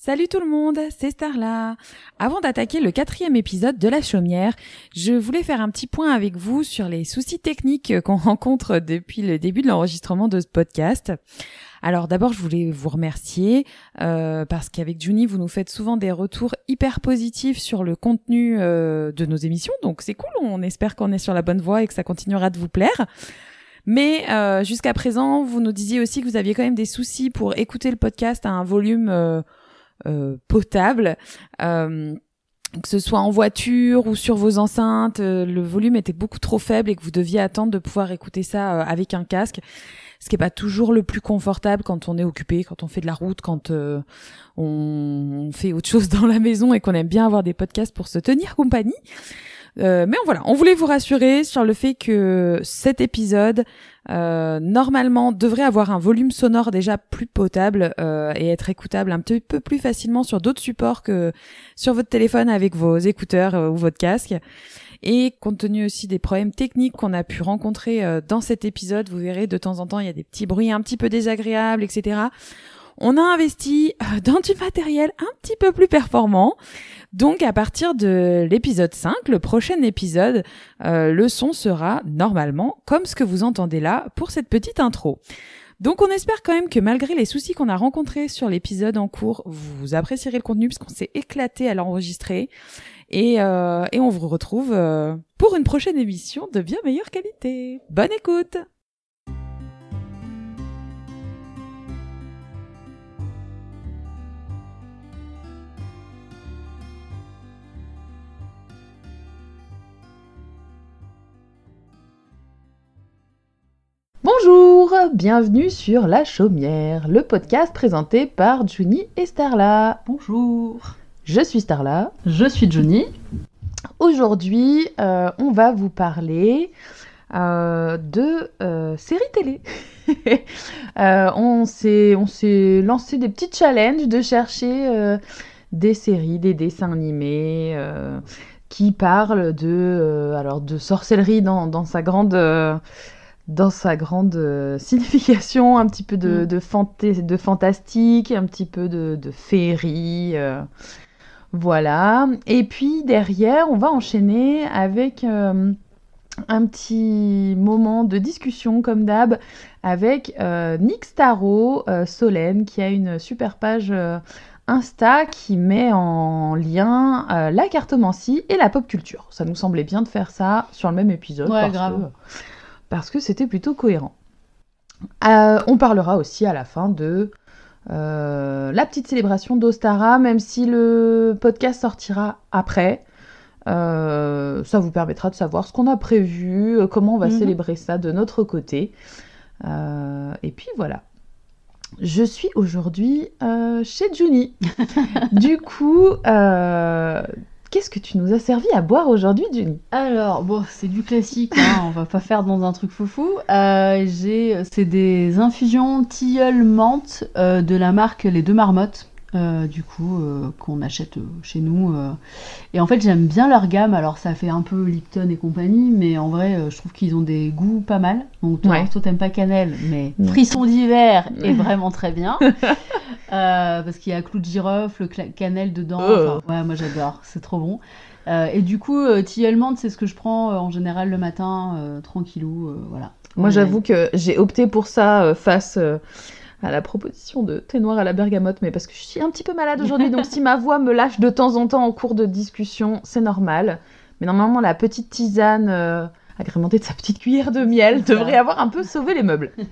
Salut tout le monde, c'est Starla. Avant d'attaquer le quatrième épisode de La Chaumière, je voulais faire un petit point avec vous sur les soucis techniques qu'on rencontre depuis le début de l'enregistrement de ce podcast. Alors d'abord, je voulais vous remercier euh, parce qu'avec Juni, vous nous faites souvent des retours hyper positifs sur le contenu euh, de nos émissions, donc c'est cool. On espère qu'on est sur la bonne voie et que ça continuera de vous plaire. Mais euh, jusqu'à présent, vous nous disiez aussi que vous aviez quand même des soucis pour écouter le podcast à un volume euh, potable. Euh, que ce soit en voiture ou sur vos enceintes, euh, le volume était beaucoup trop faible et que vous deviez attendre de pouvoir écouter ça avec un casque, ce qui est pas toujours le plus confortable quand on est occupé, quand on fait de la route, quand on fait autre chose dans la maison et qu'on aime bien avoir des podcasts pour se tenir compagnie. Euh, mais voilà, on voulait vous rassurer sur le fait que cet épisode euh, normalement devrait avoir un volume sonore déjà plus potable euh, et être écoutable un petit peu plus facilement sur d'autres supports que sur votre téléphone avec vos écouteurs ou votre casque. Et compte tenu aussi des problèmes techniques qu'on a pu rencontrer dans cet épisode, vous verrez de temps en temps il y a des petits bruits un petit peu désagréables, etc on a investi dans du matériel un petit peu plus performant. Donc à partir de l'épisode 5, le prochain épisode, euh, le son sera normalement comme ce que vous entendez là pour cette petite intro. Donc on espère quand même que malgré les soucis qu'on a rencontrés sur l'épisode en cours, vous apprécierez le contenu puisqu'on s'est éclaté à l'enregistrer. Et, euh, et on vous retrouve euh, pour une prochaine émission de bien meilleure qualité. Bonne écoute Bonjour, bienvenue sur La Chaumière, le podcast présenté par Juni et Starla. Bonjour. Je suis Starla. Je suis Juni. Aujourd'hui, euh, on va vous parler euh, de euh, séries télé. on s'est lancé des petits challenges de chercher des séries, des dessins animés qui parlent de, alors de sorcellerie dans, dans sa grande dans sa grande euh, signification, un petit peu de, mm. de, fantastique, un petit peu de, féerie. Euh, voilà. Et puis derrière, on va enchaîner avec euh, un petit moment de discussion, comme d'hab, avec Nick Starro, Solène, qui a une super page. Insta qui met en lien la cartomancie et la pop culture. Ça nous semblait bien de faire ça sur le même épisode. Ouais, grave parce que c'était plutôt cohérent. Euh, on parlera aussi à la fin de euh, la petite célébration d'Ostara, même si le podcast sortira après. Euh, ça vous permettra de savoir ce qu'on a prévu, comment on va mhm. célébrer ça de notre côté. et puis voilà. Je suis aujourd'hui chez Juni. du coup, Qu'est-ce que tu nous as servi à boire aujourd'hui, Jenny Alors, bon, c'est du classique, hein, on va pas faire dans un truc foufou. Euh, j'ai, c'est des infusions tilleul menthe euh, de la marque Les Deux Marmottes. Euh, du coup, euh, qu'on achète euh, chez nous. Et en fait, j'aime bien leur gamme. Alors, ça fait un peu Lipton et compagnie, mais en vrai, je trouve qu'ils ont des goûts pas mal. Donc, toi, toi t'aimes pas cannelle, mais frisson d'hiver est vraiment très bien. parce qu'il y a clou de girofle, cannelle dedans. Oh. ouais, moi j'adore, c'est trop bon. et du coup, tilleul menthe, c'est ce que je prends en général le matin, tranquillou. voilà. Moi, j'avoue que j'ai opté pour ça face à la proposition de thé noir à la bergamote, mais parce que je suis un petit peu malade aujourd'hui, donc si ma voix me lâche de temps en temps en cours de discussion, c'est normal. Mais normalement, la petite tisane euh, agrémentée de sa petite cuillère de miel devrait avoir un peu sauvé les meubles.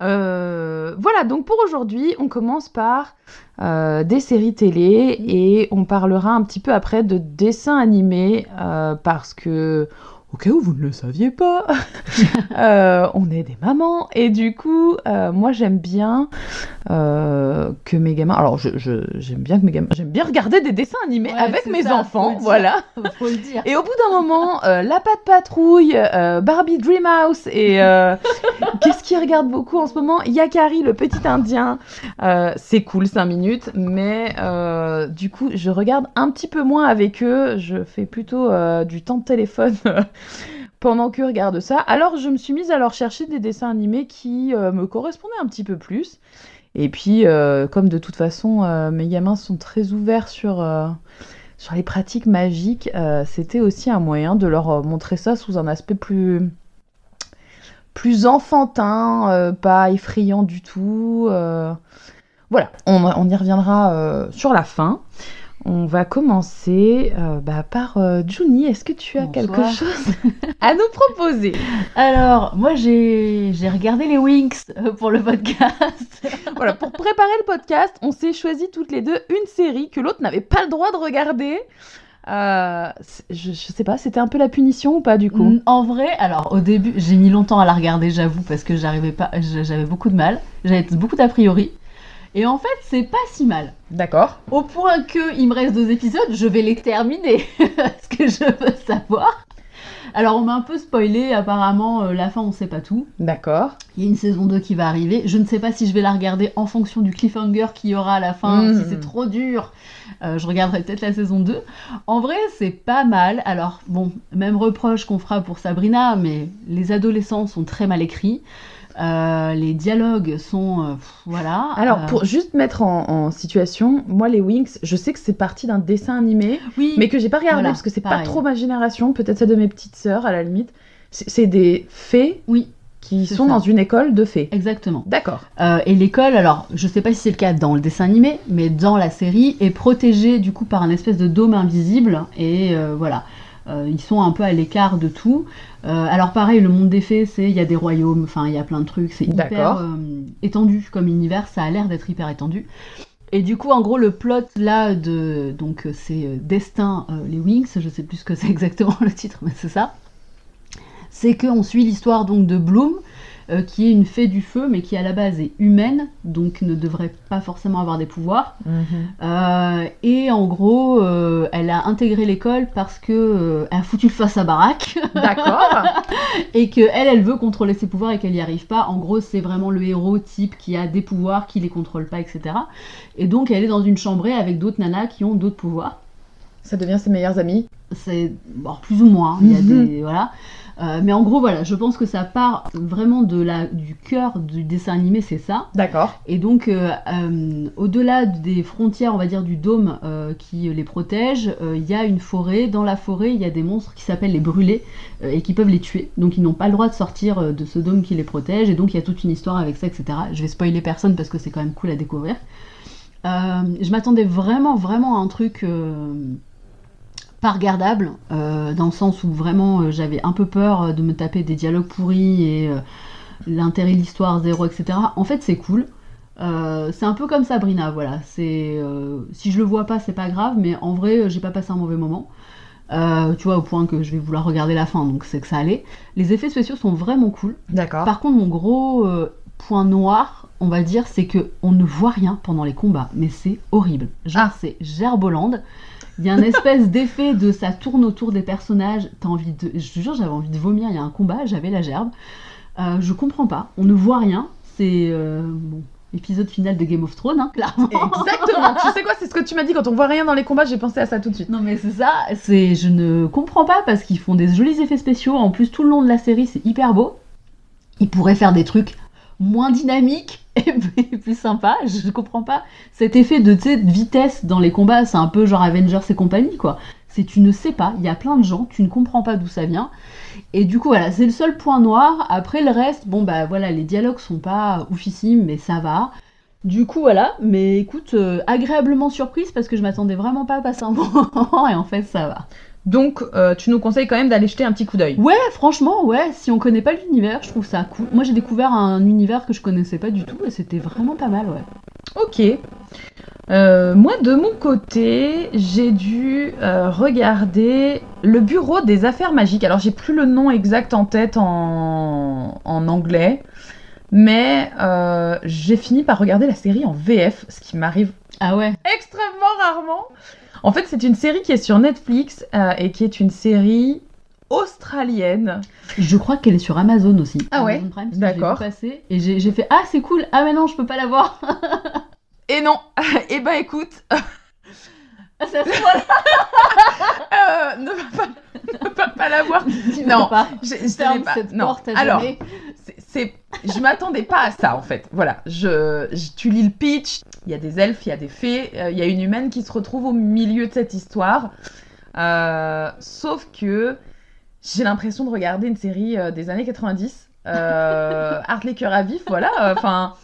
Euh, voilà, donc pour aujourd'hui, on commence par euh, des séries télé et on parlera un petit peu après de dessins animés parce que au cas où vous ne le saviez pas, euh, on est des mamans et du coup, euh, moi j'aime bien euh, que mes gamins. Alors j'aime bien que mes gamins. J'aime bien regarder des dessins animés avec mes enfants, voilà. Faut le dire. Et au bout d'un moment, La Patte Patrouille, Barbie Dreamhouse et qu'est-ce qu'ils regardent beaucoup en ce moment? Yakari le petit Indien. c'est cool 5 minutes, mais du coup je regarde un petit peu moins avec eux. Je fais plutôt du temps de téléphone pendant que regarde ça. Alors je me suis mise à leur chercher des dessins animés qui euh, me correspondaient un petit peu plus. Et puis, euh, comme de toute façon, euh, mes gamins sont très ouverts sur, sur les pratiques magiques, c'était aussi un moyen de leur montrer ça sous un aspect plus, plus enfantin, pas effrayant du tout. Voilà, on, y reviendra sur la fin. On va commencer euh, bah, par euh, Juni. Est-ce que tu as Bonsoir. quelque chose à nous proposer? Alors, moi, j'ai regardé les Winx euh, pour le podcast. Voilà, pour préparer le podcast, on s'est choisi toutes les deux une série que l'autre n'avait pas le droit de regarder. Euh, je, je sais pas, c'était un peu la punition ou pas du coup? En vrai, alors au début, j'ai mis longtemps à la regarder, j'avoue, parce que j'arrivais pas, j'avais beaucoup de mal, j'avais beaucoup d'a priori. Et en fait, c'est pas si mal. D'accord. Au point que il me reste deux épisodes, je vais les terminer. Ce que je veux savoir. Alors, on m'a un peu spoilé, apparemment, euh, la fin, on sait pas tout. D'accord. Il y a une saison 2 qui va arriver. Je ne sais pas si je vais la regarder en fonction du cliffhanger qu'il y aura à la fin. Si c'est trop dur, euh, je regarderai peut-être la saison 2. En vrai, c'est pas mal. Alors, bon, même reproche qu'on fera pour Sabrina, mais les adolescents sont très mal écrits. Euh, les dialogues sont. euh, voilà. Alors, Euh, pour juste mettre en, en situation, moi les Winx, je sais que c'est parti d'un dessin animé, Oui, mais que j'ai pas regardé Voilà, parce que c'est pas trop ma génération, peut-être celle de mes petites sœurs à la limite. C'est des fées oui, qui sont ça. dans une école de fées. exactement. D'accord. Et l'école, alors je sais pas si c'est le cas dans le dessin animé, mais dans la série, est protégée du coup par un espèce de dôme invisible. Et voilà, Euh, ils sont un peu à l'écart de tout. Euh, alors pareil, le monde des fées, c'est il y a des royaumes, enfin il y a plein de trucs, c'est hyper euh, étendu comme univers, ça a l'air d'être hyper étendu. Et du coup, en gros, le plot là de donc c'est Destin les Wings, je sais plus ce que c'est exactement le titre, mais c'est ça. C'est qu'on suit l'histoire donc de Bloom, euh, qui est une fée du feu, mais qui à la base est humaine, donc ne devrait pas forcément avoir des pouvoirs. Euh, et en gros, euh, elle a intégré l'école parce que elle a foutu le face à baraque D'accord. et que elle, elle veut contrôler ses pouvoirs et qu'elle n'y arrive pas. En gros, c'est vraiment le héros type qui a des pouvoirs, qui les contrôle pas, etc. Et donc, elle est dans une chambrée avec d'autres nanas qui ont d'autres pouvoirs. Ça devient ses meilleurs amis. C'est bon, plus ou moins. Il y a Mhm. des voilà. Euh, mais en gros, voilà, je pense que ça part vraiment de la, du cœur du dessin animé, c'est ça. D'accord. Et donc, euh, euh, au-delà des frontières, on va dire, du dôme qui les protège, il y a une forêt. Dans la forêt, il y a des monstres qui s'appellent les brûlés et qui peuvent les tuer. Donc, ils n'ont pas le droit de sortir de ce dôme qui les protège. Et donc, il y a toute une histoire avec ça, etc. Je vais spoiler personne parce que c'est quand même cool à découvrir. Je m'attendais vraiment, vraiment à un truc pas regardable, euh, dans le sens où vraiment euh, j'avais un peu peur euh, de me taper des dialogues pourris et l'intérêt de l'histoire zéro, etc. En fait, c'est cool. C'est un peu comme Sabrina, voilà. C'est si je le vois pas, c'est pas grave, mais en vrai, j'ai pas passé un mauvais moment. Euh, tu vois, au point que je vais vouloir regarder la fin, donc c'est que ça allait. Les effets spéciaux sont vraiment cool. D'accord. Par contre, mon gros euh, point noir, on va dire, c'est que on ne voit rien pendant les combats, mais c'est horrible. Genre, Ah. c'est Gerbolande. Il y a une espèce d'effet de ça tourne autour des personnages. T'as envie de, je te jure, j'avais envie de vomir. Il y a un combat, j'avais la gerbe. Euh, je comprends pas. On ne voit rien. C'est euh, bon, épisode final de Game of Thrones, hein, clairement. Exactement. tu sais quoi, c'est ce que tu m'as dit quand on voit rien dans les combats, j'ai pensé à ça tout de suite. Non mais c'est ça, c'est je ne comprends pas parce qu'ils font des jolis effets spéciaux. En plus tout le long de la série c'est hyper beau. Ils pourraient faire des trucs moins dynamiques et plus- sympas. Je comprends pas cet effet de, vitesse dans les combats. C'est un peu genre Avengers et compagnie quoi. C'est tu ne sais pas. Il y a plein de gens, tu ne comprends pas d'où ça vient. Et du coup voilà, c'est le seul point noir. Après le reste, bon bah voilà, les dialogues sont pas oufissimes mais ça va. Du coup, voilà, mais écoute, euh, agréablement surprise parce que je m'attendais vraiment pas à passer un moment et en fait, ça va. Donc, euh, tu nous conseilles quand même d'aller jeter un petit coup d'œil. Ouais, franchement, ouais, si on connaît pas l'univers, je trouve ça cool. Moi, j'ai découvert un univers que je connaissais pas du tout et c'était vraiment pas mal, ouais. Ok. Euh, moi, de mon côté, j'ai dû euh, regarder le Bureau des Affaires Magiques. Alors, j'ai plus le nom exact en tête en, en anglais, mais j'ai fini par regarder la série en VF, ce qui m'arrive Ah ouais extrêmement rarement. En fait, c'est une série qui est sur Netflix euh, et qui est une série australienne. Je crois qu'elle est sur Amazon aussi. Ah ouais D'accord. et j'ai j'ai fait Ah, c'est cool Ah, mais non, je peux pas la voir Et non, eh ben écoute, Euh, ne va pas, ne va pas la voir. tu Non, pas. Je, je Ferme pas. cette non. porte à Alors, c'est- je m'attendais pas à ça en fait. Voilà, je, je- tu lis le pitch, il y a des elfes, il y a des fées, euh, il y a une humaine qui se retrouve au milieu de cette histoire. Euh, sauf que j'ai l'impression de regarder une série des années 90. Euh, Art les cœurs à vif, voilà. Enfin,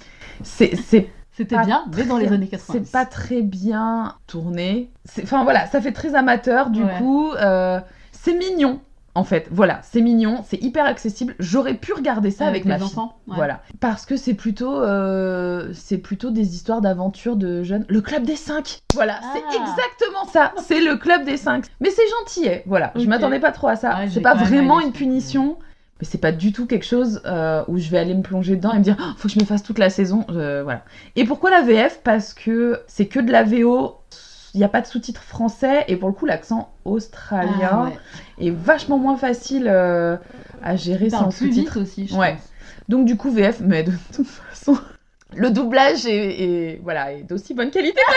c'est c'est C'était bien, mais dans les années 80. c'est pas très bien tourné. C'est- Enfin voilà, ça fait très amateur du Ouais. coup. euh, c'est mignon en fait. Voilà, c'est mignon, c'est hyper accessible. J'aurais pu regarder ça avec, les ma fille. enfants. ouais. Voilà, parce que c'est plutôt, euh, c'est plutôt des histoires d'aventure de jeunes. Le club des cinq. Voilà, c'est Ah. exactement ça. C'est le club des cinq. Mais c'est gentil, voilà. Je m'attendais pas trop à ça. C'est pas vraiment une punition. Mais c'est pas du tout quelque chose euh, où je vais aller me plonger dedans et me dire Oh, faut que je me fasse toute la saison. Euh, voilà. Et pourquoi la VF Parce que c'est que de la VO. Il n'y a pas de sous-titres français et pour le coup l'accent australien Ah, ouais. est vachement moins facile euh, à gérer sans sous-titres. aussi, je Ouais. pense. Donc du coup VF, mais de toute façon, le doublage est, est- voilà est d'aussi bonne qualité.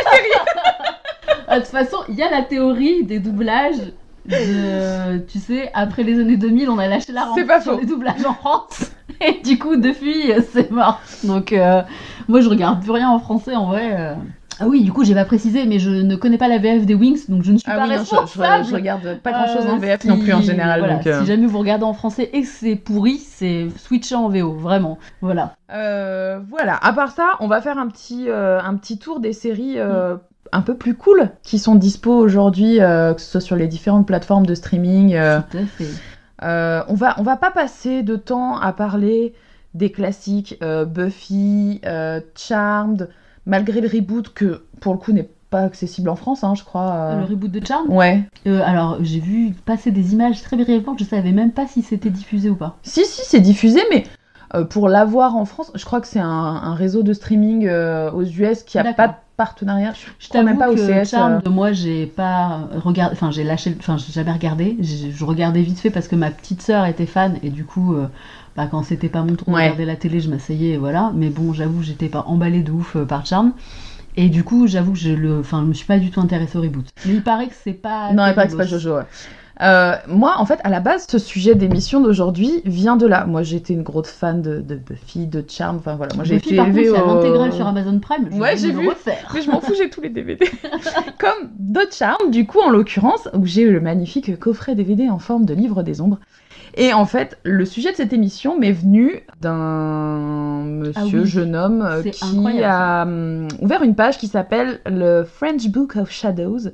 Ah, De toute façon, il y a la théorie des doublages. De, tu sais, après les années 2000, on a lâché la rampe pas sur faux. les doublages en France. Et du coup, depuis, euh, c'est mort. Donc, euh, moi, je regarde plus rien en français en vrai. euh. Ah oui, du coup, j'ai pas précisé, mais je ne connais pas la VF des Wings, donc je ne suis Ah pas oui, non, je, je- responsable. je regarde pas grand chose en VF si- non plus en général. voilà, donc, euh, Si jamais vous regardez en français et que c'est pourri, c'est switcher en VO, vraiment. Voilà. euh, voilà. À part ça, on va faire un petit un petit tour des séries. Mm. Un peu plus cool qui sont dispo aujourd'hui, euh, que ce soit sur les différentes plateformes de streaming. euh, Tout à fait. Euh, on va on va pas passer de temps à parler des classiques Buffy, Charmed, malgré le reboot que pour le coup n'est pas accessible en France, hein, je crois. Le reboot de Charm Ouais. Alors, j'ai vu passer des images très brièvement, je savais même pas si c'était diffusé ou pas. Si si, c'est diffusé, mais pour l'avoir en France, je crois que c'est un, un réseau de streaming euh, aux US qui a pas de partenariat. Je, Je crois même t'avoue pas au que CS. Charmed, euh. moi, j'ai pas regardé, enfin, j'ai lâché, enfin, j'ai jamais regardé. Je regardais vite fait parce que ma petite sœur était fan et du coup, euh, bah, quand c'était pas mon tour de Ouais. regarder la télé, je m'asseyais et voilà. Mais bon, j'avoue, j'étais pas emballée de ouf euh, par Charmed. Et du coup, j'avoue que je le, enfin, je me suis pas du tout intéressée au reboot. Mais il paraît que c'est pas. Non, il paraît que c'est pas. Jojo. ouais. Euh, moi, en fait, à la base, ce sujet d'émission d'aujourd'hui vient de là. Moi, j'étais une grosse fan de, de Buffy, de Charm. Enfin voilà, moi j'ai été élevée au- l'intégrale sur Amazon Prime. Je Ouais, j'ai vu. Mais je m'en fous, j'ai tous les DVD. Comme de Charm, du coup, en l'occurrence, où j'ai le magnifique coffret DVD en forme de livre des ombres. Et en fait, le sujet de cette émission m'est venu d'un monsieur, Ah oui. jeune homme, euh, qui incroyable, a hum, ouvert une page qui s'appelle le French Book of Shadows,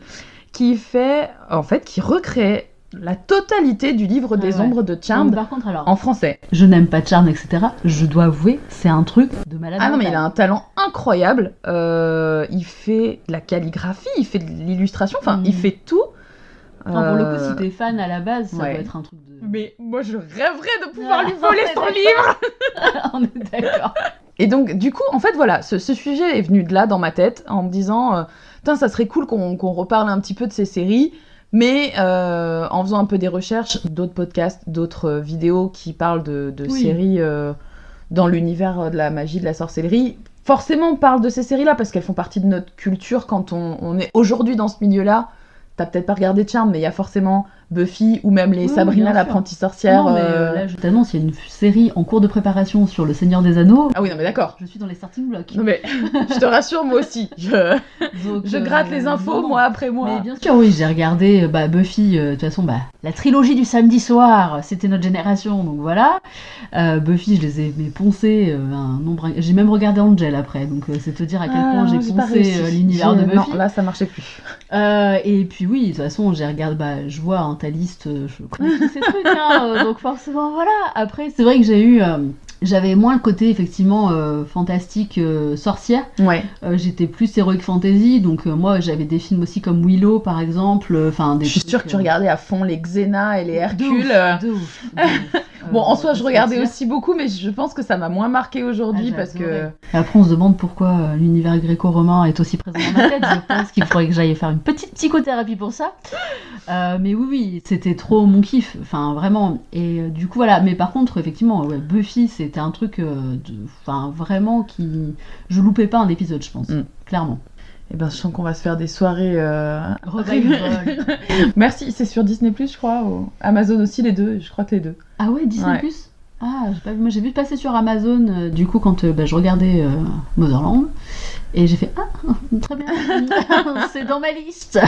qui fait, en fait, qui recrée la totalité du livre des ouais. ombres de Charmed par contre, alors, en français. je n'aime pas Charmed, etc. Je dois avouer, c'est un truc de malade. Ah non, mais il a un talent incroyable. Euh, il fait de la calligraphie, il fait de l'illustration, enfin, il fait tout. Enfin, pour le coup, Euh, si t'es fan à la base, ça ouais. doit être un truc de. Mais moi, je rêverais de pouvoir Ah, lui voler son livre. On est d'accord. Et donc, du coup, en fait, voilà, ce, ce sujet est venu de là, dans ma tête, en me disant, euh, Putain, ça serait cool qu'on reparle un petit peu de ces séries. Mais euh, en faisant un peu des recherches, d'autres podcasts, d'autres euh, vidéos qui parlent de, de Oui. séries euh, dans l'univers de la magie, de la sorcellerie, forcément on parle de ces séries-là parce qu'elles font partie de notre culture quand on, on est aujourd'hui dans ce milieu-là. T'as peut-être pas regardé Charm, mais il y a forcément Buffy ou même les Oui, Sabrina l'apprentie sorcière. non, mais euh, euh, là, je t'annonce, il y a une série en cours de préparation sur Le Seigneur des Anneaux. Ah oui, non, mais d'accord. Je suis dans les starting blocks. Non, mais je te rassure, moi aussi. Je, Donc, je euh, gratte les infos, non, mois après mois. Mais bien sûr, oui, j'ai regardé euh, bah, Buffy, euh, de toute façon, bah, la trilogie du samedi soir, c'était notre génération, donc voilà. Euh, Buffy, je les ai mais poncés, euh, un nombre. J'ai même regardé Angel après, donc euh, c'est te dire à quel Ah, point j'ai poncé euh, l'univers de Buffy. Non, là, ça marchait plus. Euh, et puis oui, de toute façon, j'ai regardé, bah, je vois hein, ta liste, euh, je connais tous ces trucs, hein, euh, donc forcément, voilà. Après, c'est vrai que j'ai eu, euh, j'avais moins le côté effectivement euh, fantastique euh, sorcière. Ouais. J'étais plus heroic fantasy, donc moi j'avais des films aussi comme Willow par exemple. Enfin, Je suis trucs, sûre que tu regardais à fond les Xena et les de Hercule. ouf, de ouf, de ouf. Bon, Euh, en soi, je regardais aussi beaucoup, mais je pense que ça m'a moins marqué aujourd'hui Ah, parce que. Et après, on se demande pourquoi euh, l'univers gréco-romain est aussi présent dans ma tête. Je pense qu'il faudrait que j'aille faire une petite psychothérapie pour ça. Euh, mais oui, oui, c'était trop mon kiff. Enfin, vraiment. Et euh, du coup, voilà. Mais par contre, effectivement, ouais, Buffy, c'était un truc, euh, de... enfin, vraiment qui. Je loupais pas un épisode, je pense. Mm. Clairement. Eh ben, je sens qu'on va se faire des soirées. euh. Merci, c'est sur Disney, je crois. ou Amazon aussi, les deux. Je crois que les deux. ah ouais, Disney Ouais. Plus? Ah, j'ai pas vu. Moi, j'ai vu passer sur Amazon, euh, du coup, quand euh, bah, je regardais euh, Motherland. Et j'ai fait Ah, très bien, c'est dans ma liste.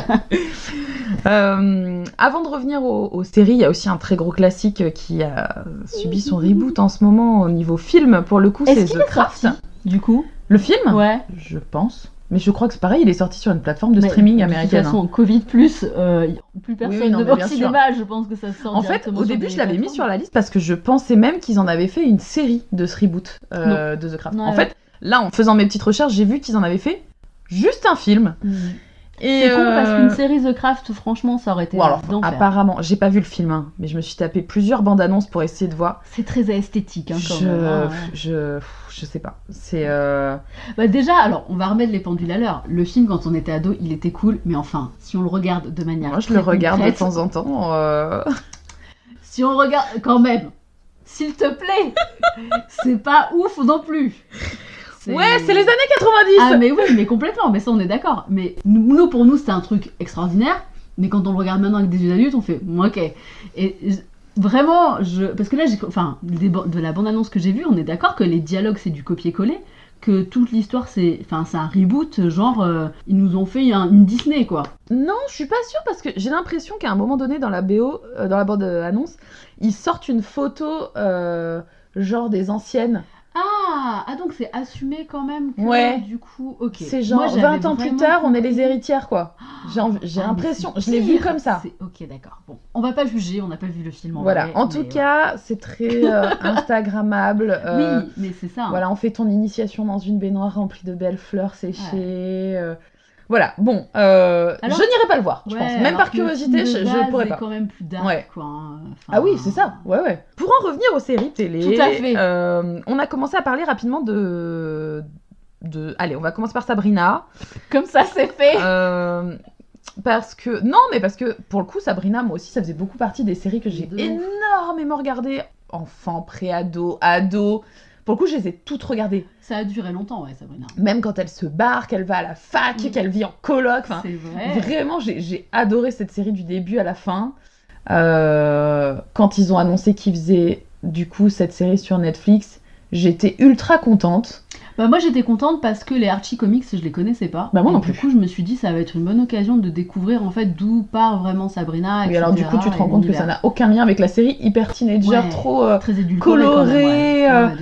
Euh, avant de revenir aux, aux séries, il y a aussi un très gros classique qui a subi son reboot en ce moment au niveau film. Pour le coup, c'est qu'il The Craft. Du coup? Le film? Ouais. Je pense. Mais je crois que c'est pareil, il est sorti sur une plateforme de Mais streaming De américaine. toute façon, Covid plus, euh, plus personne oui, non, ne va au sûr. cinéma. Je pense que ça sort En fait, au début, je l'avais mis sur la liste parce que je pensais même qu'ils en avaient fait une série de ce reboot euh, de The Craft. Ouais, en ouais. fait, là, en faisant mes petites recherches, j'ai vu qu'ils en avaient fait juste un film. Mm. C'est con parce euh, qu'une série The Craft, franchement, ça aurait été Ou alors, apparemment, j'ai pas vu le film, hein, mais je me suis tapé plusieurs bandes annonces pour essayer de voir. C'est très esthétique, hein, quand je, même. hein, ouais. je, je sais pas. C'est euh, Bah déjà, alors, on va remettre les pendules à l'heure. Le film, quand on était ado, il était cool, mais enfin, si on le regarde de manière moi je le regarde de temps en temps. euh, Si on regarde, quand même, s'il te plaît, c'est pas ouf non plus. Ouais, c'est les années 90. Ah mais oui, mais complètement, mais ça on est d'accord. Mais nous, pour nous, c'était un truc extraordinaire, mais quand on le regarde maintenant avec des yeux d'adultes, on fait ok. Et vraiment, je... parce que là, enfin, de la bande-annonce que j'ai vue, on est d'accord que les dialogues c'est du copier-coller, que toute l'histoire c'est, enfin, c'est un reboot, genre euh, ils nous ont fait un- une Disney quoi. Non, je suis pas sûre parce que j'ai l'impression qu'à un moment donné dans la BO, euh, dans la bande annonce, ils sortent une photo euh, genre des anciennes. Ah, ah donc c'est assumé quand même que Ouais. du coup, ok. C'est genre Moi, j'avais 20 ans plus tard, on est les héritières quoi. J'ai envie- j'ai Ah, l'impression, je l'ai vu comme ça. C'est- Ok, d'accord. Bon, on va pas juger, on n'a pas vu le film. En Voilà. vrai, En tout ouais. cas, c'est très euh, Instagrammable. euh, Oui, mais c'est ça. hein. Voilà, on fait ton initiation dans une baignoire remplie de belles fleurs séchées. euh, Voilà, bon, euh, Alors- je n'irai pas le voir, je Ouais, pense. Même par curiosité, je, je pourrais pas. quand même plus dark, Ouais. quoi. hein. Enfin, Ah oui, c'est ça, ouais, ouais. Pour en revenir aux séries télé, Tout à fait. euh, on a commencé à parler rapidement de... de... Allez, on va commencer par Sabrina. Comme ça, c'est fait. Euh, Parce que... Non, mais parce que, pour le coup, Sabrina, moi aussi, ça faisait beaucoup partie des séries que j'ai De énormément regardées. Enfant, pré-ado, ado. Pour le coup, je les ai toutes regardées. Ça a duré longtemps, ouais, Sabrina. Même quand elle se barre, qu'elle va à la fac, Mm. qu'elle vit en coloc. C'est vrai. Vraiment, j'ai j'ai adoré cette série du début à la fin. Euh, quand ils ont annoncé qu'ils faisaient du coup cette série sur Netflix, j'étais ultra contente. Bah, moi, j'étais contente parce que les Archie Comics, je les connaissais pas. Bah, moi Et non du plus. coup, je me suis dit, ça va être une bonne occasion de découvrir en fait d'où part vraiment Sabrina. Et alors du coup, tu te rends compte que ça n'a aucun lien avec la série hyper teenager, Ouais. trop. euh, très édulcoré. coloré, quand même, ouais. euh. Ouais.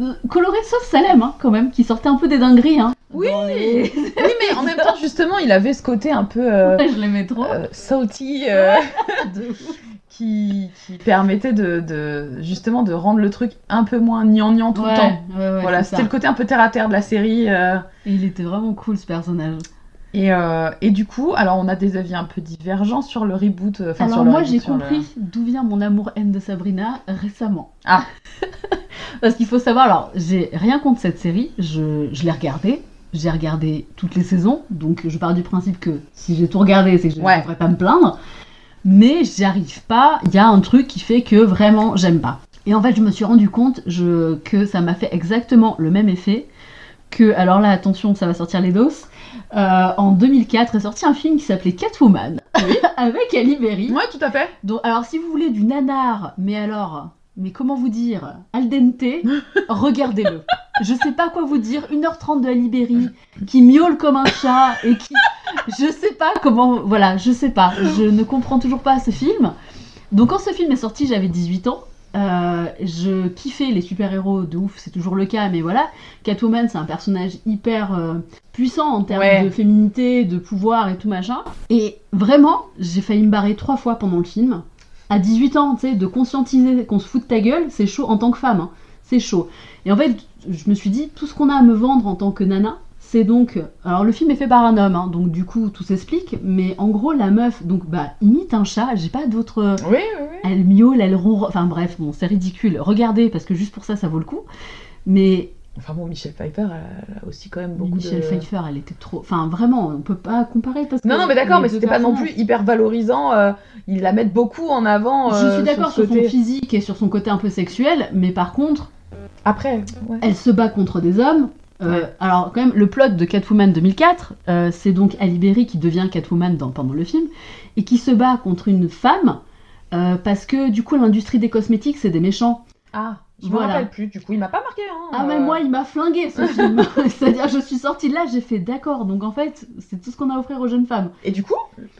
Euh, coloré sauf Salem, hein, quand même, qui sortait un peu des dingueries. Hein, Oui. Les- Oui, mais en même temps, justement, il avait ce côté un peu euh, Ouais, je l'aimais trop. euh, salty. euh, De ouf. Qui, qui permettait de, de- justement de rendre le truc un peu moins gnangnan tout Ouais, le temps. ouais, ouais, voilà, c'était le côté un peu terre à terre de la série. euh, Et il était vraiment cool ce personnage. Et, euh, et du coup, alors on a des avis un peu divergents sur le reboot. euh, sur Alors le moi j'ai le- compris d'où vient mon amour-haine de Sabrina récemment. Ah. Parce qu'il faut savoir, alors j'ai rien contre cette série, je, je l'ai regardée, j'ai regardé toutes les saisons, donc je pars du principe que si j'ai tout regardé, c'est que je ne devrais pas me plaindre. Mais j'y arrive pas, il y a un truc qui fait que vraiment j'aime pas. Et en fait je me suis rendu compte je, que ça m'a fait exactement le même effet que, alors là attention ça va sortir les doses, euh, en 2004 est sorti un film qui s'appelait Catwoman avec Ali Berry. Ouais, tout à fait. Donc, alors, si vous voulez du nanar, mais alors, mais comment vous dire, al dente, regardez-le. Je sais pas quoi vous dire, 1h30 de Ali Berry, qui miaule comme un chat et qui. Je sais pas comment. Voilà, je sais pas. Je ne comprends toujours pas ce film. Donc, quand ce film est sorti, j'avais 18 ans. Euh, je kiffais les super-héros de ouf, c'est toujours le cas, mais voilà. Catwoman, c'est un personnage hyper euh, puissant en termes Ouais. de féminité, de pouvoir et tout machin. Et vraiment, j'ai failli me barrer trois fois pendant le film. À 18 ans, tu sais, de conscientiser qu'on se fout de ta gueule, c'est chaud en tant que femme. hein. C'est chaud. Et en fait, je me suis dit, tout ce qu'on a à me vendre en tant que nana, c'est donc. Alors, le film est fait par un homme, hein, donc du coup, tout s'explique. Mais en gros, la meuf, donc, bah, imite un chat. J'ai pas d'autre. Oui, oui, oui. Elle miaule, elle ronronne. Enfin, bref, bon, c'est ridicule. Regardez, parce que juste pour ça, ça vaut le coup. Mais Enfin bon, Michelle Pfeiffer elle a aussi quand même beaucoup Michelle de... Pfeiffer, elle était trop. Enfin, vraiment, on peut pas comparer parce que. Non, non, mais d'accord, mais c'était pas non plus hyper valorisant. euh, ils la mettent beaucoup en avant. Je euh, suis d'accord ce sur, son physique et sur son côté un peu sexuel, mais par contre, Après, ouais. elle se bat contre des hommes. Euh. Alors, quand même, le plot de Catwoman 2004, euh, c'est donc Ali Berry qui devient Catwoman dans, pendant le film et qui se bat contre une femme euh, parce que du coup, l'industrie des cosmétiques, c'est des méchants. Ah, je me Voilà. rappelle plus. Du coup, il m'a pas marqué. Hein, Ah mais moi il m'a flingué ce film. C'est-à-dire je suis sortie de là, j'ai fait d'accord. Donc en fait c'est tout ce qu'on a à offrir aux jeunes femmes. Et du coup,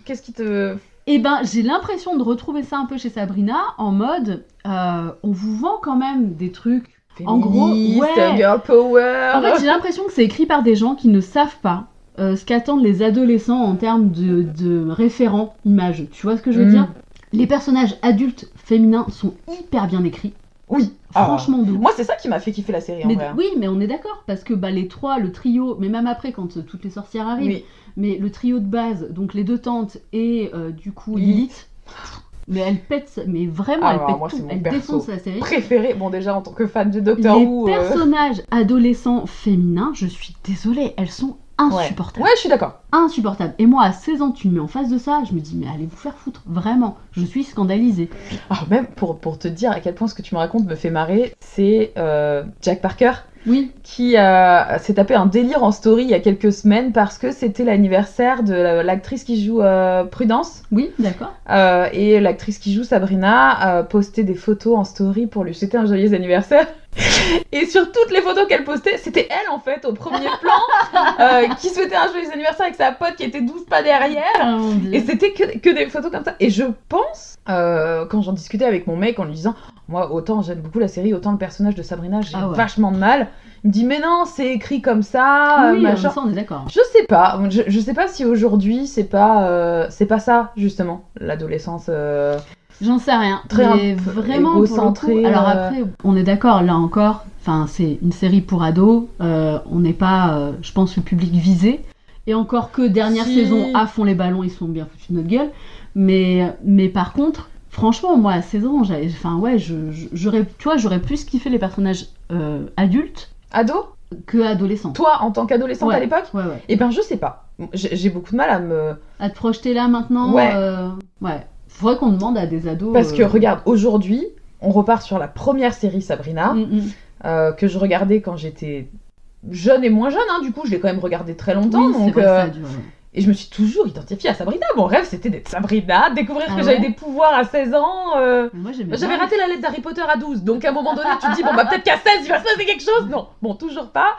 qu'est-ce qui te. Et ben j'ai l'impression de retrouver ça un peu chez Sabrina en mode on vous vend quand même des trucs. En gros, ouais. Girl power. En fait j'ai l'impression que c'est écrit par des gens qui ne savent pas euh, ce qu'attendent les adolescents en termes de, de référents images. Tu vois ce que je veux Mm. dire? Les personnages adultes féminins sont hyper bien écrits. Oui. Ah. Franchement de. Moi, c'est ça qui m'a fait kiffer la série en Mais vrai. hein. oui, mais on est d'accord parce que bah, les trois, le trio, mais même après quand euh, toutes les sorcières arrivent, Oui. mais le trio de base, donc les deux tantes et euh, du coup Lilith. Lilith, mais elle pète, mais vraiment Ah, elle alors, pète moi, tout, mon elle défonce la série. Préféré. Bon, déjà, en tant que fan de Doctor les Who. euh, personnages adolescents féminins, je suis désolée, elles sont Ouais. insupportables. Ouais, je suis d'accord. Insupportables. Et moi à 16 ans, tu me mets en face de ça, je me dis mais allez vous faire foutre, vraiment, je suis scandalisée. Alors, même pour, pour te dire à quel point ce que tu me racontes me fait marrer, c'est euh, Jack Parker Oui, qui euh, s'est tapé un délire en story il y a quelques semaines parce que c'était l'anniversaire de la- l'actrice qui joue euh, Prudence. oui, d'accord. Euh, et l'actrice qui joue Sabrina a posté des photos en story pour lui souhaiter un joyeux anniversaire. Et sur toutes les photos qu'elle postait, c'était elle en fait au premier plan qui souhaitait un joyeux anniversaire avec sa pote qui était 12 pas derrière. Dieu. Et c'était que, que des photos comme ça. Et je pense, quand j'en discutais avec mon mec en lui disant, moi autant j'aime beaucoup la série, autant le personnage de Sabrina, j'ai Ah ouais. vachement de mal. Il me dit, mais non, c'est écrit comme ça, oui, machin. ça on est d'accord. Je sais pas, je, je sais pas si aujourd'hui c'est pas euh, c'est pas ça justement l'adolescence. euh, J'en sais rien. Très mais vraiment pour le coup- égocentré, Alors euh. après, on est d'accord, là encore. Enfin, c'est une série pour ados. euh, on n'est pas, je pense, le public visé. Et encore que dernière Si. saison à fond les ballons, ils sont bien foutus de notre gueule. Mais, mais par contre, franchement, moi à 16 ans, j'avais- enfin ouais, j'aurais, tu vois, j'aurais plus kiffé les personnages euh, adultes Ado, que adolescents. toi en tant qu'adolescente Ouais. à l'époque, Ouais, ouais. eh ben je sais pas. J'ai beaucoup de mal à me À te projeter là maintenant. Ouais. euh, ouais. Faudrait qu'on demande à des ados. parce que euh, regarde aujourd'hui, on repart sur la première série Sabrina mm, mm. euh, que je regardais quand j'étais jeune et moins jeune. hein, du coup, je l'ai quand même regardé très longtemps. Oui, c'est donc vrai ça. Et je me suis toujours identifiée à Sabrina. Mon rêve, c'était d'être Sabrina, découvrir Ah que j'avais des pouvoirs à 16 ans. euh, Moi, J'avais raté la lettre d'Harry Potter à 12, donc à un moment donné, tu te dis, bon, bah peut-être qu'à 16, il va se passer quelque chose. Non, bon, toujours pas.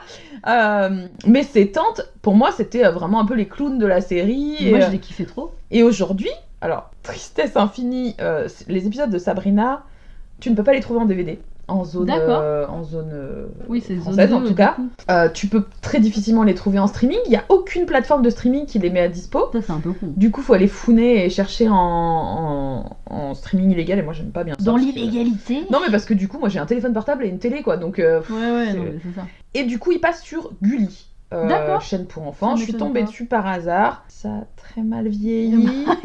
Euh, mais ces tantes, pour moi, c'était euh, vraiment un peu les clowns de la série. Et, Moi, euh, je l'ai kiffé trop. et aujourd'hui, alors, tristesse infinie, euh, les épisodes de Sabrina, tu ne peux pas les trouver en DVD. En zone, euh, en zone euh, Oui, c'est zone française en 2, tout cas. Euh, tu peux très difficilement les trouver en streaming. Il n'y a aucune plateforme de streaming qui les met à dispo. Ça, c'est un peu con. Du coup, faut aller fouiner et chercher en, en, en streaming illégal. Et moi, j'aime pas bien ça. Dans que- l'illégalité Non, mais parce que du coup, moi, j'ai un téléphone portable et une télé, quoi. Donc, euh, Ouais, ouais, c'est- non, ça. et du coup, il passe sur Gulli. Euh, chaîne pour enfants. Je suis tombée pas. dessus par hasard. Ça a très mal vieilli.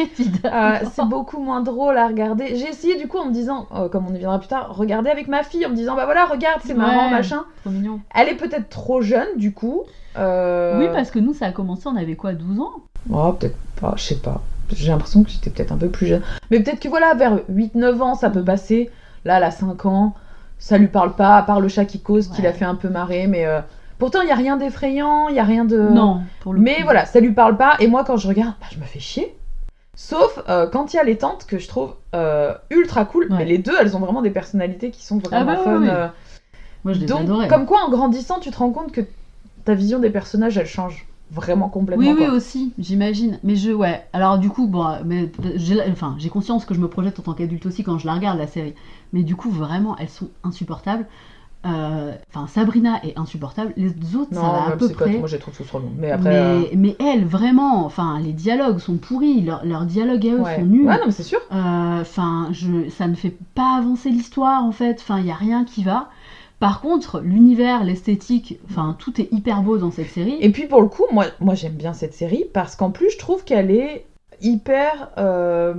Euh, c'est beaucoup moins drôle à regarder. J'ai essayé du coup en me disant, euh, comme on y viendra plus tard, regarder avec ma fille en me disant bah voilà regarde c'est marrant machin. Trop mignon. Elle est peut-être trop jeune du coup. Euh, Oui, parce que nous, ça a commencé, on avait quoi, 12 ans? Oh peut-être pas, je sais pas. J'ai l'impression que j'étais peut-être un peu plus jeune. Mais peut-être que voilà vers 8-9 ans ça peut passer. Là elle a 5 ans, ça lui parle pas à part le chat qui cause qui l'a fait un peu marrer mais euh, pourtant il y a rien d'effrayant, il y a rien de Non, pour le Mais coup. voilà, ça lui parle pas. Et moi, quand je regarde, bah, je me fais chier. Sauf euh, quand il y a les tantes que je trouve euh, ultra cool. Ouais. Mais les deux, elles ont vraiment des personnalités qui sont vraiment Ah bah fun. ouais. euh. Moi, je les Donc, adorais. comme quoi, en grandissant, tu te rends compte que ta vision des personnages, elle change vraiment complètement. Oui, oui, aussi, j'imagine. Mais je, ouais. Alors, du coup, bon, mais j'ai, enfin, j'ai conscience que je me projette en tant qu'adulte aussi quand je la regarde, la série. Mais du coup, vraiment, elles sont insupportables. Euh, Enfin, Sabrina est insupportable. Les autres, ça Non, va à peu pas- près. moi, je trouve tous trop longs. Mais après. euh, mais, mais elles, vraiment, enfin, les dialogues sont pourris. Leurs leurs dialogues à eux ouais. sont nuls. Ouais, non, mais c'est sûr. Euh, Enfin, je, ça ne fait pas avancer l'histoire en fait. Enfin, il y a rien qui va. Par contre, l'univers, l'esthétique, enfin, tout est hyper beau dans cette série. Et puis pour le coup, moi, moi j'aime bien cette série parce qu'en plus, je trouve qu'elle est hyper euh,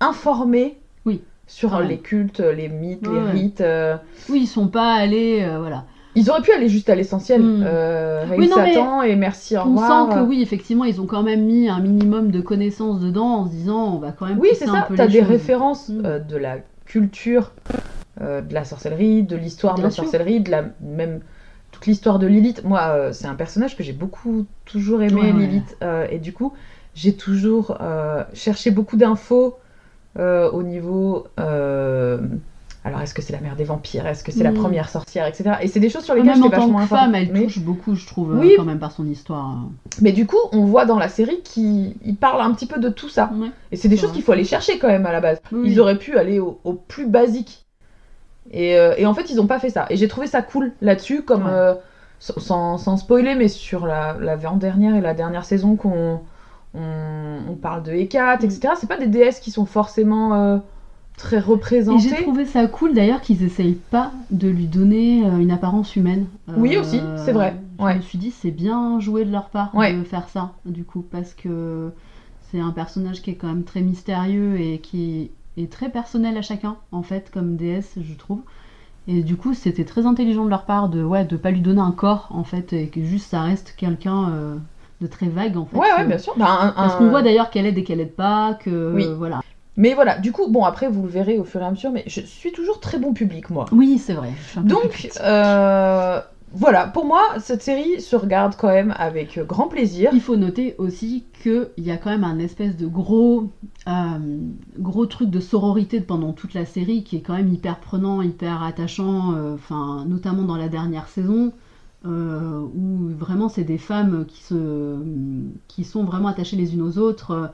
informée. Sur Ah ouais. les cultes, les mythes, Ouais, les rites. euh. Oui, ils sont pas allés, euh, voilà. Ils auraient pu aller juste à l'essentiel. Mm. Euh, Oui, non, Satan et merci, au On revoir. sent que oui, effectivement, ils ont quand même mis un minimum de connaissances dedans en se disant, on va quand même. Oui, c'est ça. T'as des choses. références Mm. euh, de la culture, de la sorcellerie, de l'histoire de la sûr. sorcellerie, de la même toute l'histoire de Lilith. Moi, c'est un personnage que j'ai beaucoup toujours aimé, Ouais. Lilith, et du coup, j'ai toujours cherché beaucoup d'infos euh, au niveau euh, alors est-ce que c'est la mère des vampires? Est-ce que c'est la Mm. première sorcière, etc. Et c'est des choses sur lesquelles j'étais tant vachement que femme, elle mais, touche beaucoup, je trouve, Oui. quand même par son histoire. mais du coup, on voit dans la série qu'il il parle un petit peu de tout ça. Ouais. Et c'est des choses qu'il faut aller chercher quand même à la base. Oui. Ils auraient pu aller au, au plus basique. Et, euh, et en fait, ils n'ont pas fait ça. Et j'ai trouvé ça cool là-dessus, comme Ouais. sans, sans- sans spoiler, mais sur la, la dernière et la dernière saison qu'on on, on parle de Hécate, Mm. etc. C'est pas des déesses qui sont forcément euh, très Et représentées. j'ai trouvé ça cool d'ailleurs qu'ils essayent pas de lui donner euh, une apparence humaine. Oui, aussi, c'est vrai, Je ouais. me suis dit, c'est bien joué de leur part Ouais. de faire ça, du coup, parce que c'est un personnage qui est quand même très mystérieux et qui est très personnel à chacun, en fait, comme déesse, je trouve. Et du coup, c'était très intelligent de leur part de ouais, de pas lui donner un corps, en fait, et que juste ça reste quelqu'un euh, de très vague, en fait. Ouais, ouais, Euh, bien sûr. Bah, un- Parce qu'on voit d'ailleurs qu'elle aide et qu'elle aide pas, que Oui. euh, voilà. Mais voilà, du coup, bon, après, vous le verrez au fur et à mesure, mais je suis toujours très bon public, moi. Oui, c'est vrai. Donc, euh, voilà, pour moi, cette série se regarde quand même avec grand plaisir. Il faut noter aussi qu'il y a quand même un espèce de gros, euh, gros truc de sororité pendant toute la série qui est quand même hyper prenant, hyper attachant, euh, enfin, notamment dans la dernière saison. Euh, où vraiment c'est des femmes qui, se, qui sont vraiment attachées les unes aux autres, euh,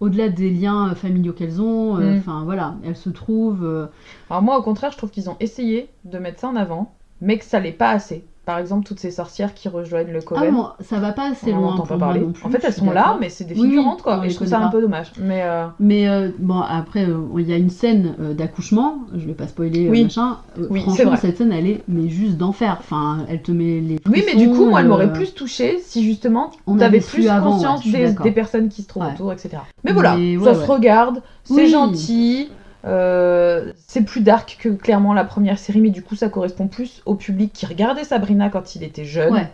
au-delà des liens familiaux qu'elles ont. euh, Mm. Enfin voilà, elles se trouvent. euh, Alors moi, au contraire, je trouve qu'ils ont essayé de mettre ça en avant, mais que ça l'est pas assez. Par exemple, toutes ces sorcières qui rejoignent le Ah Coven. bon, ça va pas assez on loin n'entend pour pas moi parler. non plus, en fait, elles sont là, mais c'est des Oui, figurantes, quoi. et je trouve ça un peu dommage. Mais euh, Mais euh, bon, après, euh, il y a une scène d'accouchement, je vais pas spoiler Oui. machin. franchement, cette scène, elle est mais juste d'enfer. Enfin, elle te met les. oui, mais du coup, moi, elle m'aurait plus touchée si justement on avait plus avant, conscience ouais, des, personnes qui se trouvent Ouais. autour, etc. Mais voilà, Mais ça se regarde, c'est gentil. Euh, c'est plus dark que clairement la première série, mais du coup ça correspond plus au public qui regardait Sabrina quand il était jeune. Ouais.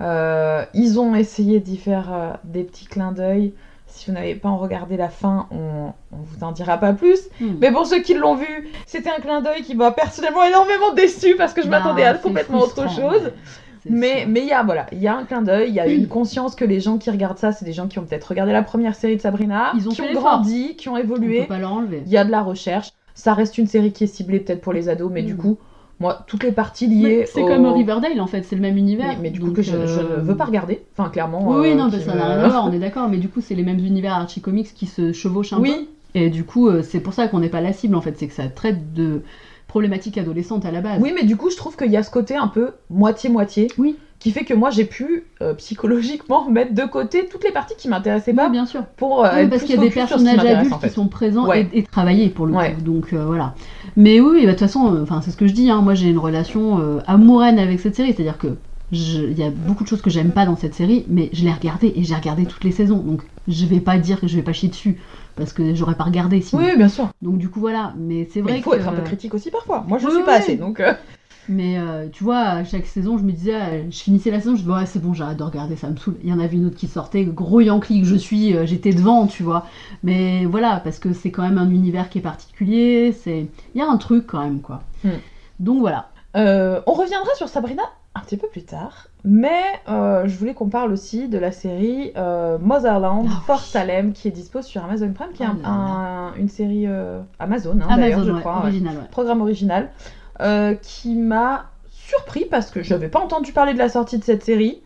Euh, ils ont essayé d'y faire euh, des petits clins d'œil. Si vous n'avez pas en regardé la fin, on, on vous en dira pas plus. Hmm. Mais pour ceux qui l'ont vu, c'était un clin d'œil qui m'a personnellement énormément déçu parce que je Bah, m'attendais à complètement autre chose. Mais il y a voilà, il y a un clin d'œil, il y a une conscience que les gens qui regardent ça, c'est des gens qui ont peut-être regardé la première série de Sabrina, Ils ont qui ont grandi, qui ont on évolué. peut pas leur enlever. Il y a de la recherche. Ça reste une série qui est ciblée peut-être pour les ados, mais du Mm. coup, moi, toutes les parties liées. C'est au- comme Riverdale en fait, c'est le même univers. Mais, mais du coup, que je, je euh, ne veux pas regarder. Enfin, clairement. Oui, oui, euh, non, bah, ça n'a rien à voir, on est d'accord, mais du coup, c'est les mêmes univers Archie Comics qui se chevauchent un peu. Oui, Et du coup, euh, c'est pour ça qu'on n'est pas la cible en fait, c'est que ça traite de problématiques adolescentes à la base. oui, mais du coup, je trouve qu'il y a ce côté un peu moitié-moitié. Oui. Qui fait que moi, j'ai pu euh, psychologiquement mettre de côté toutes les parties qui m'intéressaient Oui, pas bien sûr. pour euh, Oui, être parce qu'il y a des qui personnages m'intéresse, adultes en fait. qui sont présents Ouais. et, et travaillés pour le Ouais. coup. Donc euh, voilà. Mais oui, oui, bah, de toute façon, enfin c'est ce que je dis. hein, moi, j'ai une relation amoureuse avec cette série, c'est-à-dire que il y a beaucoup de choses que j'aime pas dans cette série, mais je l'ai regardée et j'ai regardé toutes les saisons. Donc je vais pas dire que je vais pas chier dessus parce que j'aurais pas regardé sinon. Oui, bien sûr. Donc du coup voilà. Mais c'est Mais vrai il faut que être un peu critique aussi parfois. Moi, je ne Oui, suis pas oui. assez, donc. euh, Mais euh, tu vois, à chaque saison, je me disais, euh, je finissais la saison, je me disais, ouais, c'est bon, j'arrête de regarder, ça me saoule. Il y en avait une autre qui sortait, gros Yankee que je suis, euh, j'étais devant, tu vois. Mais voilà, parce que c'est quand même un univers qui est particulier, c'est... il y a un truc quand même, quoi. Hmm. Donc voilà. Euh, on reviendra sur Sabrina un petit peu plus tard, mais euh, je voulais qu'on parle aussi de la série euh, Motherland, oui. Fort Salem, qui est dispo sur Amazon Prime, qui est un- Oh un- une série euh, Amazon, hein, d'ailleurs, je ouais, crois, ouais. original, ouais. programme original, euh, qui m'a surpris parce que je n'avais pas entendu parler de la sortie de cette série.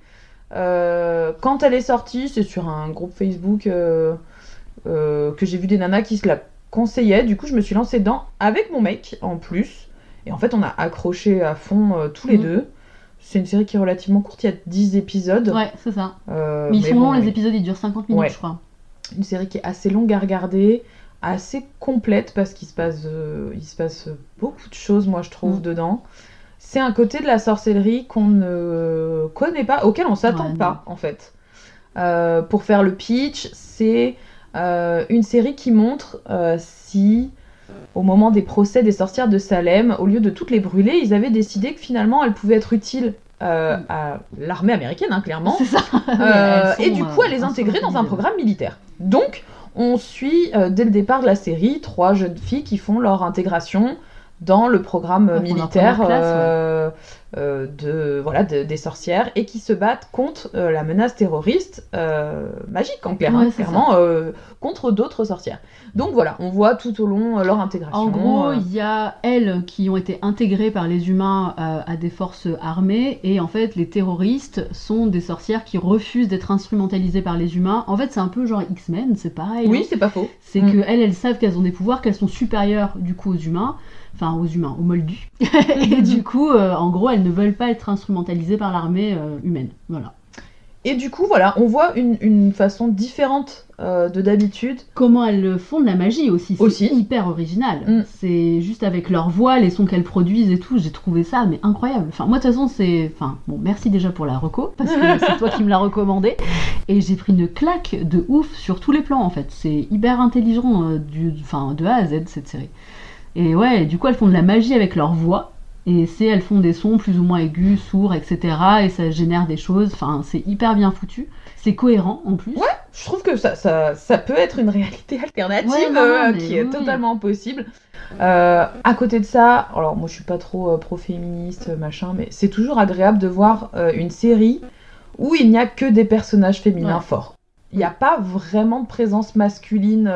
Quand elle est sortie, c'est sur un groupe Facebook que j'ai vu des nanas qui se la conseillaient. Du coup, je me suis lancée dedans avec mon mec en plus. Et en fait, on a accroché à fond tous les Mhm. deux. C'est une série qui est relativement courte, il y a 10 épisodes. Ouais, c'est ça. Euh, mais ils sont bon, longs, les épisodes, ils durent 50 minutes, Ouais. je crois. Une série qui est assez longue à regarder, assez complète parce qu'il se passe, euh, il se passe beaucoup de choses, moi je trouve, Mm. dedans. C'est un côté de la sorcellerie qu'on ne connaît pas, auquel on s'attend Ouais, non. pas en fait. Euh, pour faire le pitch, c'est une série qui montre si, au moment des procès des sorcières de Salem, au lieu de toutes les brûler, ils avaient décidé que finalement elles pouvaient être utiles euh, à l'armée américaine, hein, clairement. C'est ça. Euh, et du coup, euh, elle les intégrer dans un programme militaire. Donc, on suit euh, dès le départ de la série trois jeunes filles qui font leur intégration dans le programme euh, militaire classe, euh, euh, de, voilà, de- des sorcières et qui se battent contre euh, la menace terroriste euh, magique, en clair, Ouais, hein, clairement, contre d'autres sorcières. Donc voilà, on voit tout au long leur intégration. En gros, il y a elles qui ont été intégrées par les humains à des forces armées, et en fait, les terroristes sont des sorcières qui refusent d'être instrumentalisées par les humains. En fait, c'est un peu genre X-Men, c'est pareil. oui, hein. c'est pas faux. c'est Mm. que elles, elles savent qu'elles ont des pouvoirs, qu'elles sont supérieures du coup aux humains, enfin aux humains, aux moldus. et du coup, euh, en gros, elles ne veulent pas être instrumentalisées par l'armée euh, humaine. Voilà. Et du coup, voilà, on voit une, une façon différente euh, de d'habitude. Comment elles font de la magie aussi, c'est Aussi. hyper original. Mm. C'est juste avec leur voix, les sons qu'elles produisent et tout, j'ai trouvé ça mais incroyable. Enfin moi de toute façon c'est, enfin bon merci déjà pour la reco parce que c'est toi qui me l'as recommandé et j'ai pris une claque de ouf sur tous les plans en fait. C'est hyper intelligent euh, du, enfin de A à Z cette série. Et ouais, du coup elles font de la magie avec leur voix. Et c'est, elles font des sons plus ou moins aigus, sourds, etc. Et ça génère des choses. Enfin, c'est hyper bien foutu. C'est cohérent en plus. Ouais, je trouve que ça, ça, ça peut être une réalité alternative Ouais, non, non, euh, qui est oui. totalement possible. Euh, à côté de ça, alors moi je suis pas trop euh, pro-féministe, machin, mais c'est toujours agréable de voir une série où il n'y a que des personnages féminins Ouais. forts. Il n'y a pas vraiment de présence masculine,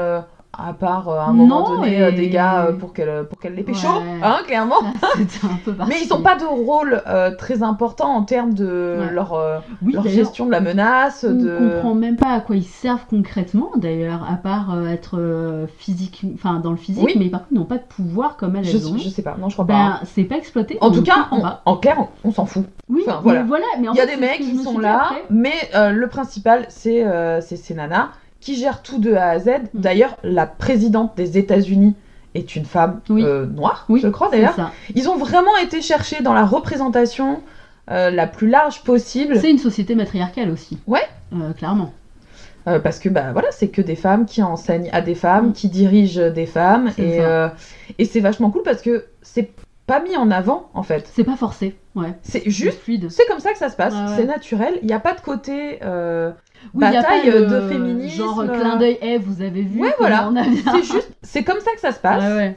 à part euh, à un moment Non, donné et- euh, des gars euh, pour qu'elle pour qu'elle les pécho, Ouais. hein, clairement. Un peu Mais ils n'ont pas de rôle très important en termes de Ouais. leur, Oui, leur d'ailleurs, gestion de la menace. On de... comprend même pas à quoi ils servent concrètement, d'ailleurs, à part être physique, enfin dans le physique, Oui. mais par contre ils n'ont pas de pouvoir comme elles, Je, elles ont. je sais pas, non, je crois pas. Ben, c'est pas exploité. En tout ne cas, on- en clair, on, on s'en fout. Oui, enfin, voilà. voilà. Mais en Il y a fait, des mecs qui sont là, après. mais le principal, c'est c'est ces nanas qui gèrent tout de A à Z. Mm. D'ailleurs, la présidente des États-Unis est une femme Oui. euh, noire, Oui, je crois d'ailleurs. Ils ont vraiment été chercher dans la représentation euh, la plus large possible, C'est une société matriarcale aussi. Ouais. Euh, clairement. parce que bah voilà, c'est que des femmes qui enseignent à des femmes, Mm. qui dirigent des femmes, et c'est vachement cool parce que c'est pas mis en avant en fait. C'est pas forcé. Ouais. C'est juste. C'est comme ça que ça se passe, Ouais, ouais. c'est naturel. Il n'y a pas de côté. Euh, Oui, y a pas bataille le- de féminisme. Genre clin d'œil, eh, vous avez vu Ouais, voilà. c'est juste, c'est comme ça que ça se passe, ouais.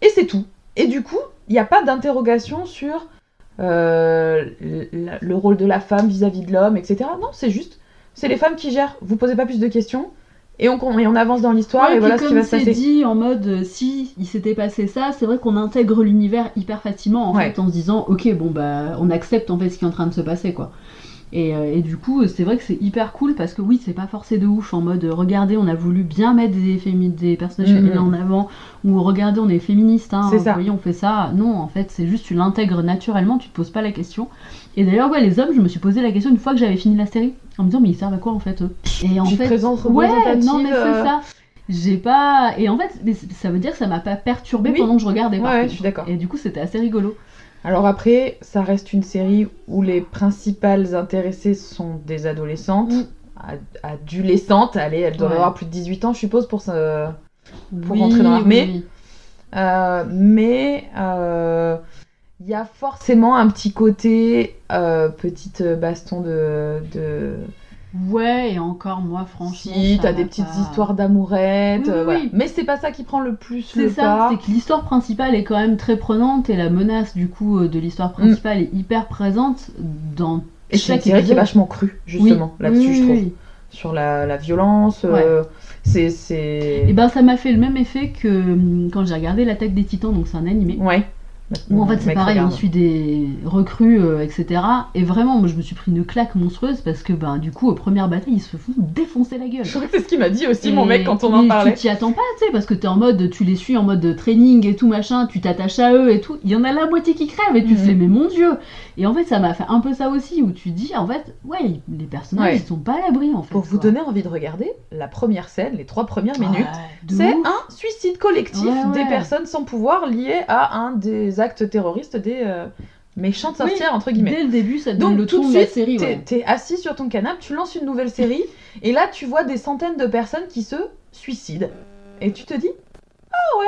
et c'est tout. Et du coup, il n'y a pas d'interrogation sur euh, le, le rôle de la femme vis-à-vis de l'homme, etc. Non, c'est juste, c'est les femmes qui gèrent. Vous posez pas plus de questions, et on, et on avance dans l'histoire, Ouais, et voilà ce qui comme va se c'est passer. dit en mode euh, si il s'était passé ça, c'est vrai qu'on intègre l'univers hyper facilement en Ouais. fait en se disant ok bon bah on accepte en fait ce qui est en train de se passer quoi. Et, euh, et du coup c'est vrai que c'est hyper cool parce que oui c'est pas forcé de ouf en mode euh, regardez on a voulu bien mettre des, des personnages Mhm. féminins en avant ou regardez on est féministe hein, vous ça. voyez on fait ça. Non en fait c'est juste tu l'intègres naturellement tu te poses pas la question. Et d'ailleurs ouais les hommes je me suis posé la question une fois que j'avais fini la série en me disant mais ils servent à quoi en fait eux? Et en Une fait Ouais, non mais c'est euh, ça. J'ai pas. Et en fait, ça veut dire que ça m'a pas perturbé Oui. pendant que je regardais. par Ouais, je suis d'accord. Et du coup, c'était assez rigolo. Alors après, ça reste une série où les principales intéressées sont des adolescentes, Mm. ad- adolescentes, allez, elles doivent Ouais. avoir plus de 18 ans, je suppose, pour se... Pour Oui, rentrer dans l'armée. oui. Euh, mais euh, il y a forcément un petit côté euh, petite baston de... de... Ouais, et encore, moi, franchement. Si, t'as des petites pas- histoires d'amourettes, Oui, euh, oui, voilà. oui. Mais c'est pas ça qui prend le plus C'est le ça, pas. c'est que l'histoire principale est quand même très prenante et la menace du coup euh, de l'histoire principale est hyper présente dans Mm. Et c'est qui est vachement crue, justement, Oui, là-dessus, je trouve. Sur la, la violence, euh, c'est... c'est... Et ben ça m'a fait le même effet que hum, quand j'ai regardé l'attaque des titans, donc c'est un animé. Ouais. Où en fait c'est pareil, on suit des recrues, euh, etc. Et vraiment, moi je me suis pris une claque monstrueuse parce que ben du coup, aux premières batailles, ils se font défoncer la gueule. Je crois que c'est ce qu'il m'a dit aussi, Et- mon mec, quand on en parlait. Tu t'y attends pas, tu sais, parce que t'es en mode, tu les suis en mode training et tout machin, tu t'attaches à eux et tout. Il y en a la moitié qui crève et tu Mhm. fais, mais mon dieu! Et en fait, ça m'a fait un peu ça aussi, où tu dis, en fait, ouais, les personnages, Ouais. ils sont pas à l'abri en fait. Pour vous donner envie de regarder, la première scène, les trois premières minutes, Ouais, c'est un suicide collectif Ouais, des personnes sans pouvoir lié à un des actes terroristes des euh, méchantes Oui, sorcières, entre guillemets. Dès le début, ça te donne Donc le tout ton de de la série. t'es ouais. t'es assis sur ton canapé, tu lances une nouvelle série, et là tu vois des centaines de personnes qui se suicident. Et tu te dis, ah ouais,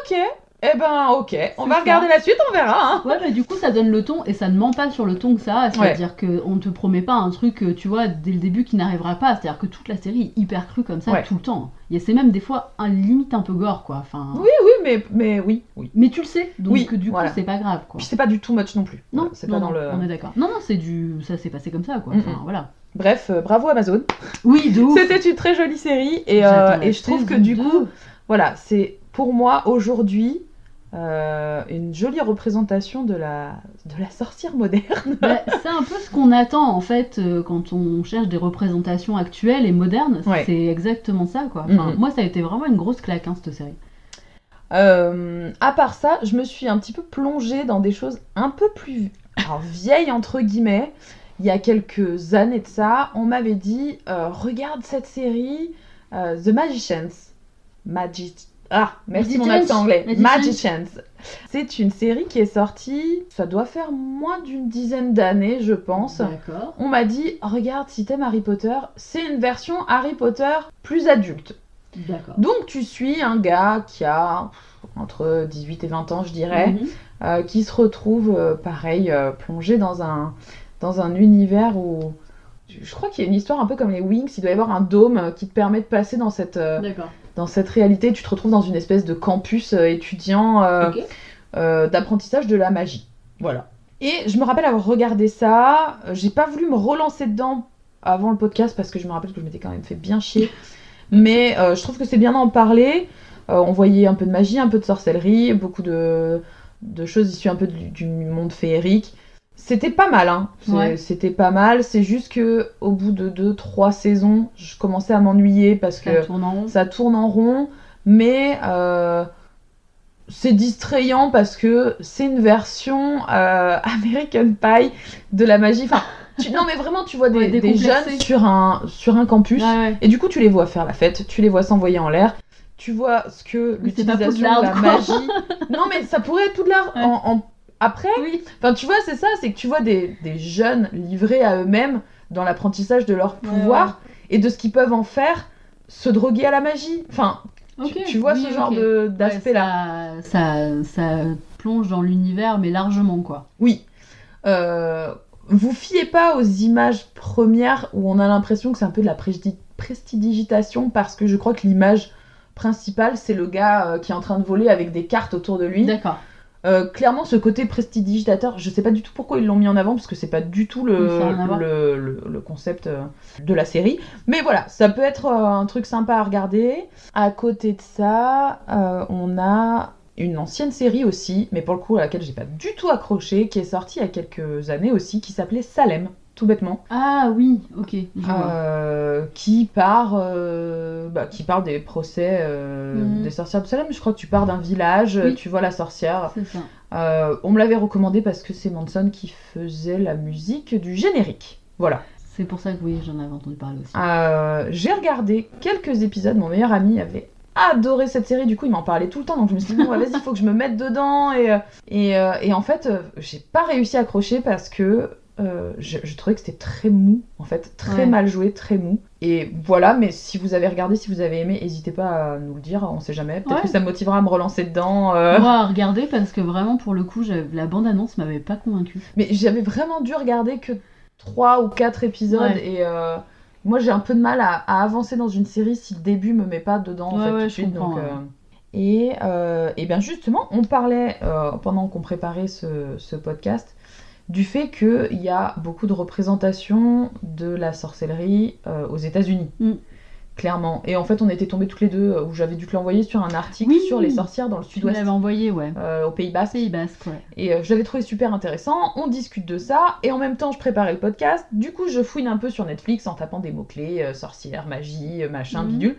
ok, Eh ben, ok, on va ça. regarder la suite, on verra. hein. Ouais, mais du coup, ça donne le ton et ça ne ment pas sur le ton que ça a. C'est-à-dire qu'on ne te promet pas un truc, euh, tu vois, dès le début qui n'arrivera pas. C'est-à-dire que toute la série est hyper crue comme ça Ouais. tout le temps. C'est même des fois un limite un peu gore, quoi. Enfin, Oui, oui, mais, mais oui, oui. Mais tu le sais, donc Oui, du voilà. coup, c'est pas grave, quoi. Puis c'est pas du tout much non plus. Non, Voilà, c'est non, pas dans le. on est d'accord. Non, non, c'est du, ça s'est passé comme ça, quoi. Enfin, mm. voilà. Bref, euh, bravo Amazon. Oui, de. C'était une très jolie série et, euh, et je trouve que du 2. coup, voilà, c'est pour moi aujourd'hui euh, une jolie représentation de la, de la sorcière moderne. Bah, c'est un peu ce qu'on attend en fait euh, quand on cherche des représentations actuelles et modernes. Ouais. C'est exactement ça, quoi. Enfin, Mhm. Moi, ça a été vraiment une grosse claque, hein, cette série. Euh, à part ça, je me suis un petit peu plongée dans des choses un peu plus alors, vieilles entre guillemets. Il y a quelques années de ça, on m'avait dit euh, regarde cette série The Magicians. Magic. Ah, merci mon accent anglais. Magicians. Magicians. C'est une série qui est sortie, ça doit faire moins d'une dizaine d'années, je pense. D'accord. On m'a dit regarde si t'aimes Harry Potter, c'est une version Harry Potter plus adulte. D'accord. Donc tu suis un gars qui a entre 18 et 20 ans, je dirais, Mhm. euh, qui se retrouve euh, pareil euh, plongé dans un dans un univers où je crois qu'il y a une histoire un peu comme les Wings, il doit y avoir un dôme qui te permet de passer dans cette D'accord. Dans cette réalité, tu te retrouves dans une espèce de campus euh, étudiant euh, euh, d'apprentissage de la magie. Voilà. Et je me rappelle avoir regardé ça, j'ai pas voulu me relancer dedans avant le podcast parce que je me rappelle que je m'étais quand même fait bien chier. Mais euh, je trouve que c'est bien d'en parler. Euh, on voyait un peu de magie, un peu de sorcellerie, beaucoup de, de choses issues un peu du, du monde féerique. C'était pas mal, hein. Ouais. C'était pas mal. C'est juste que au bout de deux, trois saisons, je commençais à m'ennuyer parce que Ça tourne en rond. ça tourne en rond, mais euh, c'est distrayant parce que c'est une version euh, American Pie de la magie. Enfin, tu- non mais vraiment, tu vois des, Ouais, des décomplexé. jeunes sur un, sur un campus, Ouais, ouais. et du coup tu les vois faire la fête, tu les vois s'envoyer en l'air, tu vois ce que l'utilisation de la magie... non mais ça pourrait être Poudlard Ouais. en, en- après. Oui. Enfin tu vois, c'est ça, c'est que tu vois des, des jeunes livrés à eux-mêmes dans l'apprentissage de leur Ouais, pouvoir et de ce qu'ils peuvent en faire se droguer à la magie. Enfin, tu- vois Oui, ce genre ok. de- Ouais, d'aspect-là. ça, ça, ça plonge dans l'univers, mais largement, quoi. Oui. Euh, vous fiez pas aux images premières où on a l'impression que c'est un peu de la presti- prestidigitation parce que je crois que l'image principale c'est le gars euh, qui est en train de voler avec des cartes autour de lui. D'accord. Euh, clairement, ce côté prestidigitateur, je sais pas du tout pourquoi ils l'ont mis en avant parce que c'est pas du tout le, concept euh, de la série. Mais voilà, ça peut être euh, un truc sympa à regarder. À côté de ça, euh, on a une ancienne série aussi, mais pour le coup à laquelle j'ai pas du tout accroché, qui est sortie il y a quelques années aussi, qui s'appelait Salem, tout bêtement. Ah oui, ok. Vois. Euh, qui part euh, bah, qui parle des procès euh, Mhm. des sorcières de Salem je crois que tu pars d'un village Oui. tu vois la sorcière C'est ça. on me l'avait recommandé parce que c'est Manson qui faisait la musique du générique. Voilà. C'est pour ça que oui, j'en avais entendu parler aussi. J'ai regardé quelques épisodes. Mon meilleur ami avait adoré cette série. Du coup, il m'en parlait tout le temps. Donc je me suis dit, bon, vas-y, il faut que je me mette dedans. Et, et, et en fait, j'ai pas réussi à accrocher parce que euh, je, je trouvais que c'était très mou. En fait, très Ouais. mal joué, très mou. Et voilà, mais si vous avez regardé, si vous avez aimé, n'hésitez pas à nous le dire. On sait jamais. Peut-être Ouais. que ça me motivera à me relancer dedans. euh. Moi, à regarder parce que vraiment, pour le coup, la bande-annonce m'avait pas convaincue. Mais j'avais vraiment dû regarder que 3 ou 4 épisodes Ouais. et euh, moi j'ai un peu de mal à, à avancer dans une série si le début me met pas dedans en fait, tout de je suite. donc, euh, Et, et bien justement, on parlait pendant qu'on préparait ce, ce podcast du fait qu'il y a beaucoup de représentations de la sorcellerie euh, aux États-Unis. Mm. Clairement. Et en fait, on était tombés toutes les deux, euh, où j'avais dû te l'envoyer sur un article Oui. sur les sorcières dans le Tu sud-ouest, l'avais envoyé, ouais. euh, au Pays Basque. Pays Basque, ouais. Et euh, je l'avais trouvé super intéressant. On discute de ça. Et en même temps, je préparais le podcast. Du coup, je fouine un peu sur Netflix en tapant des mots-clés sorcière, magie, machin, Mhm. bidule.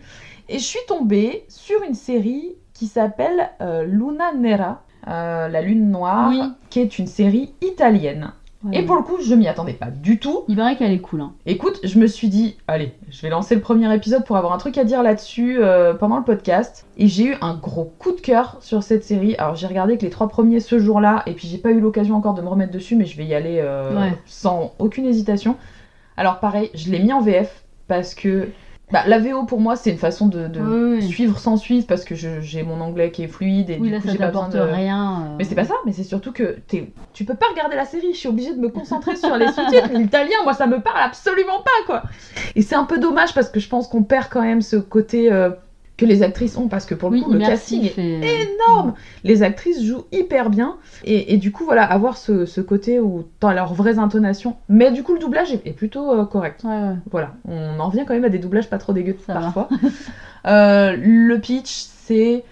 Et je suis tombée sur une série qui s'appelle Luna Nera, euh, la lune noire, Oui. qui est une série italienne. Ouais. Et pour le coup, je m'y attendais pas du tout. Il paraît qu'elle est cool, hein. Écoute, je me suis dit, allez, je vais lancer le premier épisode pour avoir un truc à dire là-dessus euh, pendant le podcast. Et j'ai eu un gros coup de cœur sur cette série. Alors j'ai regardé que les trois premiers ce jour-là, et puis j'ai pas eu l'occasion encore de me remettre dessus, mais je vais y aller euh, Ouais. sans aucune hésitation. Alors pareil, je l'ai mis en VF parce que Bah, la VO pour moi c'est une façon de, de Oui, oui. suivre sans suivre parce que j'ai mon anglais qui est fluide et Oui, du là, coup j'ai pas besoin de. rien. euh. Mais c'est pas ça, mais c'est surtout que t'es- tu peux pas regarder la série, je suis obligée de me concentrer sur les sous-titres. L'italien, moi ça me parle absolument pas quoi. Et c'est un peu dommage parce que je pense qu'on perd quand même ce côté euh, que les actrices ont parce que pour le Oui, coup le casting est et... énorme. Les actrices jouent hyper bien et, et du coup voilà avoir ce, ce côté où t'as leurs vraies intonations, mais du coup le doublage est, est plutôt euh, correct. Ouais, ouais. Voilà, on en revient quand même à des doublages pas trop dégueux Ça parfois. Euh, le pitch, c'est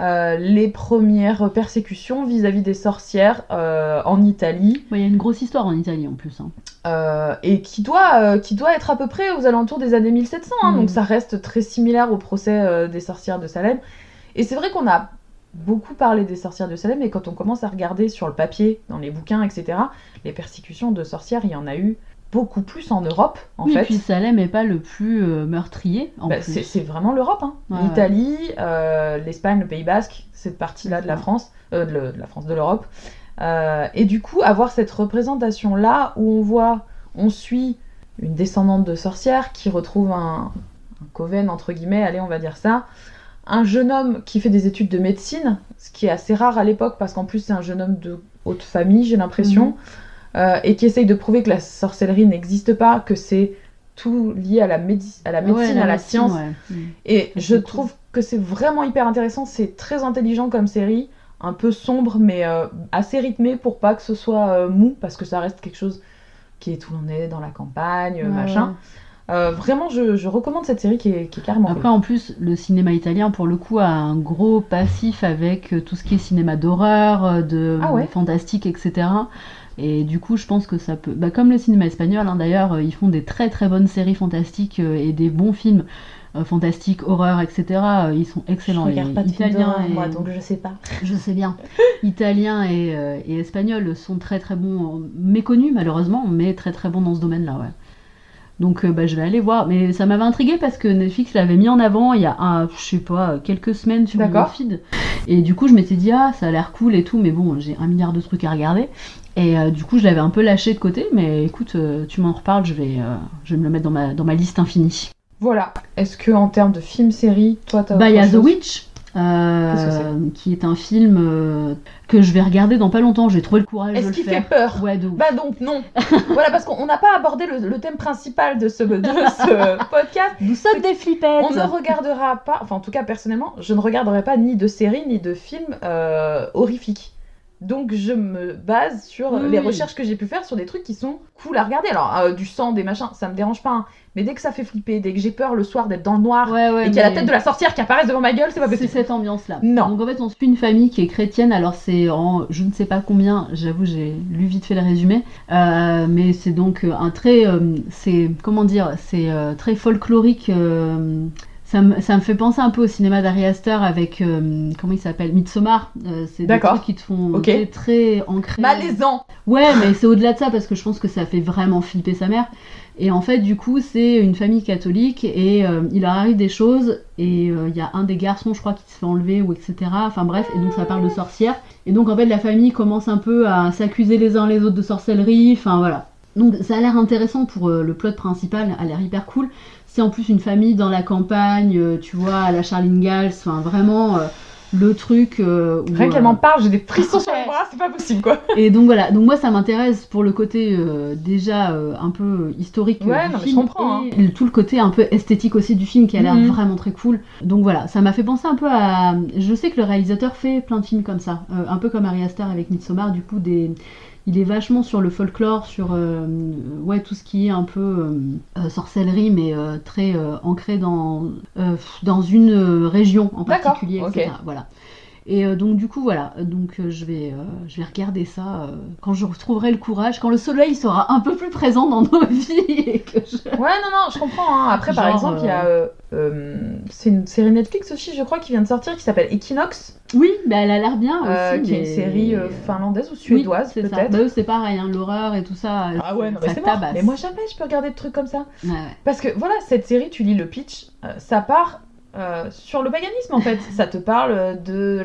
euh, les premières persécutions vis-à-vis des sorcières euh, en Italie Ouais, Il y a une grosse histoire en Italie en plus. hein. euh, et qui doit, qui doit être à peu près aux alentours des années 1700. hein, Mhm. donc ça reste très similaire au procès des sorcières de Salem. Et c'est vrai qu'on a beaucoup parlé des sorcières de Salem, et quand on commence à regarder sur le papier, dans les bouquins, etc., les persécutions de sorcières, il y en a eu beaucoup plus en Europe, en oui, fait. et puis Salem est pas le plus euh, meurtrier en Bah, plus. c'est vraiment l'Europe. Hein. Ouais, L'Italie, euh, l'Espagne, le Pays Basque, cette partie-là de la. France, euh, de, la France, de l'Europe. Et du coup, avoir cette représentation-là où on voit, on suit une descendante de sorcière qui retrouve un, un coven, entre guillemets, allez, on va dire ça. Un jeune homme qui fait des études de médecine, ce qui est assez rare à l'époque parce qu'en plus c'est un jeune homme de haute famille, j'ai l'impression, Mhm. Euh, et qui essaye de prouver que la sorcellerie n'existe pas, que c'est tout lié à la, médi- à la médecine, Ouais, à la médecine, science. ouais. Mm. Et je cool. trouve que c'est vraiment hyper intéressant, c'est très intelligent comme série, un peu sombre mais euh, assez rythmé pour pas que ce soit euh, mou, parce que ça reste quelque chose qui est tourné dans la campagne, Ouais, machin. Euh, vraiment, je, je recommande cette série qui est, qui est carrément Après, cool. en plus, le cinéma italien, pour le coup, a un gros passif avec tout ce qui est cinéma d'horreur, de Ah ouais fantastique, etc. Et du coup, je pense que ça peut. Bah, comme le cinéma espagnol, hein, d'ailleurs, euh, ils font des très très bonnes séries fantastiques euh, et des bons films euh, fantastiques, horreur, etc. ils sont excellents. Je regarde Les pas Italiens d'horreur, et... moi, donc je sais pas. Je sais bien. Italiens et, et espagnols sont très très bons, méconnus malheureusement, mais très très bons dans ce domaine-là, ouais. Donc bah, je vais aller voir. Mais ça m'avait intrigué parce que Netflix l'avait mis en avant il y a, un, je sais pas, quelques semaines sur mon feed. Et du coup je m'étais dit, ah ça a l'air cool et tout, mais bon, j'ai un milliard de trucs à regarder. Et euh, du coup je l'avais un peu lâché de côté, mais écoute, euh, tu m'en reparles, je vais, euh, je vais me le mettre dans ma, dans ma liste infinie. Voilà. Est-ce que en termes de film, série, toi, t'as Bah, il y a The Witch, qui est un film que je vais regarder dans pas longtemps. J'ai trouvé le courage de Est-ce le qu'il faire. fait peur Ouais, de ouf. Bah donc non. voilà parce qu'on on n'a pas abordé le, le thème principal de ce, de ce podcast. Nous sommes des flippettes. On ne regardera pas, enfin en tout cas personnellement, je ne regarderai pas ni de séries ni de films euh, horrifiques. Donc je me base sur Oui, les recherches que j'ai pu faire sur des trucs qui sont cool à regarder. Alors euh, du sang, des machins, ça me dérange pas. hein. Mais dès que ça fait flipper, dès que j'ai peur le soir d'être dans le noir Ouais, ouais, et qu'il y a la tête de la sorcière qui apparaît devant ma gueule, c'est pas C'est possible. cette ambiance-là. Non. Donc en fait, on suit une famille qui est chrétienne. Alors c'est en je ne sais pas combien. J'avoue, j'ai lu vite fait le résumé. Euh, mais c'est donc euh, un très, euh, c'est comment dire, c'est euh, très folklorique. Ça me, ça me fait penser un peu au cinéma d'Ari Aster avec euh, comment il s'appelle Midsommar. Euh, c'est des trucs qui te font très, très ancrés. Malaisant. Ouais, mais c'est au-delà de ça parce que je pense que ça fait vraiment flipper sa mère. Et en fait, du coup, c'est une famille catholique et euh, il leur arrive des choses et il y a un des garçons, je crois, qui se fait enlever ou etc. Enfin bref, et donc ça parle de sorcières. Et donc en fait, la famille commence un peu à s'accuser les uns les autres de sorcellerie. Enfin voilà. Donc ça a l'air intéressant pour le plot principal, a l'air hyper cool. C'est en plus une famille dans la campagne, euh, tu vois, à la Charline Gals. Enfin vraiment euh, le truc. euh, où, Rien euh, qu'elle m'en parle, j'ai des frissons sur les bras, c'est pas possible quoi. et donc voilà, donc moi ça m'intéresse pour le côté euh, déjà un peu historique Ouais, du non, mais je comprends, hein. et tout le côté un peu esthétique aussi du film qui a l'air Mhm. vraiment très cool. Donc voilà, ça m'a fait penser un peu à... Je sais que le réalisateur fait plein de films comme ça, un peu comme Ari Aster avec Midsommar, du coup des... Il est vachement sur le folklore, sur euh, ouais, tout ce qui est un peu euh, euh, sorcellerie, mais euh, très ancré dans, dans une région en particulier, etc. Voilà. Et euh, donc du coup voilà, donc euh, je vais euh, je vais regarder ça quand je retrouverai le courage, quand le soleil sera un peu plus présent dans nos vies et que je... Ouais, non, non, je comprends. hein. Après, par exemple, il y a. c'est une série Netflix aussi, je crois, qui vient de sortir, qui s'appelle Equinox, Oui, mais elle a l'air bien aussi. qui est une mais- série finlandaise ou Oui, suédoise, c'est ça. peut-être. Bah, c'est pareil, hein, l'horreur et tout ça. Ah ouais, non, mais ça tabasse. Mais moi, jamais je peux regarder de trucs comme ça. Ouais, ouais. Parce que voilà, cette série, tu lis le pitch, ça part euh, sur le paganisme en fait. ça te parle de.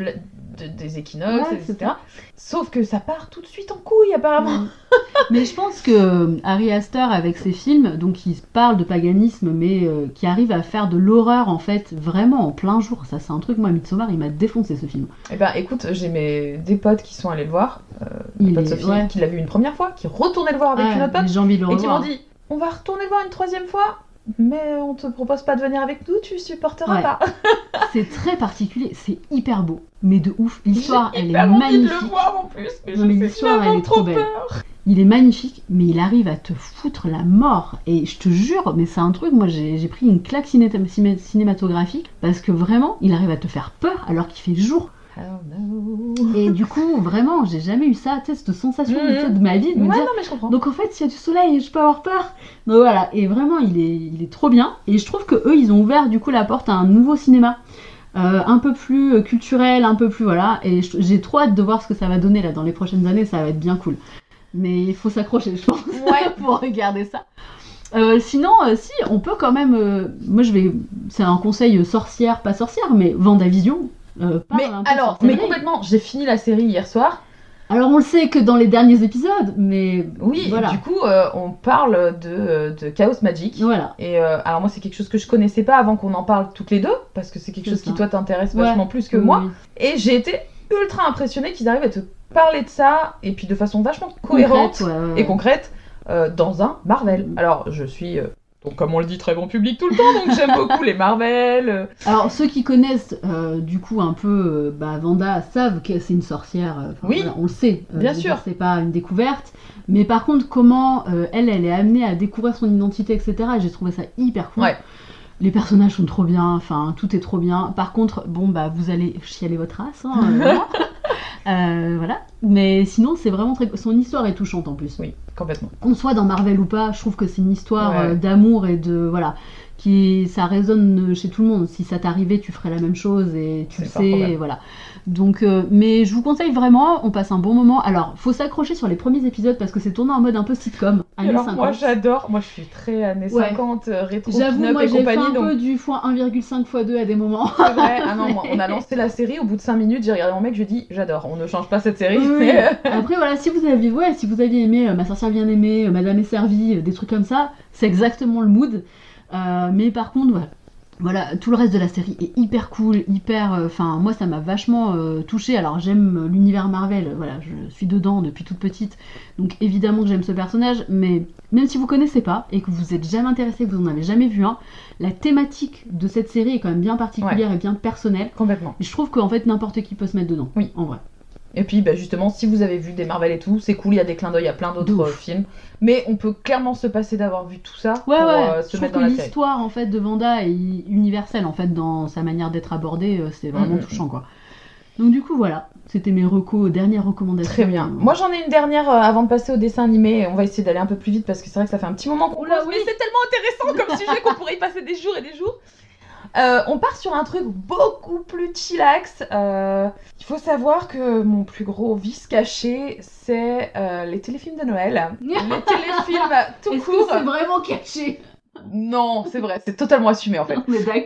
des équinoxes, Ouais, etc. Sauf que ça part tout de suite en couille, apparemment. Mais je pense que euh, Harry Astor, avec ses films, donc il parle de paganisme, mais euh, qui arrive à faire de l'horreur, en fait, vraiment en plein jour. Ça, c'est un truc, moi, Midsommar, il m'a défoncé ce film. Eh ben, écoute, j'ai mes des potes qui sont allés le voir. Euh, Il pote est- Sophie, ouais. qui l'a vu une première fois, qui retournait le voir avec Ouais, une autre pote, et qui m'ont dit on va retourner le voir une troisième fois, mais on te propose pas de venir avec nous, tu supporteras Ouais. pas. C'est très particulier, c'est hyper beau, mais de ouf. L'histoire, elle est envie de magnifique. le voir en plus, mais Non, l'histoire, elle est trop belle. peur. Il est magnifique, mais il arrive à te foutre la mort. Et je te jure, mais c'est un truc, moi j'ai pris une claque ciné- ciné- cinématographique parce que vraiment, il arrive à te faire peur alors qu'il fait jour. Et du coup, vraiment, j'ai jamais eu ça, tu sais, cette sensation de ma vie de me Ouais, dire. non, mais je comprends. Donc en fait, s'il y a du soleil, je peux avoir peur. Donc voilà, et vraiment, il est, il est trop bien. Et je trouve que eux, ils ont ouvert du coup la porte à un nouveau cinéma. Euh, un peu plus euh, culturel, un peu plus voilà. Et j'ai trop hâte de voir ce que ça va donner là dans les prochaines années, ça va être bien cool. Mais il faut s'accrocher, je pense, Ouais. pour regarder ça. Euh, sinon, euh, si, on peut quand même. moi, je vais. C'est un conseil sorcière, pas sorcière, mais Vendavision. Euh, parle Mais un peu alors, mais complètement, j'ai fini la série hier soir. Alors, on le sait que dans les derniers épisodes, mais. Oui, voilà. du coup, euh, on parle de, de Chaos Magic. Voilà. Et euh, alors moi, c'est quelque chose que je connaissais pas avant qu'on en parle toutes les deux, parce que c'est quelque chose qui toi t'intéresse Ouais. vachement plus que Oui, moi. Et j'ai été ultra impressionnée qu'ils arrivent à te parler de ça, et puis de façon vachement cohérente Concrète, ouais, ouais, et concrète, euh, dans un Marvel. Mhm. Alors, je suis, euh, comme on le dit, très bon public tout le temps, donc j'aime beaucoup les Marvel. Alors, ceux qui connaissent euh, du coup un peu euh, bah, Vanda savent que c'est une sorcière. euh, enfin, Oui. voilà, on le sait. Euh, Bien sûr. C'est pas une découverte. Mais par contre, comment euh, elle, elle est amenée à découvrir son identité, etc. J'ai trouvé ça hyper cool. Ouais. Les personnages sont trop bien, enfin tout est trop bien. Par contre, bon bah vous allez chialer votre race, hein, euh, voilà. Euh, voilà. Mais sinon, c'est vraiment très. Son histoire est touchante en plus. Oui, complètement. qu'on soit dans Marvel ou pas, je trouve que c'est une histoire Ouais. euh, d'amour et de voilà qui ça résonne chez tout le monde. Si ça t'arrivait, tu ferais la même chose et tu le sais, et voilà. Donc, euh, mais je vous conseille vraiment, on passe un bon moment. Alors, faut s'accrocher sur les premiers épisodes parce que c'est tourné en mode un peu sitcom, années alors 50. moi j'adore, moi je suis très années Ouais. 50, euh, rétro, J'avoue, moi j'ai fait un donc peu du fois 1,5 x 2 à des moments. c'est vrai. Ah non, moi, on a lancé la série, au bout de 5 minutes, j'ai regardé mon mec, je lui ai dit j'adore, on ne change pas cette série. Oui, oui. mais, Après voilà, si vous aviez, ouais, si vous aviez aimé euh, Ma sorcière bien aimée, euh, Madame est servie, euh, des trucs comme ça, c'est exactement le mood. Euh, mais par contre, voilà. Voilà, tout le reste de la série est hyper cool, hyper. euh, Enfin, moi, ça m'a vachement euh, touché. Alors, j'aime l'univers Marvel. Voilà, je suis dedans depuis toute petite, donc évidemment que j'aime ce personnage. Mais même si vous connaissez pas et que vous êtes jamais intéressé, que vous en avez jamais vu un, la thématique de cette série est quand même bien particulière et bien personnelle. Complètement. Et je trouve qu'en fait, n'importe qui peut se mettre dedans. Oui. en vrai. Et puis bah, justement, si vous avez vu des Marvel et tout, c'est cool, il y a des clins d'œil à plein d'autres films. Mais on peut clairement se passer d'avoir vu tout ça Ouais, pour ouais. euh, je se trouve mettre que dans la série. l'histoire en fait de Vanda est universelle en fait dans sa manière d'être abordée, euh, c'est vraiment Mhm. touchant quoi. Donc du coup voilà, c'était mes recos, dernières recommandations. Très bien. Moi j'en ai une dernière euh, avant de passer au dessin animé. On va essayer d'aller un peu plus vite parce que c'est vrai que ça fait un petit moment qu'on pose, oui. mais c'est tellement intéressant comme sujet qu'on pourrait y passer des jours et des jours. Euh, on part sur un truc beaucoup plus chillax. Euh, il faut savoir que mon plus gros vice caché, c'est euh, les téléfilms de Noël. les téléfilms tout Est-ce que court. c'est vraiment caché? Non, c'est vrai, c'est totalement assumé en fait.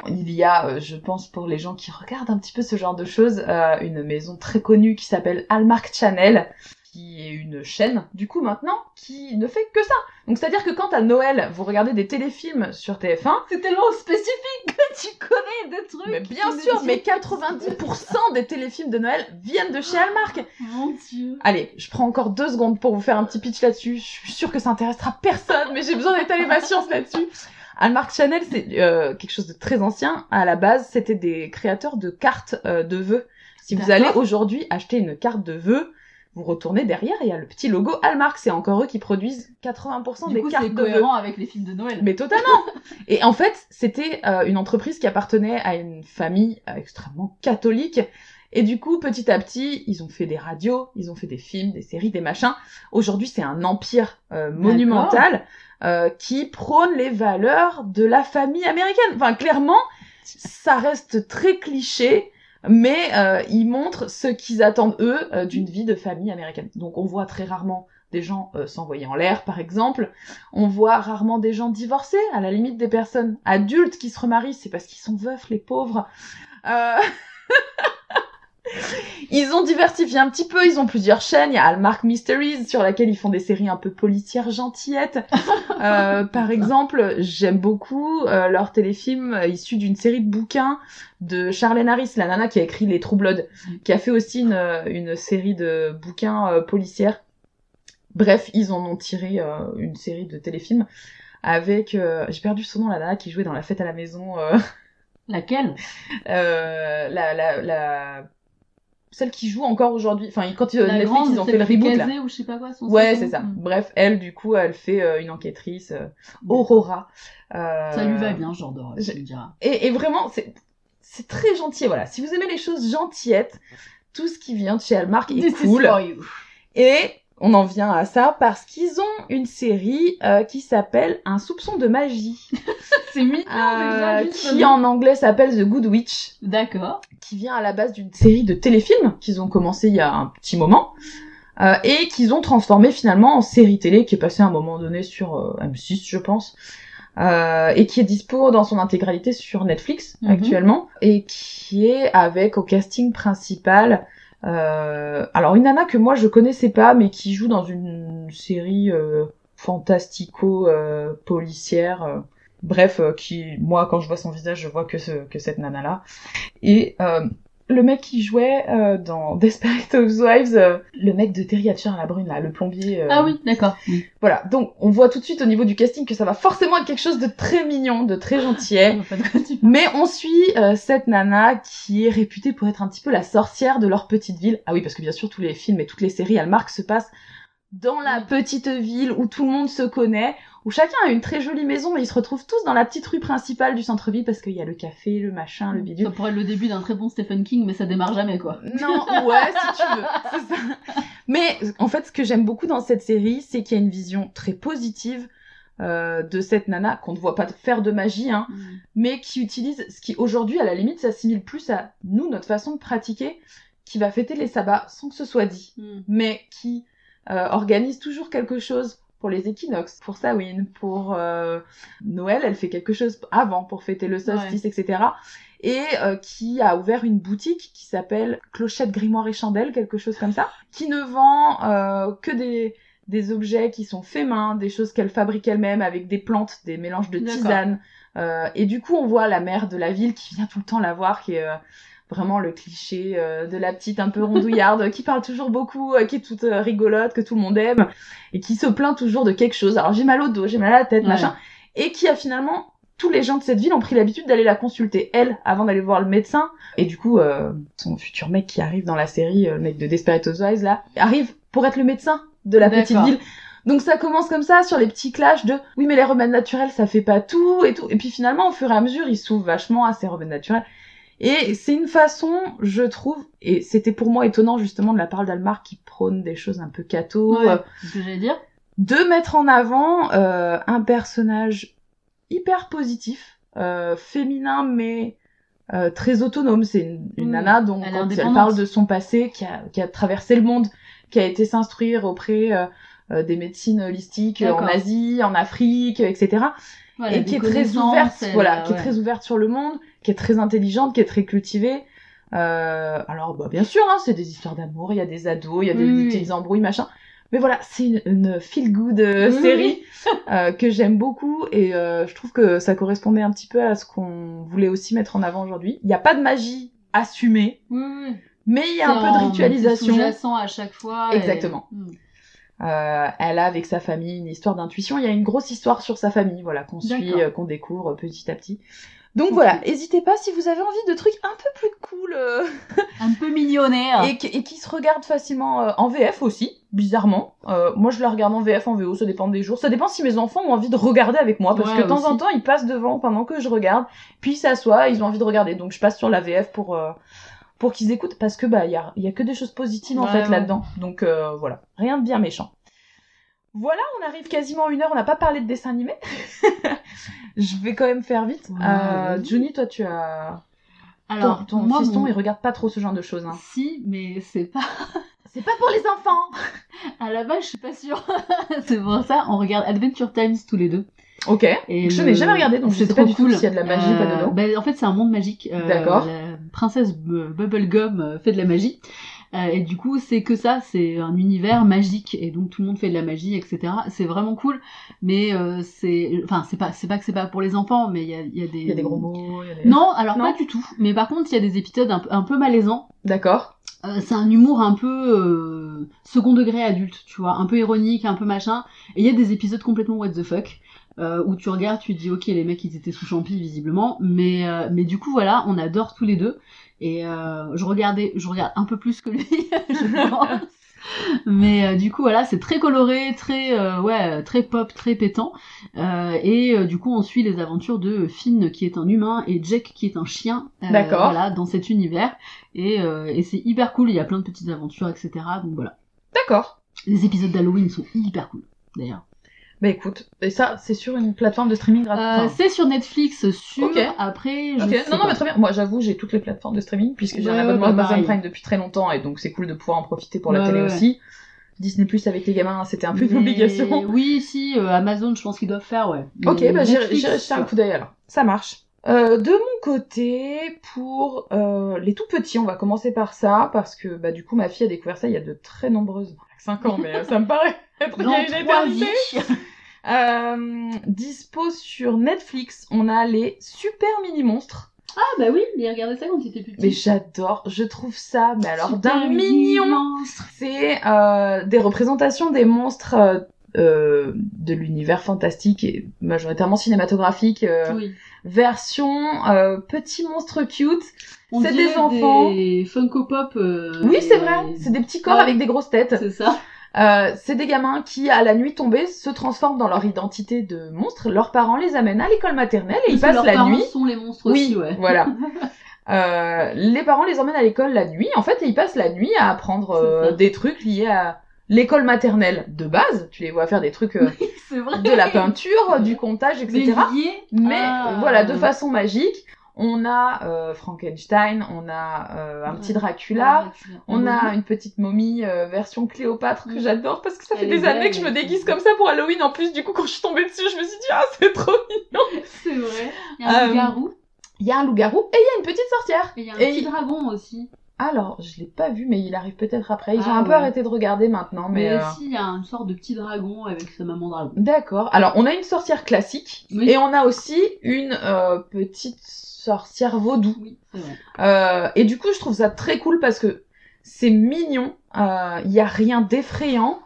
Il y a, euh, je pense, pour les gens qui regardent un petit peu ce genre de choses, euh, une maison très connue qui s'appelle Hallmark Channel, qui est une chaîne, du coup, maintenant, qui ne fait que ça. Donc, c'est-à-dire que quand à Noël, vous regardez des téléfilms sur TF1, C'est tellement spécifique que tu connais des trucs. mais bien sûr, mais 90% des téléfilms de Noël viennent de chez Hallmark. Mon dieu. Allez, je prends encore deux secondes pour vous faire un petit pitch là-dessus. Je suis sûre que ça intéressera personne, mais j'ai besoin d'étaler ma science là-dessus. Hallmark Channel, c'est euh, quelque chose de très ancien. À la base, c'était des créateurs de cartes euh, de vœux. Si vous allez aujourd'hui acheter une carte de vœux, vous retournez derrière, il y a le petit logo Hallmark. C'est encore eux qui produisent 80% Du des coup cartes c'est de cohérent avec les films de Noël. Mais totalement. Et en fait, c'était euh, une entreprise qui appartenait à une famille euh, extrêmement catholique. Et du coup, petit à petit, ils ont fait des radios, ils ont fait des films, des séries, des machins. Aujourd'hui, c'est un empire euh, monumental qui prône les valeurs de la famille américaine. Enfin, clairement, ça reste très cliché, mais euh, ils montrent ce qu'ils attendent eux euh, d'une vie de famille américaine. Donc, on voit très rarement des gens euh, s'envoyer en l'air, par exemple. On voit rarement des gens divorcés, à la limite des personnes adultes qui se remarient, c'est parce qu'ils sont veufs, les pauvres. Ils ont diversifié un petit peu, ils ont plusieurs chaînes. Il y a Hallmark Mysteries sur laquelle ils font des séries un peu policières gentillettes. Euh, par exemple, j'aime beaucoup euh, leur téléfilm euh, issu d'une série de bouquins de Charlene Harris, la nana qui a écrit Les True Blood, qui a fait aussi une, euh, une série de bouquins euh, policières. Bref, ils en ont tiré euh, une série de téléfilms avec... euh, J'ai perdu son nom, la nana qui jouait dans La fête à la maison. euh, Laquelle? euh, la, la, la... Celle qui joue encore aujourd'hui. Enfin, quand euh, La Netflix, grande, ils ont fait le reboot, là. ou je sais pas quoi. Son Ouais, c'est ça. Bref, elle, du coup, elle fait euh, une enquêtrice, euh, Aurora. Euh, Ça lui va bien, genre j'ai- tu me diras. Et, et vraiment, c'est c'est très gentil. Voilà, si vous aimez les choses gentillettes, tout ce qui vient de chez Hallmark est This is cool. for you. Et on en vient à ça parce qu'ils ont une série euh, qui s'appelle Un soupçon de magie, C'est mignon euh, déjà, qui en anglais s'appelle The Good Witch. D'accord. qui vient à la base d'une série de téléfilms qu'ils ont commencé il y a un petit moment euh, et qu'ils ont transformé finalement en série télé qui est passée à un moment donné sur euh, M6 je pense euh, et qui est dispo dans son intégralité sur Netflix Mhm. actuellement et qui est avec au casting principal euh, alors une nana que moi je connaissais pas mais qui joue dans une série euh, fantastico euh, policière euh, bref euh, qui moi quand je vois son visage je vois que ce, que cette nana là et euh, le mec qui jouait euh, dans Desperate Housewives, euh, le mec de Terry Hatcher à la brune là, le plombier. euh, Ah oui, d'accord. Voilà, donc on voit tout de suite au niveau du casting que ça va forcément être quelque chose de très mignon, de très gentillet. Parles. Mais on suit cette nana qui est réputée pour être un petit peu la sorcière de leur petite ville. Ah oui, parce que bien sûr tous les films et toutes les séries Hallmark se passent dans la petite ville où tout le monde se connaît, où chacun a une très jolie maison, mais ils se retrouvent tous dans la petite rue principale du centre-ville parce qu'il y a le café, le machin, le bidule. Ça pourrait être le début d'un très bon Stephen King, mais ça démarre jamais, quoi. Non, ouais, si tu veux, ça. Mais en fait, ce que j'aime beaucoup dans cette série, c'est qu'il y a une vision très positive euh, de cette nana qu'on ne voit pas faire de magie, hein, mais qui utilise ce qui aujourd'hui, à la limite, s'assimile plus à nous, notre façon de pratiquer, qui va fêter les sabbats sans que ce soit dit, Mm. mais qui euh, organise toujours quelque chose pour les équinoxes, pour Samhain, pour euh, Noël, elle fait quelque chose avant pour fêter le solstice, etc. Et euh, qui a ouvert une boutique qui s'appelle Clochette, Grimoire et Chandelle, quelque chose comme ça, qui ne vend euh, que des, des objets qui sont faits main, des choses qu'elle fabrique elle-même avec des plantes, des mélanges de tisanes. Et du coup, on voit la mère de la ville qui vient tout le temps la voir, qui est vraiment le cliché euh, de la petite un peu rondouillarde, qui parle toujours beaucoup, euh, qui est toute euh, rigolote, que tout le monde aime, et qui se plaint toujours de quelque chose. Alors j'ai mal au dos, j'ai mal à la tête, Ouais. machin. Et qui a finalement tous les gens de cette ville ont pris l'habitude d'aller la consulter, elle, avant d'aller voir le médecin. Et du coup, son futur mec qui arrive dans la série, le mec de Desperate Housewives, là, arrive pour être le médecin de la petite ville. Donc ça commence comme ça, sur les petits clashs de « oui, mais les remèdes naturels, ça fait pas tout » et tout. Et puis finalement, au fur et à mesure, il s'ouvre vachement à ces remèdes naturels. Et c'est une façon, je trouve, et c'était pour moi étonnant justement de la part d'Almar qui prône des choses un peu Ouais, euh, c'est ce que j'allais dire. de mettre en avant euh, un personnage hyper positif, euh, féminin mais très autonome. C'est une, une Oui, nana dont elle quand elle parle de son passé, qui a, qui a traversé le monde, qui a été s'instruire auprès des médecines holistiques en. Asie, en Afrique, etc. A et qui est très ouverte, voilà, euh, qui est très ouverte sur le monde, qui est très intelligente, qui est très cultivée. Euh, alors, bah, bien sûr, hein, c'est des histoires d'amour, il y a des ados, il y a des, Oui, petites embrouilles, machin. Mais voilà, c'est une, une feel-good euh, Oui, série euh, que j'aime beaucoup et je trouve que ça correspondait un petit peu à ce qu'on voulait aussi mettre en avant aujourd'hui. Il n'y a pas de magie assumée, Oui, mais il y a un peu de ritualisation. c'est sous-jacent à chaque fois. Exactement. Mm. Euh, elle a avec sa famille une histoire d'intuition. Il y a une grosse histoire sur sa famille, voilà, qu'on suit, euh, qu'on découvre petit à petit. Donc voilà, n'hésitez pas si vous avez envie de trucs un peu plus cool euh, Un peu millionnaire. et, qui- et qui se regardent facilement euh, en VF aussi, bizarrement. Euh, moi, je la regarde en VF, en VO, ça dépend des jours. Ça dépend si mes enfants ont envie de regarder avec moi, parce Ouais, que de temps aussi. en temps, ils passent devant pendant que je regarde, puis ils s'assoient, ils ont envie de regarder. Donc je passe sur la VF pour euh, pour qu'ils écoutent, parce que bah il y a, y a que des choses positives en Ouais, fait ouais. là-dedans. Donc euh, voilà, rien de bien méchant. Voilà, on arrive quasiment à une heure, on n'a pas parlé de dessin animé. je vais quand même faire vite. Ouais, Euh. Johnny, toi tu as... Alors, ton ton moi, fiston, mon- il regarde pas trop ce genre de choses. Hein. Si, mais c'est pas. C'est pas pour les enfants À la base, je suis pas sûre. c'est pour ça, on regarde Adventure Times tous les deux. Ok. Et je le- n'ai jamais regardé, donc je sais pas du tout cool. s'il y a de la magie ou pas Euh, dedans. bah, en fait, c'est un monde magique. Euh, D'accord. La princesse Bu- Bubblegum euh, fait de la magie. Euh, et du coup, c'est que ça, c'est un univers magique et donc tout le monde fait de la magie, etc. C'est vraiment cool, mais euh, c'est, enfin, c'est pas, c'est pas que c'est pas pour les enfants, mais il y a, il y a des, Il y a des gros mots. il y a des- Non, alors Non. pas du tout. Mais par contre, il y a des épisodes un, peu- un peu malaisants. D'accord. Euh, c'est un humour un peu euh, second degré adulte, tu vois, un peu ironique, un peu machin. Et il y a des épisodes complètement what the fuck. Euh, où tu regardes, tu te dis ok les mecs ils étaient sous champi visiblement, mais euh, mais du coup voilà on adore tous les deux. Et euh, je regardais je regarde un peu plus que lui je pense, mais euh, du coup voilà c'est très coloré très euh, ouais très pop très pétant. Euh, et euh, du coup on suit les aventures de Finn qui est un humain et Jack qui est un chien D'accord. voilà dans cet univers. Et, euh, et c'est hyper cool il y a plein de petites aventures etc donc voilà. D'accord. les épisodes d'Halloween sont hyper cool d'ailleurs Bah écoute, et ça, c'est sur une plateforme de streaming gratuite. Euh, Enfin, c'est sur Netflix, sur. Ok. Après, je Ok, sais non, non, mais très bien. Moi, j'avoue, j'ai toutes les plateformes de streaming, puisque j'ai un abonnement Amazon. Prime depuis très longtemps, et donc c'est cool de pouvoir en profiter pour la télé ouais, aussi. Disney Plus avec les gamins, c'était un peu une Mais- obligation. Oui, si, euh, Amazon, je pense qu'ils doivent faire, ouais. Ok, Mais bah j'irai jeter un coup d'œil alors. Ça marche. Euh, de mon côté, pour euh, les tout petits, on va commencer par ça, parce que bah du coup ma fille a découvert ça il y a de très nombreuses... 5 ans, mais euh, ça me paraît être il y a une éternité. Euh, dispo sur Netflix, on a les Super Mini Monstres. Ah, bah oui, mais regardez ça quand il était plus petit. Mais j'adore, je trouve ça, mais alors d'un mignon. monstre. C'est euh, des représentations des monstres euh, euh, de l'univers fantastique et majoritairement cinématographique. euh, Oui. Version euh, petit monstre cute. C'est des enfants. Des Funko Pop. euh, Oui, c'est vrai. C'est des petits corps Ouais. avec des grosses têtes. C'est ça. Euh, c'est des gamins qui, à la nuit tombée, se transforment dans leur identité de monstre. Leurs parents les amènent à l'école maternelle et ils Parce passent leurs la parents nuit. sont les monstres Oui, aussi, ouais. voilà. Euh, les parents les emmènent à l'école la nuit, en fait, et ils passent la nuit à apprendre euh, des trucs liés à l'école maternelle de base. Tu les vois faire des trucs euh, de la peinture, du comptage, etc. Mais voilà, de façon magique. On a euh, Frankenstein, on a euh, un Ouais. petit Dracula, Dracula. on a Mhm. une petite momie euh, version Cléopâtre que Mm. j'adore parce que ça fait Elle des années que je me déguise comme ça pour Halloween. En plus, du coup, quand je suis tombée dessus, je me suis dit, ah, c'est trop mignon. C'est vrai. Il y a un Euh, garou Il y a un loup-garou et il y a une petite sorcière. et il y a un et petit il- dragon aussi. Alors, je l'ai pas vu, mais il arrive peut-être après. Ont Ah, un peu ouais. arrêté de regarder maintenant, mais. Mais si, il y a une sorte de petit dragon avec sa maman dragon. D'accord. Alors, on a une sorcière classique Oui. et on a aussi une euh, petite sorcière vaudou. Oui. Euh, et du coup, je trouve ça très cool parce que c'est mignon. Il y a rien d'effrayant.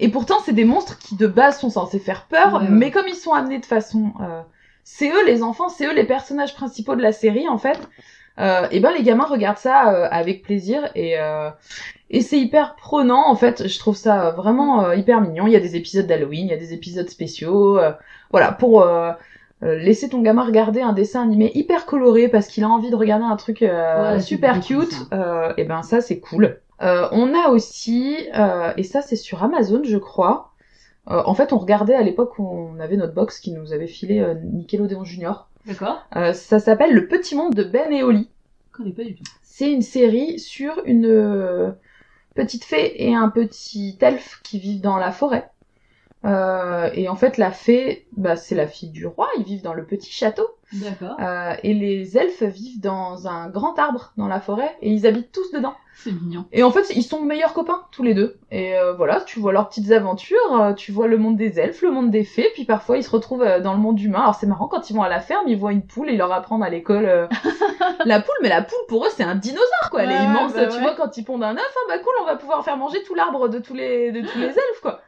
Et pourtant, c'est des monstres qui de base sont censés faire peur, Ouais, ouais. mais comme ils sont amenés de façon, euh, c'est eux les enfants, c'est eux les personnages principaux de la série en fait. Euh, et ben les gamins regardent ça euh, avec plaisir et euh, et c'est hyper prenant en fait. Je trouve ça vraiment euh, hyper mignon. Il y a des épisodes d'Halloween, il y a des épisodes spéciaux. euh, voilà pour euh, laisser ton gamin regarder un dessin animé hyper coloré parce qu'il a envie de regarder un truc euh, Ouais, super cute. ça. Euh, et ben ça c'est cool. Euh, on a aussi euh, et ça c'est sur Amazon je crois. Euh, en fait on regardait à l'époque où on avait notre box qui nous avait filé Nickelodeon Junior. D'accord. Euh, ça s'appelle Le Petit Monde de Ben et Oli. Je connais pas du tout. C'est une série sur une petite fée et un petit elfe qui vivent dans la forêt. Euh, et en fait, la fée, bah, c'est la fille du roi, ils vivent dans le petit château. D'accord. Euh, et les elfes vivent dans un grand arbre dans la forêt et ils habitent tous dedans. C'est mignon. Et en fait, ils sont meilleurs copains, tous les deux. Et euh, voilà, tu vois leurs petites aventures, euh, tu vois le monde des elfes, le monde des fées, puis parfois ils se retrouvent euh, dans le monde humain. Alors c'est marrant, quand ils vont à la ferme, ils voient une poule et ils leur apprennent à l'école euh, la poule, mais la poule pour eux c'est un dinosaure quoi, elle est immense. bah tu ouais. vois, quand ils pondent un œuf, ah bah cool, on va pouvoir faire manger tout l'arbre de tous les de tous les elfes quoi.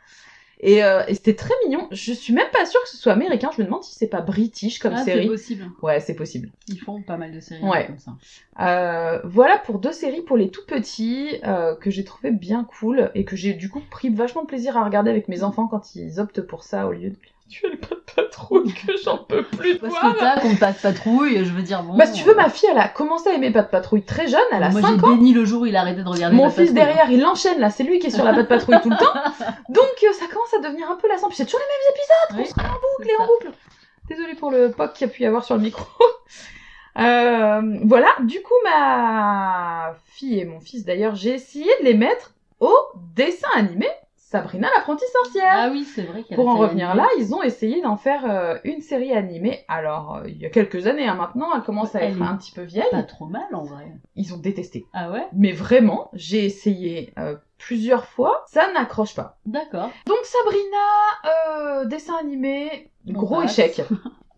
Et, euh, et c'était très mignon. Je suis même pas sûre que ce soit américain. Je me demande si c'est pas british comme ah, c'est série. possible. Ouais, c'est possible. Ils font pas mal de séries Ouais. comme ça. Euh, voilà pour deux séries pour les tout petits euh, que j'ai trouvé bien cool et que j'ai du coup pris vachement plaisir à regarder avec mes enfants quand ils optent pour ça au lieu de pas de patrouille que j'en peux plus de Parce voir. que t'as qu'on passe patrouille, je veux dire bon. Bah si tu veux, ma fille elle a commencé à aimer pas de patrouille très jeune, elle a Moi 5 j'ai ans. béni le jour où il a arrêté de regarder Mon Pat' fils Patrouille. derrière, il enchaîne là, c'est lui qui est sur la patte patrouille tout le temps. Donc euh, ça commence à devenir un peu lassant. Puis c'est toujours les mêmes épisodes, Oui, on se en boucle et en boucle. Désolée pour le poc qu'il y a pu y avoir sur le micro. Euh, voilà, du coup ma fille et mon fils d'ailleurs, j'ai essayé de les mettre au dessin animé Sabrina l'apprentie sorcière. Ah oui, c'est vrai. Pour en revenir là, ils ont essayé d'en faire euh, une série animée. Alors, euh, il y a quelques années, hein, maintenant, elle commence à Elle être un petit peu vieille. Pas trop mal en vrai. Ils ont détesté. Ah ouais? Mais vraiment, j'ai essayé euh, plusieurs fois, ça n'accroche pas. D'accord. Donc Sabrina, dessin animé, On gros passe. échec.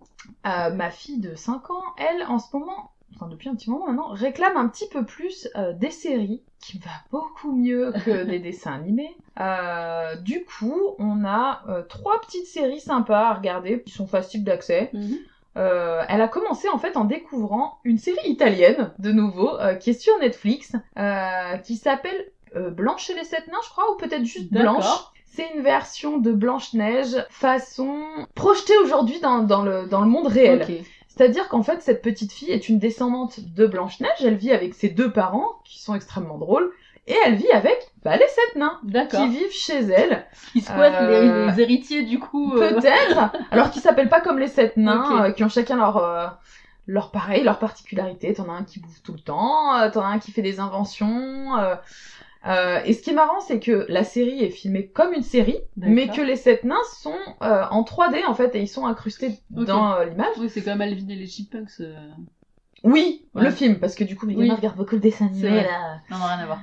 Ma fille de 5 ans, elle, en ce moment, enfin depuis un petit moment maintenant, réclame un petit peu plus euh, des séries, qui va beaucoup mieux que des dessins animés. Euh, du coup, on a euh, trois petites séries sympas à regarder, qui sont faciles d'accès. Mhm. Euh, elle a commencé en fait en découvrant une série italienne, de nouveau, euh, qui est sur Netflix, euh, qui s'appelle Blanche et les sept nains, je crois, ou peut-être juste. Blanche. C'est une version de Blanche-Neige façon projetée aujourd'hui dans, dans, le, dans le monde réel. C'est-à-dire qu'en fait, cette petite fille est une descendante de Blanche-Neige, elle vit avec ses deux parents, qui sont extrêmement drôles, et elle vit avec bah, les sept nains, qui vivent chez elle. Qui squattent Euh, les, les héritiers du coup. euh, Peut-être. Alors qu'ils s'appellent pas comme les sept nains, euh, qui ont chacun leur leur pareil, leur particularité. T'en as un qui bouffe tout le temps, t'en as un qui fait des inventions. Euh, et ce qui est marrant, c'est que la série est filmée comme une série, mais que les sept nains sont euh, en 3D en fait et ils sont incrustés dans euh, l'image. Oui, c'est comme Alvin et les Chipmunks. euh, Oui, Ouais. le film, parce que du coup mes Oui. regardent beaucoup de dessins C'est animés vrai. là. Non, non, rien à voir.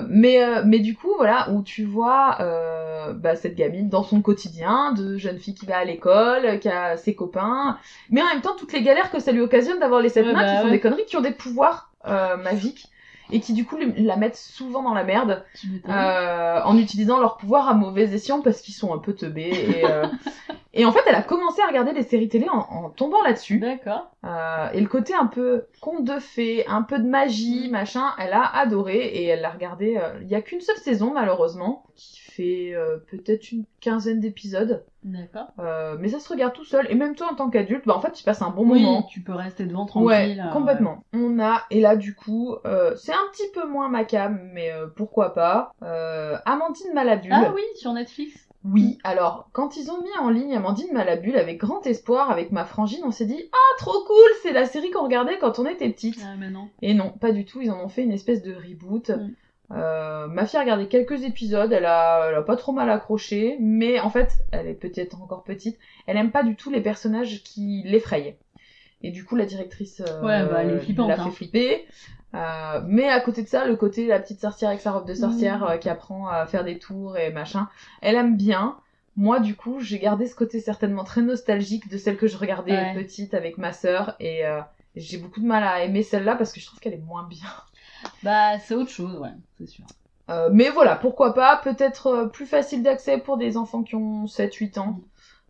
Euh, mais euh, mais du coup voilà où tu vois euh, bah, cette gamine dans son quotidien de jeune fille qui va à l'école qui a ses copains mais en même temps toutes les galères que ça lui occasionne d'avoir les sept Ouais, nains bah qui font ouais. des conneries qui ont des pouvoirs euh, magiques et qui du coup la mettent souvent dans la merde euh, en utilisant leurs pouvoirs à mauvais escient parce qu'ils sont un peu teubés et, euh, et en fait elle a commencé à regarder des séries télé en, en tombant là-dessus D'accord. euh, et le côté un peu conte de fées, un peu de magie, machin, elle a adoré et elle l'a regardé. Il y a qu'une seule saison malheureusement, qui fait euh, peut-être une quinzaine d'épisodes, D'accord. euh, mais ça se regarde tout seul. Et même toi en tant qu'adulte, bah en fait tu passes un bon Oui, moment. tu peux rester devant Ouais, tranquille. euh, complètement. On a, et là du coup, euh, c'est un petit peu moins ma cam, mais pourquoi pas. Amandine Malabule. Ah oui, sur Netflix. Oui, alors, quand ils ont mis en ligne Amandine Malabule avec grand espoir, avec ma frangine, on s'est dit Ah, trop cool, c'est la série qu'on regardait quand on était petite. Ah, mais non. Et non, pas du tout, ils en ont fait une espèce de reboot. Mm. Euh, ma fille a regardé quelques épisodes, elle a, elle a pas trop mal accroché, mais en fait, elle est peut-être encore petite, elle aime pas du tout les personnages qui l'effrayaient. Et du coup, la directrice euh, Ouais, bah, elle est flippante, l'a hein. fait flipper. Euh, mais à côté de ça, le côté la petite sorcière avec sa robe de sorcière Mm. euh, qui apprend à faire des tours et machin, elle aime bien. Moi, du coup, j'ai gardé ce côté certainement très nostalgique de celle que je regardais Ouais. petite avec ma sœur et euh, j'ai beaucoup de mal à aimer celle-là parce que je trouve qu'elle est moins bien. Bah, c'est autre chose, ouais, c'est sûr. Euh, mais voilà, pourquoi pas, peut-être euh, plus facile d'accès pour des enfants qui ont 7-8 ans. Mm.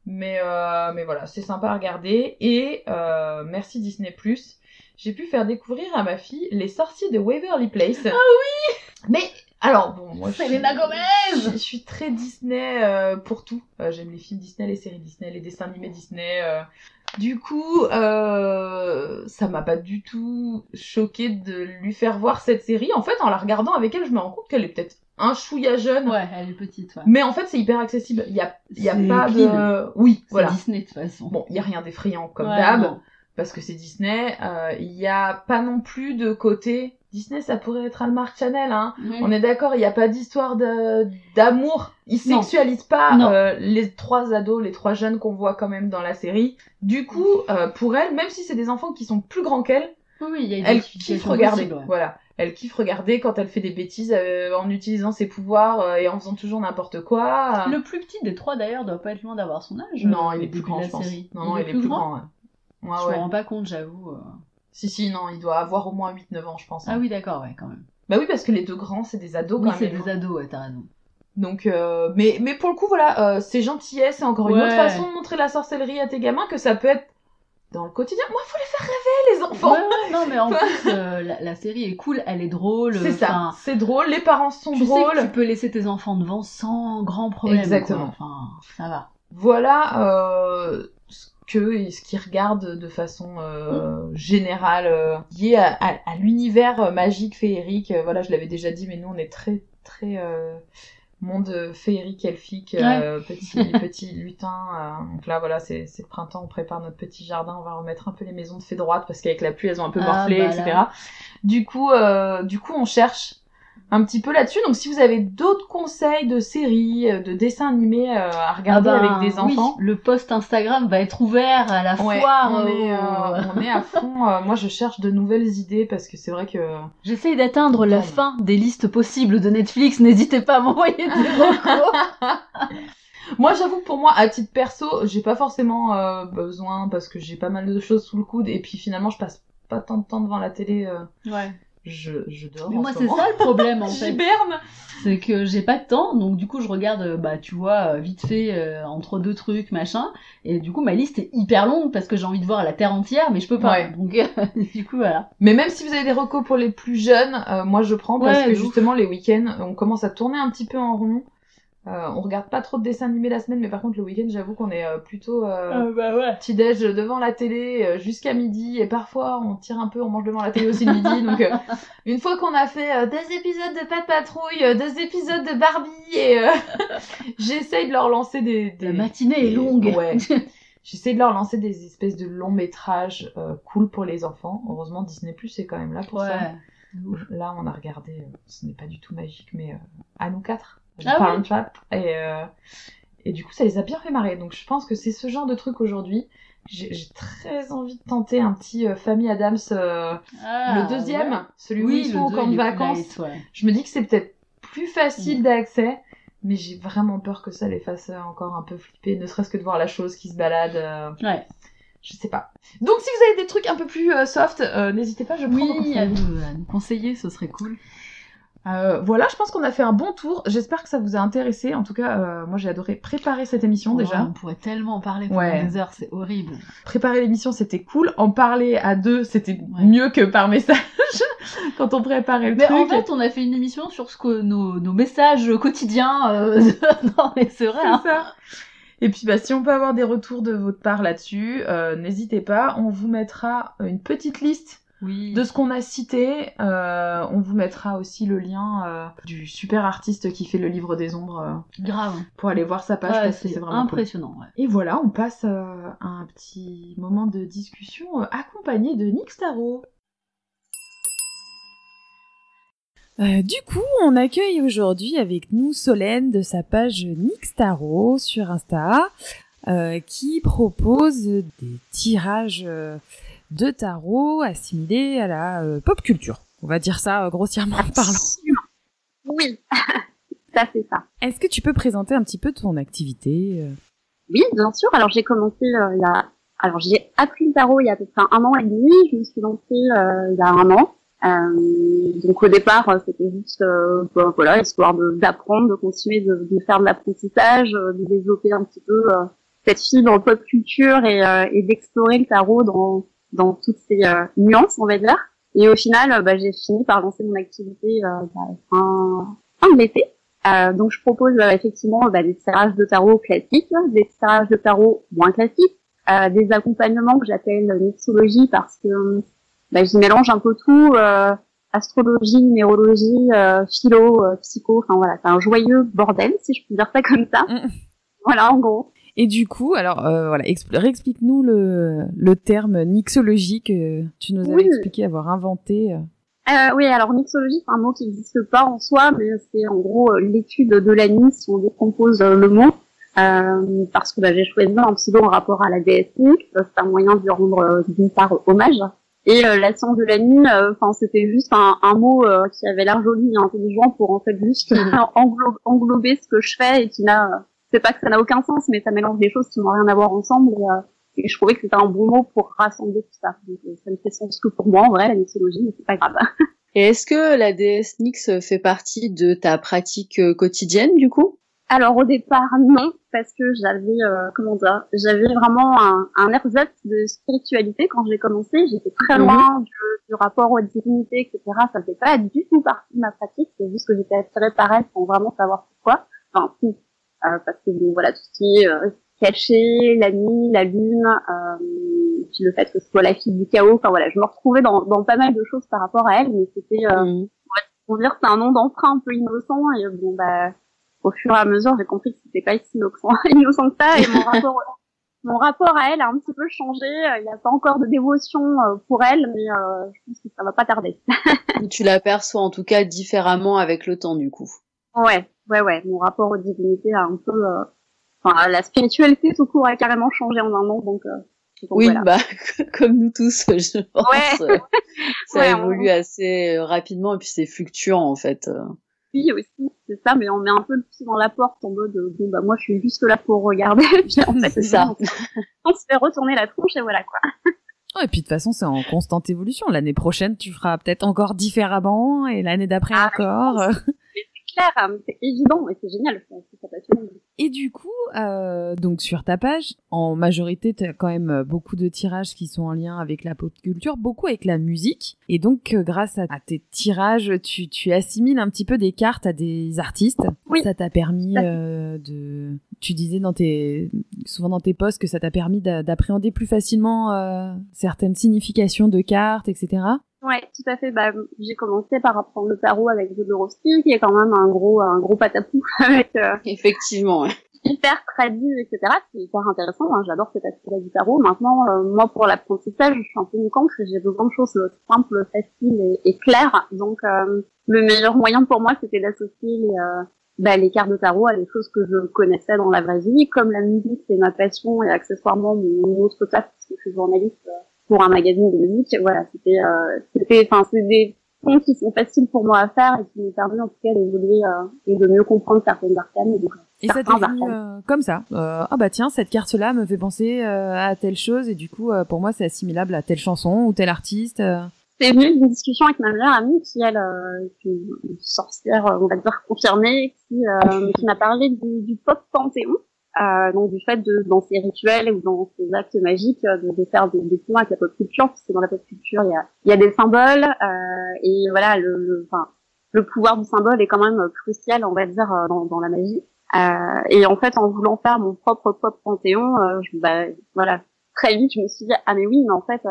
Mais, euh, mais voilà, c'est sympa à regarder. Et euh, merci Disney ⁇ j'ai pu faire découvrir à ma fille les sorciers de Waverly Place. Ah oui Mais alors, bon, moi je suis, Selena Gomez je, je suis très Disney euh, pour tout. Euh, J'aime les films Disney, les séries Disney, les dessins animés Disney. euh. Du coup, euh, ça m'a pas du tout choqué de lui faire voir cette série. En fait, en la regardant avec elle, je me rends compte qu'elle est peut-être un chouïa jeune. Ouais, elle est petite, ouais. Mais en fait, c'est hyper accessible. Il y a, y a pas de... Oui, C'est voilà. Disney, de toute façon. Bon, il y a rien d'effrayant comme Ouais, d'hab. Parce que c'est Disney. Euh, Il y a pas non plus de côté. Disney, ça pourrait être Hallmark Channel, hein. On est d'accord, il n'y a pas d'histoire d'amour. Ils Non. sexualisent pas euh, les trois ados, les trois jeunes qu'on voit quand même dans la série. Du coup, euh, pour elle, même si c'est des enfants qui sont plus grands qu'elle, Oui, oui, il y a une elle kiffe regarder. possible, ouais. Voilà. Elle kiffe regarder quand elle fait des bêtises euh, en utilisant ses pouvoirs et en faisant toujours n'importe quoi. Le plus petit des trois, d'ailleurs, doit pas être loin d'avoir son âge. Non, il est plus grand, je pense. série. Non, non, il, est plus grand. ouais. Ouais, je ouais. me rends pas compte, j'avoue. euh. Si, si, non, il doit avoir au moins 8-9 ans, je pense. hein. Ah oui, d'accord, ouais, quand même. Bah oui, parce que les deux grands, c'est des ados Oui, quand c'est même. des ados, ouais, t'as raison. Donc, euh, mais, mais pour le coup, voilà, euh, c'est gentillesse, c'est encore une autre façon de montrer la sorcellerie à tes gamins que ça peut être dans le quotidien. Moi, faut les faire rêver, les enfants. Ouais, ouais, non, mais en plus, euh, la, la série est cool, elle est drôle. c'est ça, c'est drôle, les parents sont Tu sais drôles. que tu peux laisser tes enfants devant sans grand problème. Exactement. quoi. Enfin, ça va. Voilà euh, que et ce qu'ils regardent de façon euh, générale euh, liée à, à- à l'univers euh, magique féerique. Euh, voilà, je l'avais déjà dit, mais nous on est très très euh, monde féerique elfique, euh, petit petit lutin. euh, donc là voilà, c'est c'est le printemps, on prépare notre petit jardin, on va remettre un peu les maisons de fées droites parce qu'avec la pluie elles ont un peu Ah, morflé, bah etc. Du coup, euh, du coup on cherche un petit peu là-dessus. Donc si vous avez d'autres conseils de séries, euh, de dessins animés euh, à regarder Ah ben, avec des oui, enfants, le post Instagram va être ouvert à la Ouais, foire. on, est, euh, on est à fond. Euh, moi, je cherche de nouvelles idées parce que c'est vrai que J'essaye d'atteindre la fin des listes possibles de Netflix. N'hésitez pas à m'envoyer des recos. moi, j'avoue que pour moi, à titre perso, j'ai pas forcément euh, besoin parce que j'ai pas mal de choses sous le coude et puis finalement, je passe pas tant de temps devant la télé. euh, ouais. Je, je dors. Mais moi, ce c'est ça le problème en fait. C'est que j'ai pas de temps, donc du coup je regarde, euh, bah tu vois, euh, vite fait euh, entre deux trucs, machin, et du coup ma liste est hyper longue parce que j'ai envie de voir la terre entière, mais je peux pas. Ouais. Donc euh, du coup voilà. Mais même si vous avez des recos pour les plus jeunes, euh, moi je prends parce Ouais, que ouf. justement les week-ends, on commence à tourner un petit peu en rond. Euh, on regarde pas trop de dessins animés la semaine, mais par contre le week-end, j'avoue qu'on est euh, plutôt euh, bah ouais. petit déj devant la télé euh, jusqu'à midi et parfois on tire un peu, on mange devant la télé aussi le midi. Donc euh, une fois qu'on a fait euh, deux épisodes de Pat Patrouille, euh, deux épisodes de Barbie et euh, j'essaye de leur lancer des, des La matinée est longue. Ouais. J'essaie de leur lancer des espèces de longs métrages euh, cool pour les enfants. Heureusement Disney Plus est quand même là pour ça. Ouais. Là, on a regardé, euh, ce n'est pas du tout magique, mais euh, à nous quatre, Ah oui. Et, euh, et du coup, ça les a bien fait marrer. Donc, je pense que c'est ce genre de truc aujourd'hui. J'ai très envie de tenter un petit euh, Famille Adams, euh, Ah, le deuxième, ouais. celui où Oui, ils le sont au camp de vacances. ouais. Je me dis que c'est peut-être plus Mm. facile d'accès, mais j'ai vraiment peur que ça les fasse euh, encore un peu flipper, ne serait-ce que de voir la chose qui se balade. euh, Ouais. je sais pas. Donc, si vous avez des trucs un peu plus soft, euh, n'hésitez pas, je prends Oui, à nous, à nous conseiller, ce serait cool. Euh, voilà, je pense qu'on a fait un bon tour. J'espère que ça vous a intéressé. En tout cas, euh, moi j'ai adoré préparer cette émission Ouais, déjà. on pourrait tellement en parler pendant Ouais. des heures, c'est horrible. Préparer l'émission, c'était cool. En parler à deux, c'était Ouais. mieux que par message quand on préparait le Mais truc. en fait, on a fait une émission sur ce que nos, nos messages quotidiens euh, les seraient. C'est hein. ça. Et puis, bah, si on peut avoir des retours de votre part là-dessus, euh, n'hésitez pas. On vous mettra une petite liste Oui. de ce qu'on a cité. Euh, on vous mettra aussi le lien euh, du super artiste qui fait le livre des ombres euh, Grave. pour aller voir sa page Ouais, parce que c'est vraiment cool. impressionnant. Ouais. Et voilà, on passe euh, à un petit moment de discussion euh, accompagné de Nick Starro. Euh, du coup, on accueille aujourd'hui avec nous Solène de sa page Nix Tarot sur Insta, euh, qui propose des tirages euh, de tarot assimilés à la euh, pop culture. On va dire ça euh, grossièrement parlant. Oui, ça c'est ça. Est-ce que tu peux présenter un petit peu ton activité euh? Oui, bien sûr. Alors j'ai commencé euh, il y a... Alors j'ai appris le tarot il y a à peu près un an et demi. Je me suis lancée euh, il y a un an. Euh, donc au départ c'était juste euh, bah, voilà histoire d'apprendre, de, continuer de, de faire de l'apprentissage, euh, de développer un petit peu euh, cette fibre pop culture et, euh, et d'explorer le tarot dans dans toutes ses euh, nuances on va dire. Et au final euh, bah, j'ai fini par lancer mon activité euh, bah, fin, fin de l'été. Euh, donc je propose euh, effectivement bah, des tirages de tarot classiques, des tirages de tarot moins classiques, euh, des accompagnements que j'appelle mixologie parce que bah, j'y mélange un peu tout, euh, astrologie, numérologie, euh, philo, euh, psycho, enfin voilà, c'est un joyeux bordel si je peux dire ça comme ça. Mm. Voilà en gros. Et du coup, alors euh, voilà, expl- réexplique-nous le, le terme nixologie que tu nous avais Oui. expliqué avoir inventé. euh. Euh, oui, alors mixologie, c'est un mot qui n'existe pas en soi, mais c'est en gros euh, l'étude de la nuit si on décompose euh, le mot. Euh, parce que bah, j'ai choisi un pseudo en rapport à la déesse euh, c'est un moyen de lui rendre euh, d'une part hommage. Et euh, la science de la euh, enfin c'était juste un, un mot euh, qui avait l'air joli et intelligent pour en fait juste englo- englober ce que je fais et qui n'a, c'est pas que ça n'a aucun sens, mais ça mélange des choses qui n'ont rien à voir ensemble. Et, euh, et je trouvais que c'était un bon mot pour rassembler tout ça. Donc, euh, ça ne fait sens que pour moi en vrai la mixologie, mais c'est pas grave. Et est-ce que la déesse Nyx fait partie de ta pratique euh, quotidienne du coup? Alors au départ non, parce que j'avais euh, comment dire, j'avais vraiment un, un ersatz de spiritualité quand j'ai commencé. J'étais très Mhm. loin du, du rapport aux divinités, etc. Ça fait pas du tout partie de ma pratique. C'est juste que j'étais attirée par elle sans vraiment savoir pourquoi. Enfin parce que bon voilà tout ce qui est euh, caché, la nuit, la lune, euh, puis le fait que ce soit la fille du chaos. Enfin voilà, je me retrouvais dans, dans pas mal de choses par rapport à elle, mais c'était euh, Mhm. on va dire c'est un nom d'emprunt un peu innocent et bon bah au fur et à mesure j'ai compris que c'était pas si innocent, innocent que ça et mon rapport mon rapport à elle a un petit peu changé. Il n'y a pas encore de dévotion pour elle, mais je pense que ça va pas tarder. tu l'aperçois en tout cas différemment avec le temps, du coup. Ouais, ouais, ouais. Mon rapport aux divinités a un peu, enfin, la spiritualité tout court a carrément changé en un an, donc. oui, bah comme nous tous, je pense. Ouais. ça évolue assez rapidement et puis c'est fluctuant en fait oui aussi, c'est ça, mais on met un peu le pied dans la porte en mode bon bah moi je suis juste là pour regarder, puis en fait c'est ça. On, se fait retourner la tronche et voilà quoi. Oh, et puis de toute façon c'est en constante évolution. L'année prochaine tu feras peut-être encore différemment et l'année d'après ah, encore. Hein, c'est évident et c'est génial. Et du coup, euh, donc sur ta page, en majorité, tu as quand même euh, beaucoup de tirages qui sont en lien avec la pop culture, beaucoup avec la musique. Et donc, euh, grâce à, tes tirages, tu, tu, assimiles un petit peu des cartes à des artistes. Oui. Ça t'a permis euh, de... Tu disais dans tes, souvent dans tes posts que ça t'a permis d'appréhender plus facilement euh, certaines significations de cartes, etc. Ouais, tout à fait. Bah, j'ai commencé par apprendre le tarot avec Jodorowsky, qui est quand même un gros, un gros patapou avec. Euh, Effectivement. Ouais. Hyper traduit, etc. C'est hyper intéressant. Hein, J'adore cet aspect du tarot. Maintenant, euh, moi, pour l'apprentissage, je suis un peu que j'ai besoin de choses euh, simples, faciles et, et claires. Donc, euh, le meilleur moyen pour moi, c'était d'associer les, bah, les cartes de tarot à des choses que je connaissais dans la vraie vie, comme la musique, c'est ma passion et accessoirement mon autre taf, parce que je suis journaliste pour un magazine de musique. Voilà, c'était, euh, c'était, enfin, c'est des ponts qui sont faciles pour moi à faire et qui me permettent en tout cas d'évoluer euh, et de mieux comprendre certaines arcanes. Et, donc, et ça t'est venu euh, comme ça. Euh, ah bah tiens, cette carte-là me fait penser euh, à telle chose et du coup, pour moi, c'est assimilable à telle chanson ou tel artiste. C'est venu d'une discussion avec ma meilleure amie qui, elle, est une sorcière, on va dire, confirmée, qui, qui m'a parlé du, du pop panthéon. Euh, donc du fait de dans ces rituels ou dans ces actes magiques euh, de, de faire des, des avec la pop culture parce que dans la pop culture il y a, il y a des symboles euh, et voilà le, le, enfin, le pouvoir du symbole est quand même crucial on va dire euh, dans, dans la magie euh, et en fait en voulant faire mon propre pop panthéon je, bah, voilà très vite je me suis dit ah mais oui mais en fait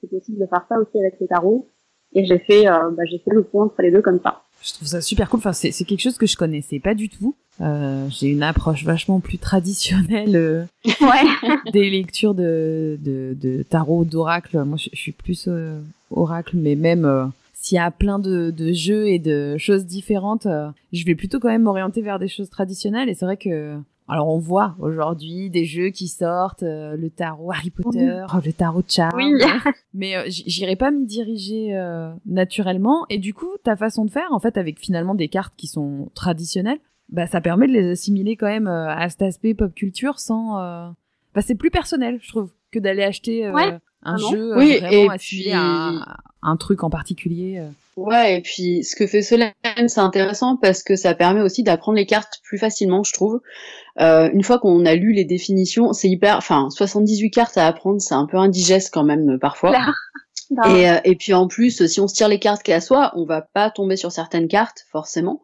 c'est possible de faire ça aussi avec le tarot et j'ai fait bah, j'ai fait le point entre les deux comme ça je trouve ça super cool. Enfin, c'est, c'est quelque chose que je connaissais pas du tout. Euh, j'ai une approche vachement plus traditionnelle euh, ouais. des lectures de, de, de tarot, d'oracle. Moi, je, suis plus euh, oracle, mais même euh, s'il y a plein de, de, jeux et de choses différentes, je vais plutôt quand même m'orienter vers des choses traditionnelles. Et c'est vrai que alors on voit aujourd'hui des jeux qui sortent, euh, le tarot Harry Potter, le tarot Charles, oui. mais euh, j'irai pas m'y diriger euh, naturellement. Et du coup, ta façon de faire, en fait, avec finalement des cartes qui sont traditionnelles, bah ça permet de les assimiler quand même à cet aspect pop culture sans. Bah c'est plus personnel, je trouve, que d'aller acheter un jeu oui, vraiment et à un truc en particulier. Ouais, et puis ce que fait Solène, c'est intéressant parce que ça permet aussi d'apprendre les cartes plus facilement, je trouve. Euh, une fois qu'on a lu les définitions, c'est hyper, enfin, 78 cartes à apprendre, c'est un peu indigeste quand même parfois. Et, euh, et, puis en plus, si on se tire les cartes qu'à soi, on va pas tomber sur certaines cartes forcément.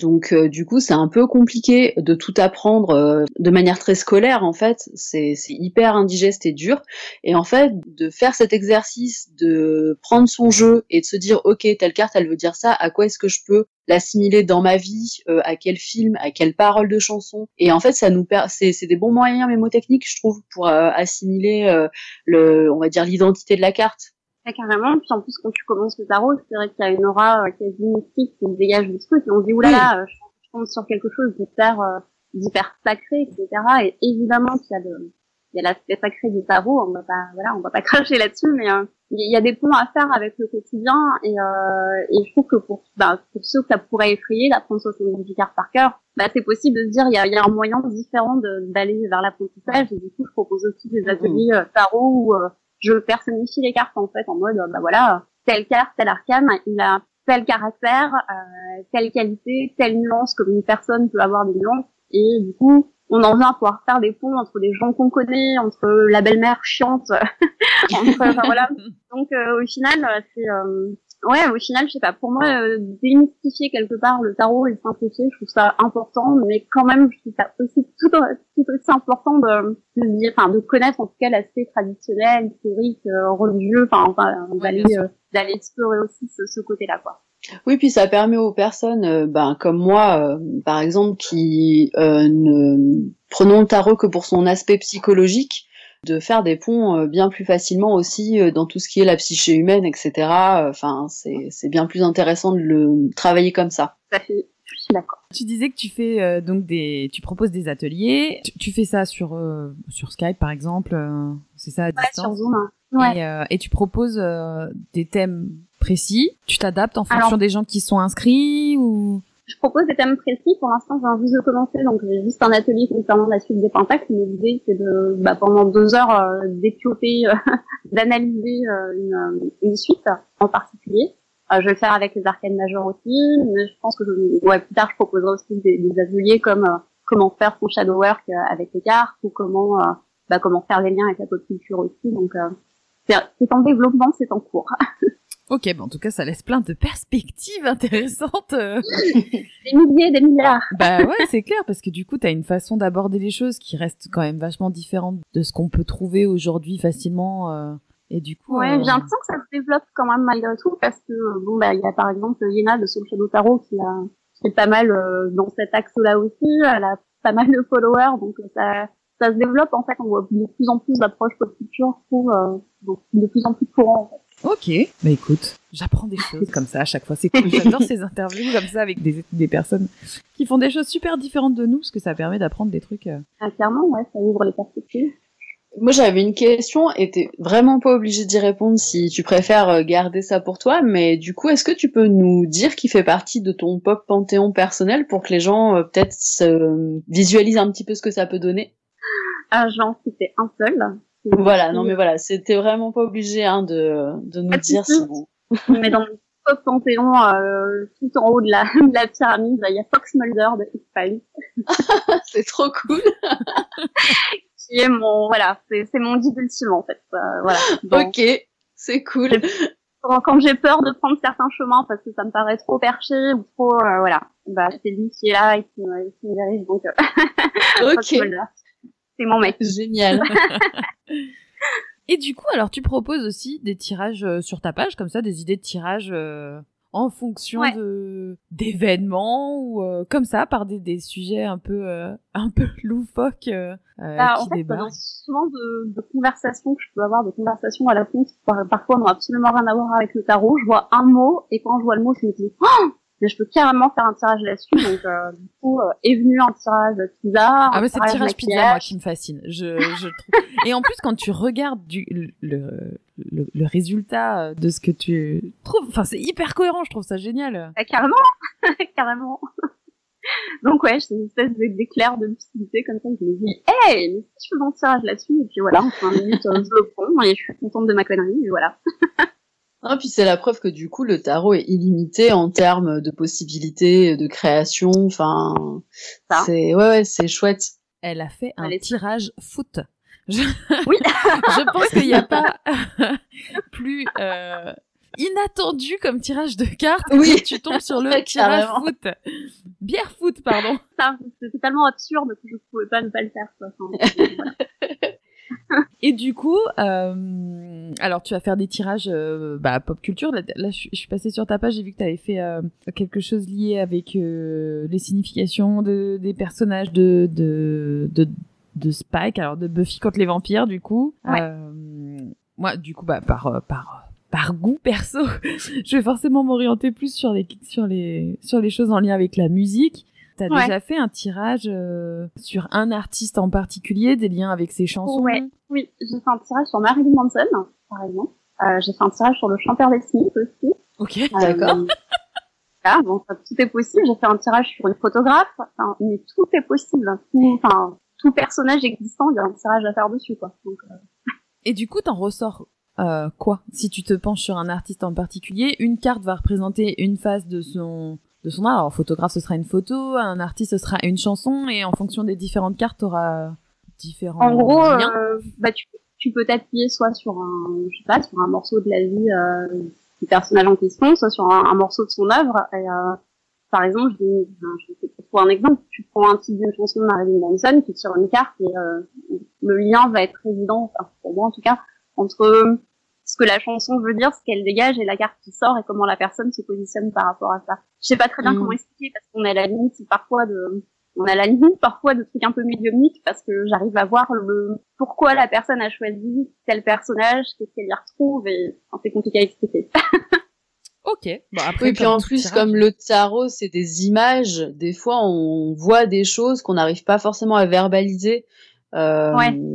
Donc euh, du coup, c'est un peu compliqué de tout apprendre euh, de manière très scolaire. En fait, c'est hyper indigeste et dur. Et en fait, de faire cet exercice, de prendre son jeu et de se dire, ok, telle carte, elle veut dire ça. À quoi est-ce que je peux l'assimiler dans ma vie, à quel film, à quelle parole de chanson? Et en fait, ça nous c'est des bons moyens mémotechniques, je trouve, pour assimiler le, on va dire l'identité de la carte carrément. Puis en plus, quand tu commences le tarot, c'est vrai qu'il y a une aura euh, quasi mystique qui se dégage du truc. Et on se dit, oulala, euh, je tombe sur quelque chose d'hyper, euh, d'hyper sacré, etc. Et évidemment qu'il y a le, il y a l'aspect sacré du tarot. On va pas, voilà, on va pas cracher là-dessus, mais euh, il y a des ponts à faire avec le quotidien. Et, et je trouve que pour, bah, pour ceux que ça pourrait effrayer d'apprendre 70 cartes par cœur, bah, c'est possible de se dire il y a, y a, un moyen différent d'aller vers l'apprentissage. Et du coup, je propose aussi des ateliers tarot où je personnifie les cartes en fait en mode bah voilà telle carte tel arcane il a tel caractère euh, telle qualité telle nuance comme une personne peut avoir des nuances. Et du coup on en vient à pouvoir faire des ponts entre les gens qu'on connaît entre la belle-mère chiante entre, enfin, voilà. Donc euh, au final c'est euh, ouais, au final, je sais pas, pour moi, euh, démystifier quelque part le tarot et le simplifier, je trouve ça important, mais quand même, je trouve ça aussi tout, tout aussi important de, de, enfin, de connaître en tout cas l'aspect traditionnel, historique, euh, religieux, enfin, enfin d'aller, euh, d'aller explorer aussi ce, ce côté-là, quoi. Oui, puis ça permet aux personnes, euh, ben, comme moi, par exemple, qui ne prenons le tarot que pour son aspect psychologique, de faire des ponts euh, bien plus facilement aussi euh, dans tout ce qui est la psyché humaine, etc. Enfin, c'est c'est bien plus intéressant de le travailler comme ça. Ça fait, je suis d'accord. Tu disais que tu fais euh, donc des, tu proposes des ateliers. Tu, tu fais ça sur euh, sur Skype par exemple, euh, c'est ça à Ouais, sur. Zoom. hein. Ouais. Et, euh, et tu proposes euh, des thèmes précis. Tu t'adaptes en fonction Alors- des gens qui sont inscrits ou? Je propose des thèmes précis. Pour l'instant, viens juste de commencer, donc j'ai juste un atelier concernant la suite des pentacles. Mais l'idée, c'est de, bah, pendant deux heures, euh, d'étioper, euh, d'analyser euh, une, euh, une suite en particulier. Euh, je vais le faire avec les arcanes majeures aussi, mais je pense que je, ouais, plus tard, je proposerai aussi des, des ateliers comme euh, comment faire son shadow work avec les cartes ou comment, bah, comment faire les liens avec la pop culture aussi. Donc, c'est en développement, c'est en cours. Ok, bah en tout cas, ça laisse plein de perspectives intéressantes. euh. Des milliers, des milliards. bah ouais, c'est clair, parce que du coup, t'as une façon d'aborder les choses qui reste quand même vachement différente de ce qu'on peut trouver aujourd'hui facilement. euh, et du coup, Ouais, euh, j'ai l'impression que ça se développe quand même malgré tout parce que bon bah il y a par exemple Yena de Soul Shadow Tarot qui a est pas mal euh, dans cet axe-là aussi, elle a pas mal de followers donc euh, ça ça se développe en fait, on voit de plus en plus d'approches pop culture, je trouve euh, donc de plus en plus courant en fait. Ok, bah écoute, j'apprends des choses comme ça à chaque fois. C'est cool. J'adore ces interviews comme ça avec des, des personnes qui font des choses super différentes de nous, parce que ça permet d'apprendre des trucs. euh. Ah, clairement ouais, ça ouvre les perspectives. Moi, j'avais une question et t'es vraiment pas obligé d'y répondre si tu préfères euh, garder ça pour toi. Mais du coup, est-ce que tu peux nous dire qui fait partie de ton pop panthéon personnel pour que les gens euh, peut-être se visualisent un petit peu ce que ça peut donner? Ah, je vais en citer un seul. Voilà, non mais voilà, c'était vraiment pas obligé hein, de, de nous dire souci. sinon. Mais dans le pop panthéon euh, tout en haut de la de la pyramide, il y a Fox Mulder de X-Files. C'est trop cool. qui est mon voilà c'est c'est mon guide ultime en fait Euh, voilà Ok, c'est cool. quand, j'ai peur de prendre certains chemins parce que ça me paraît trop perché ou trop euh, voilà bah c'est lui qui est là et qui, me- qui me dirige donc euh, Ok, c'est mon mec génial. Et du coup, alors tu proposes aussi des tirages euh, sur ta page, comme ça, des idées de tirages euh, en fonction Ouais. de d'événements ou euh, comme ça, par des, des sujets un peu euh, un peu loufoques Bah, qui en fait débarquent. souvent de, de conversations que je peux avoir de conversations à la fin qui par- parfois n'ont absolument rien à voir avec le tarot je vois un mot et quand je vois le mot je me dis oh mais je peux carrément faire un tirage là-dessus donc euh, du coup euh, est venu un tirage pizza Ah un mais c'est le tirage pizza moi qui me fascine. Je, je trouve. Et en plus quand tu regardes du le, le, le résultat de ce que tu trouves, enfin c'est hyper cohérent, je trouve ça génial. Bah, carrément, carrément. Donc ouais, j'ai une espèce d'é- d'éclair de lucidité comme ça. Je me dis, hey, mais si je fais mon tirage là-dessus, et puis voilà, en 5 minutes, euh, je le prends et je suis contente de ma connerie, et voilà. Ah, puis c'est la preuve que du coup le tarot est illimité en termes de possibilités de création. Enfin, Ça. c'est ouais, ouais, c'est chouette. Elle a fait un Allez. tirage foot. Je, Oui. je pense qu'il n'y a pas plus euh, inattendu comme tirage de cartes. Oui. Tu tombes sur le tirage foot. Bière foot, pardon. Ça, c'est totalement absurde que je pouvais pas ne pas le faire. Quoi. Enfin, voilà. Et du coup, euh, alors tu vas faire des tirages euh, bah, pop culture. Là, là, je, suis- passée sur ta page, j'ai vu que tu avais fait euh, quelque chose lié avec euh, les significations de, des personnages de, de, de, de Spike, alors de Buffy contre les vampires, du coup. Ouais. Euh, moi, du coup, bah, par, par, par goût perso, je vais forcément m'orienter plus sur les, sur, les, sur les choses en lien avec la musique. T'as Ouais. déjà fait un tirage euh, sur un artiste en particulier, des liens avec ses chansons? Ouais. Oui, j'ai fait un tirage sur Marilyn Manson, par exemple. Euh, j'ai fait un tirage sur le chanteur des Smiths aussi. Ok. D'accord. Euh, voilà, donc euh, tout est possible. J'ai fait un tirage sur une photographe. Enfin, mais tout est possible. Tout, enfin, tout personnage existant, il y a un tirage à faire dessus, quoi. Donc, euh, Et du coup, t'en ressors euh, quoi? Si tu te penches sur un artiste en particulier, une carte va représenter une phase de son de son art. Alors, photographe, ce sera une photo, un artiste, ce sera une chanson, et en fonction des différentes cartes, t'auras différents En gros, euh, bah, tu, tu peux t'appuyer soit sur un, je sais pas, sur un morceau de la vie euh, du personnage en question, soit sur un, un morceau de son œuvre. Et, euh, par exemple, je, vais- je vais trouver un exemple. Tu prends un titre d'une chanson de Marilyn Manson, tu tires une carte et le lien va être évident, enfin, pour moi en tout cas, entre ce que la chanson veut dire, ce qu'elle dégage et la carte qui sort et comment la personne se positionne par rapport à ça. Je sais pas très bien Mm. comment expliquer parce qu'on à la limite parfois de on a la limite parfois de trucs un peu médiumniques parce que j'arrive à voir le pourquoi la personne a choisi tel personnage, qu'est-ce qu'elle y retrouve et c'est compliqué à expliquer. Ok. Bon, après, et puis en plus, comme le tarot, c'est des images, des fois on voit des choses qu'on n'arrive pas forcément à verbaliser. Euh,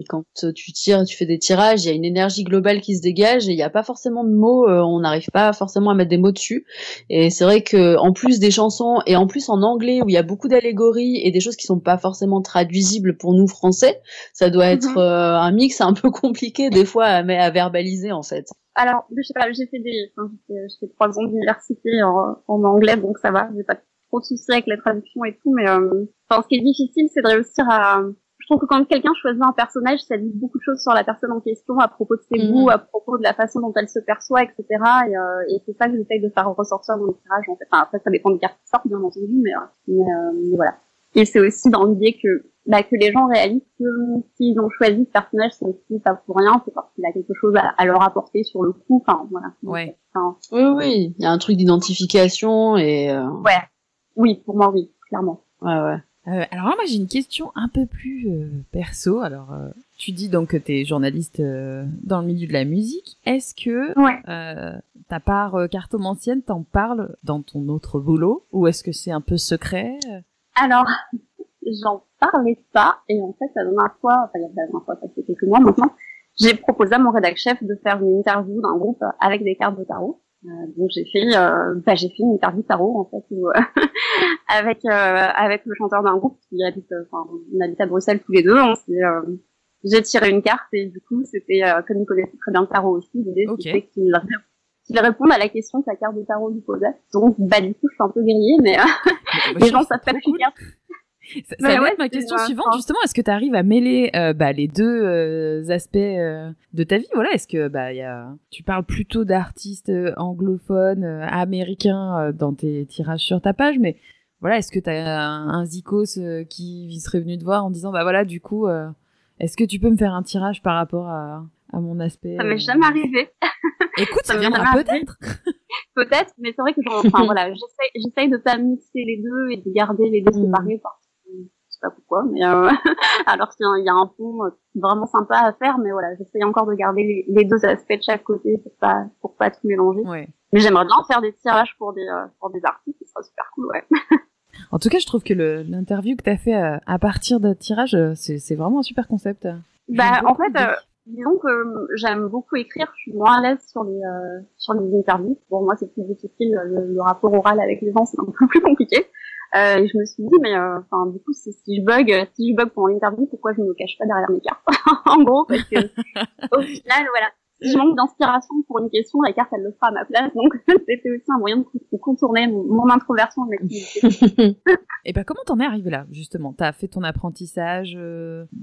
Quand tu tires, tu fais des tirages, il y a une énergie globale qui se dégage et il n'y a pas forcément de mots, euh, on n'arrive pas forcément à mettre des mots dessus. Et c'est vrai que en plus des chansons et en plus en anglais où il y a beaucoup d'allégories et des choses qui sont pas forcément traduisibles pour nous français, ça doit être mhm. euh, un mix un peu compliqué des fois à, à verbaliser en fait. Alors, je sais pas, j'ai fait des, enfin, j'ai fait trois ans d'université en, en, anglais, donc ça va, j'ai pas trop de soucis avec les traductions et tout, mais euh, enfin, ce qui est difficile, c'est de réussir à, trouve que quand quelqu'un choisit un personnage, ça dit beaucoup de choses sur la personne en question, à propos de ses mhm. goûts, à propos de la façon dont elle se perçoit, etc. Et, euh, et c'est ça que j'essaye de faire ressortir dans le tirage, en fait. Enfin, après, ça dépend des cartes qui sortent, bien entendu, mais, euh, mais, euh, mais voilà. Et c'est aussi dans l'idée que bah, que les gens réalisent que s'ils ont choisi ce personnage, c'est aussi pas pour rien, c'est parce qu'il a quelque chose à, leur apporter sur le coup. Enfin, voilà. Ouais. oui, oui, il y a un truc d'identification et. Euh... Ouais. Oui, pour moi, oui, clairement. Ouais, ouais. Euh, alors là, moi, j'ai une question un peu plus euh, perso. Alors, euh, tu dis donc que tu es journaliste euh, dans le milieu de la musique. Est-ce que ouais. ta part cartomancienne t'en parle dans ton autre boulot? Ou est-ce que c'est un peu secret? Alors, j'en parlais pas et en fait la dernière fois, enfin il y a la dernière fois, ça fait quelques mois maintenant, j'ai proposé à mon rédac chef de faire une interview d'un groupe avec des cartes de tarot. Euh, donc j'ai fait, euh, bah, j'ai fait une interview tarot en fait où, avec euh, avec le chanteur d'un groupe qui habite, enfin on habite à Bruxelles tous les deux. On s'est, j'ai tiré une carte et du coup c'était comme il connaissait très bien le tarot aussi, l'idée c'était qu'il qu'il réponde à la question que la carte de tarot lui posait. Donc bah du coup je suis un peu grillée mais les gens savent pas que carte ça, ça va être ma question suivante, justement. Est-ce que tu arrives à mêler euh, bah, les deux euh, aspects euh, de ta vie? Voilà, est-ce que bah, y a... tu parles plutôt d'artistes anglophones, américains dans tes tirages sur ta page, mais voilà, est-ce que tu as un, zikos qui serait venu te voir en disant bah voilà, du coup, est-ce que tu peux me faire un tirage par rapport à, à mon aspect Ça m'est jamais arrivé. Écoute, ça, viendra peut-être. peut-être, mais c'est vrai que enfin, voilà, j'essaye de pas mixer les deux et de garder les deux hmm. Séparés pas pourquoi, mais euh, alors qu'il y, a un pont euh, vraiment sympa à faire, mais voilà, j'essaye encore de garder les, deux aspects de chaque côté pour pas pour pas tout mélanger. Mais j'aimerais bien faire des tirages pour des euh, pour des artistes, ce serait super cool, ouais. en tout cas, je trouve que l'interview que tu as fait à partir de tirage, c'est vraiment un super concept. Bah, en fait, disons que j'aime beaucoup écrire, je suis moins à l'aise sur les sur les interviews. Pour moi, c'est plus difficile, le, le, rapport oral avec les gens, c'est un peu plus compliqué. Euh, et je me suis dit, mais euh, enfin, du coup, si, si je bug, euh, si je bug pendant l'interview, pourquoi je ne me cache pas derrière mes cartes? En gros, parce que au final, voilà, si je manque d'inspiration pour une question, la carte, elle le fera à ma place. Donc, c'était aussi un moyen de contourner mon, introversion de l'activité. et ben, comment t'en es arrivé là, justement? T'as fait ton apprentissage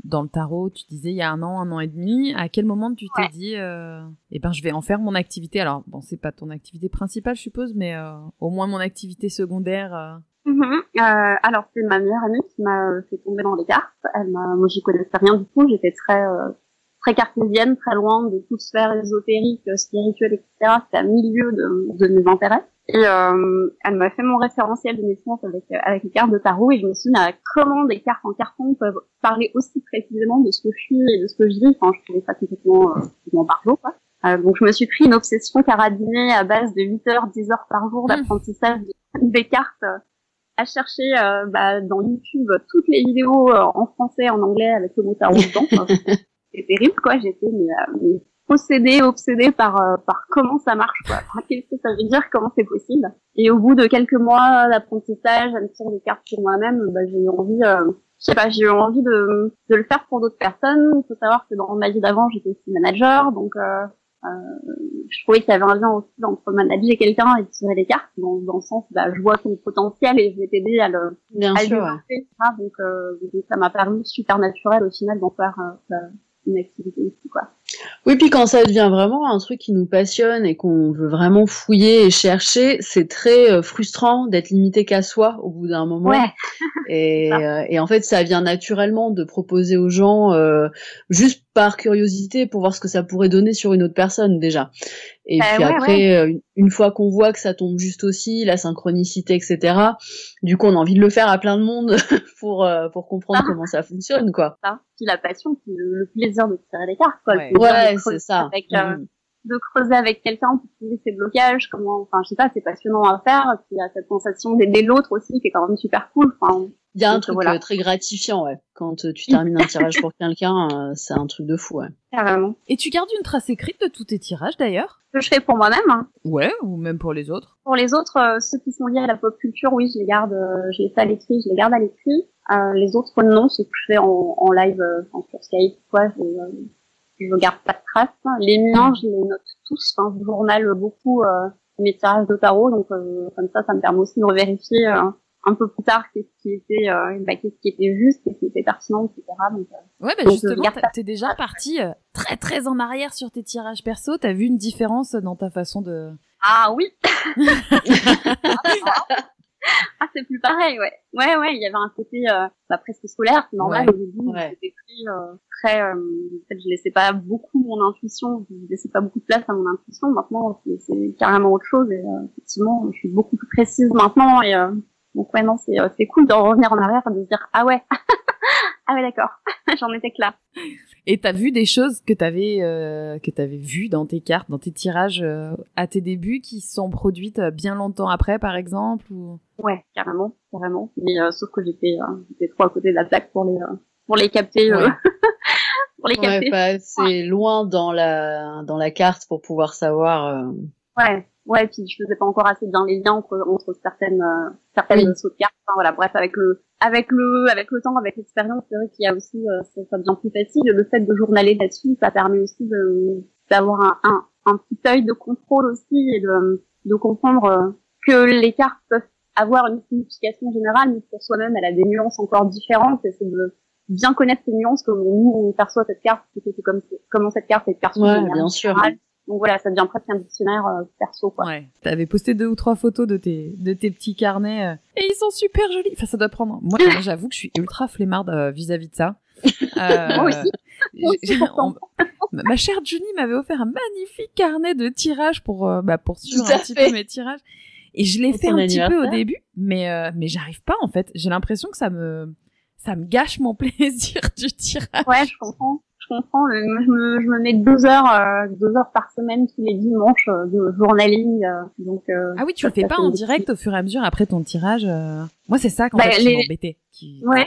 dans le tarot, tu disais il y a un an, un an et demi. À quel moment tu t'es dit, euh, eh ben, je vais en faire mon activité? Alors, bon, c'est pas ton activité principale, je suppose, mais au moins mon activité secondaire Mhm. Euh, alors c'est ma meilleure amie qui m'a euh, fait tomber dans les cartes. Elle m'a, moi j'y connaissais rien du tout. J'étais très euh, très cartésienne, très loin de toute sphère ésotérique, euh, spirituelle, etc. C'était à milieu de, de mes intérêts. Et euh, elle m'a fait mon référentiel de naissance avec avec les cartes de tarot et je me suis dit comment des cartes en carton peuvent parler aussi précisément de ce que je suis et de ce que je vis? Enfin, je trouvais ça complètement euh, complètement barjo, quoi. Euh, donc je me suis pris une obsession carabinée à base de 8 heures, 10 heures par jour mmh. d'apprentissage des cartes à chercher euh, bah, dans YouTube toutes les vidéos euh, en français, en anglais avec le mot tarot dedans. c'est terrible quoi. J'étais mais, euh, possédée, obsédée par par comment ça marche quoi. Qu'est-ce que ça veut dire, comment c'est possible. Et au bout de quelques mois d'apprentissage, à me tirer des cartes pour moi-même, bah, j'ai eu envie. je sais pas, j'ai eu envie de, de le faire pour d'autres personnes. Il faut savoir que dans ma vie d'avant, j'étais aussi manager, donc euh, je trouvais qu'il y avait un lien aussi entre manager quelqu'un et tirer les cartes, dans, dans le sens, bah, je vois son potentiel et je vais t'aider à le, Bien à sûr, donc, euh, donc, ça m'a paru super naturel au final d'en faire euh, une activité ici, quoi. Oui, puis quand ça devient vraiment un truc qui nous passionne et qu'on veut vraiment fouiller et chercher, c'est très euh, frustrant d'être limité qu'à soi au bout d'un moment. Ouais. Et, euh, et, en fait, ça vient naturellement de proposer aux gens, euh, juste par curiosité pour voir ce que ça pourrait donner sur une autre personne déjà. Et Bah puis ouais, après, euh, une- fois qu'on voit que ça tombe juste aussi, la synchronicité, etc. Du coup, on a envie de le faire à plein de monde pour euh, pour comprendre Ah. comment ça fonctionne, quoi. ça. Puis la passion, puis le, le plaisir de tirer les cartes, quoi. Ouais. C'est ça. Avec, euh, Mhm. de creuser avec quelqu'un pour trouver ses blocages, comment, enfin, je sais pas, c'est passionnant à faire. Puis il y a cette sensation d'aider l'autre aussi, qui est quand même super cool. Enfin, Il y a un Donc, truc voilà. euh, très gratifiant, ouais. Quand euh, tu termines un tirage pour quelqu'un, euh, c'est un truc de fou, ouais. carrément. Et tu gardes une trace écrite de tous tes tirages d'ailleurs? Que je fais pour moi-même. hein. Ouais, ou même pour les autres? Pour les autres, euh, ceux qui sont liés à la pop culture, oui, je les garde, euh, je les fais à l'écrit, je les garde à l'écrit. Euh, les autres, non, ce que je fais en, en live, euh, enfin, sur Skype, quoi, je, euh, je garde pas de traces. Les miens, je les note tous. Enfin, je journal beaucoup euh, mes tirages de tarot, donc euh, comme ça, ça me permet aussi de revérifier euh, un peu plus tard qu'est-ce qui était, euh, bah, qu'est-ce qui était juste, qu'est-ce qui était pertinent, etc. Donc, euh, Ouais, bah Donc, justement, t'es déjà parti euh, très très en arrière sur tes tirages perso. T'as vu une différence dans ta façon de. Ah oui. ah c'est plus pareil, ouais. Ouais, ouais, il y avait un côté euh, bah, presque scolaire, c'est normal Ouais. au début. Euh, très. euh, en fait, je laissais pas beaucoup mon intuition, je laissais pas beaucoup de place à mon intuition. Maintenant, c'est- c'est carrément autre chose et euh, effectivement, je suis beaucoup plus précise maintenant et euh, donc ouais, non, c'est euh, c'est cool de revenir en arrière et de se dire ah ouais, ah ouais d'accord, j'en étais que là. Et t'as vu des choses que t'avais euh, que t'avais vues dans tes cartes, dans tes tirages euh, à tes débuts, qui se sont produites euh, bien longtemps après, par exemple ou... Ouais, carrément, carrément. Mais euh, sauf que j'étais euh, j'étais trop à côté de la plaque pour les euh, pour les capter euh, Ouais. pour les Ouais, capter. pas assez loin dans la dans la carte pour pouvoir savoir. euh, Ouais, ouais, puis je faisais pas encore assez bien les liens entre, entre certaines euh, certaines Oui. sauts de cartes. Enfin, voilà, bref, avec le avec le avec le temps, avec l'expérience, c'est vrai qu'il y a aussi euh, ça, ça devient plus facile. Le fait de journaler là-dessus, ça permet aussi de d'avoir un, un un petit œil de contrôle aussi et de de comprendre euh, que les cartes peuvent avoir une signification générale, mais pour soi-même, elle a des nuances encore différentes. Et c'est de bien connaître ces nuances, comment nous on perçoit cette carte, plutôt que comme comment cette carte est perçue. Ouais, bien sûr. générale. Donc voilà, ça devient presque un dictionnaire euh, perso, quoi. Ouais. T'avais posté deux ou trois photos de tes de tes petits carnets euh, et ils sont super jolis. Enfin, ça doit prendre. Moi, j'avoue que je suis ultra flemmarde euh, vis-à-vis de ça. Euh, Moi aussi. On- ma chère Junie m'avait offert un magnifique carnet de tirage pour euh, bah, pour suivre Tout à un petit fait. peu mes tirages. Et je l'ai fait un petit peu au début, mais euh, mais j'arrive pas en fait. J'ai l'impression que ça me ça me gâche mon plaisir du tirage. Ouais, je comprends. Comprends. Euh, moi, Je me, je me mets deux heures, euh, deux heures par semaine tous les dimanches euh, de journaling. donc. Ah oui, tu le fais pas en direct au fur et à mesure après ton tirage. Moi, c'est ça qu'en Bah, fait les-. Qui... petits- Ouais.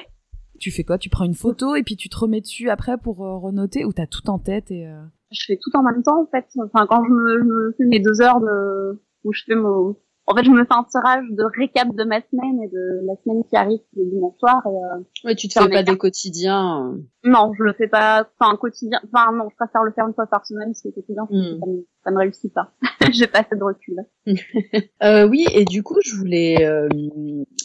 Tu fais quoi? Tu prends une photo et puis tu te remets dessus après pour renoter ou t'as tout en tête et euh, Je fais tout en même temps en fait. Enfin, quand je me, je me fais mes deux heures de où je fais mon en fait, je me fais un tirage de récap de ma semaine et de la semaine qui arrive le dimanche soir. Et, euh, Ouais, tu te fais pas des quotidiens. non, je le fais pas. Enfin, quotidien. Enfin, non, je préfère le faire une fois par semaine parce que quotidien, Hmm. ça, me, ça me réussit pas. J'ai pas assez de recul. Euh, oui, et du coup, je voulais euh,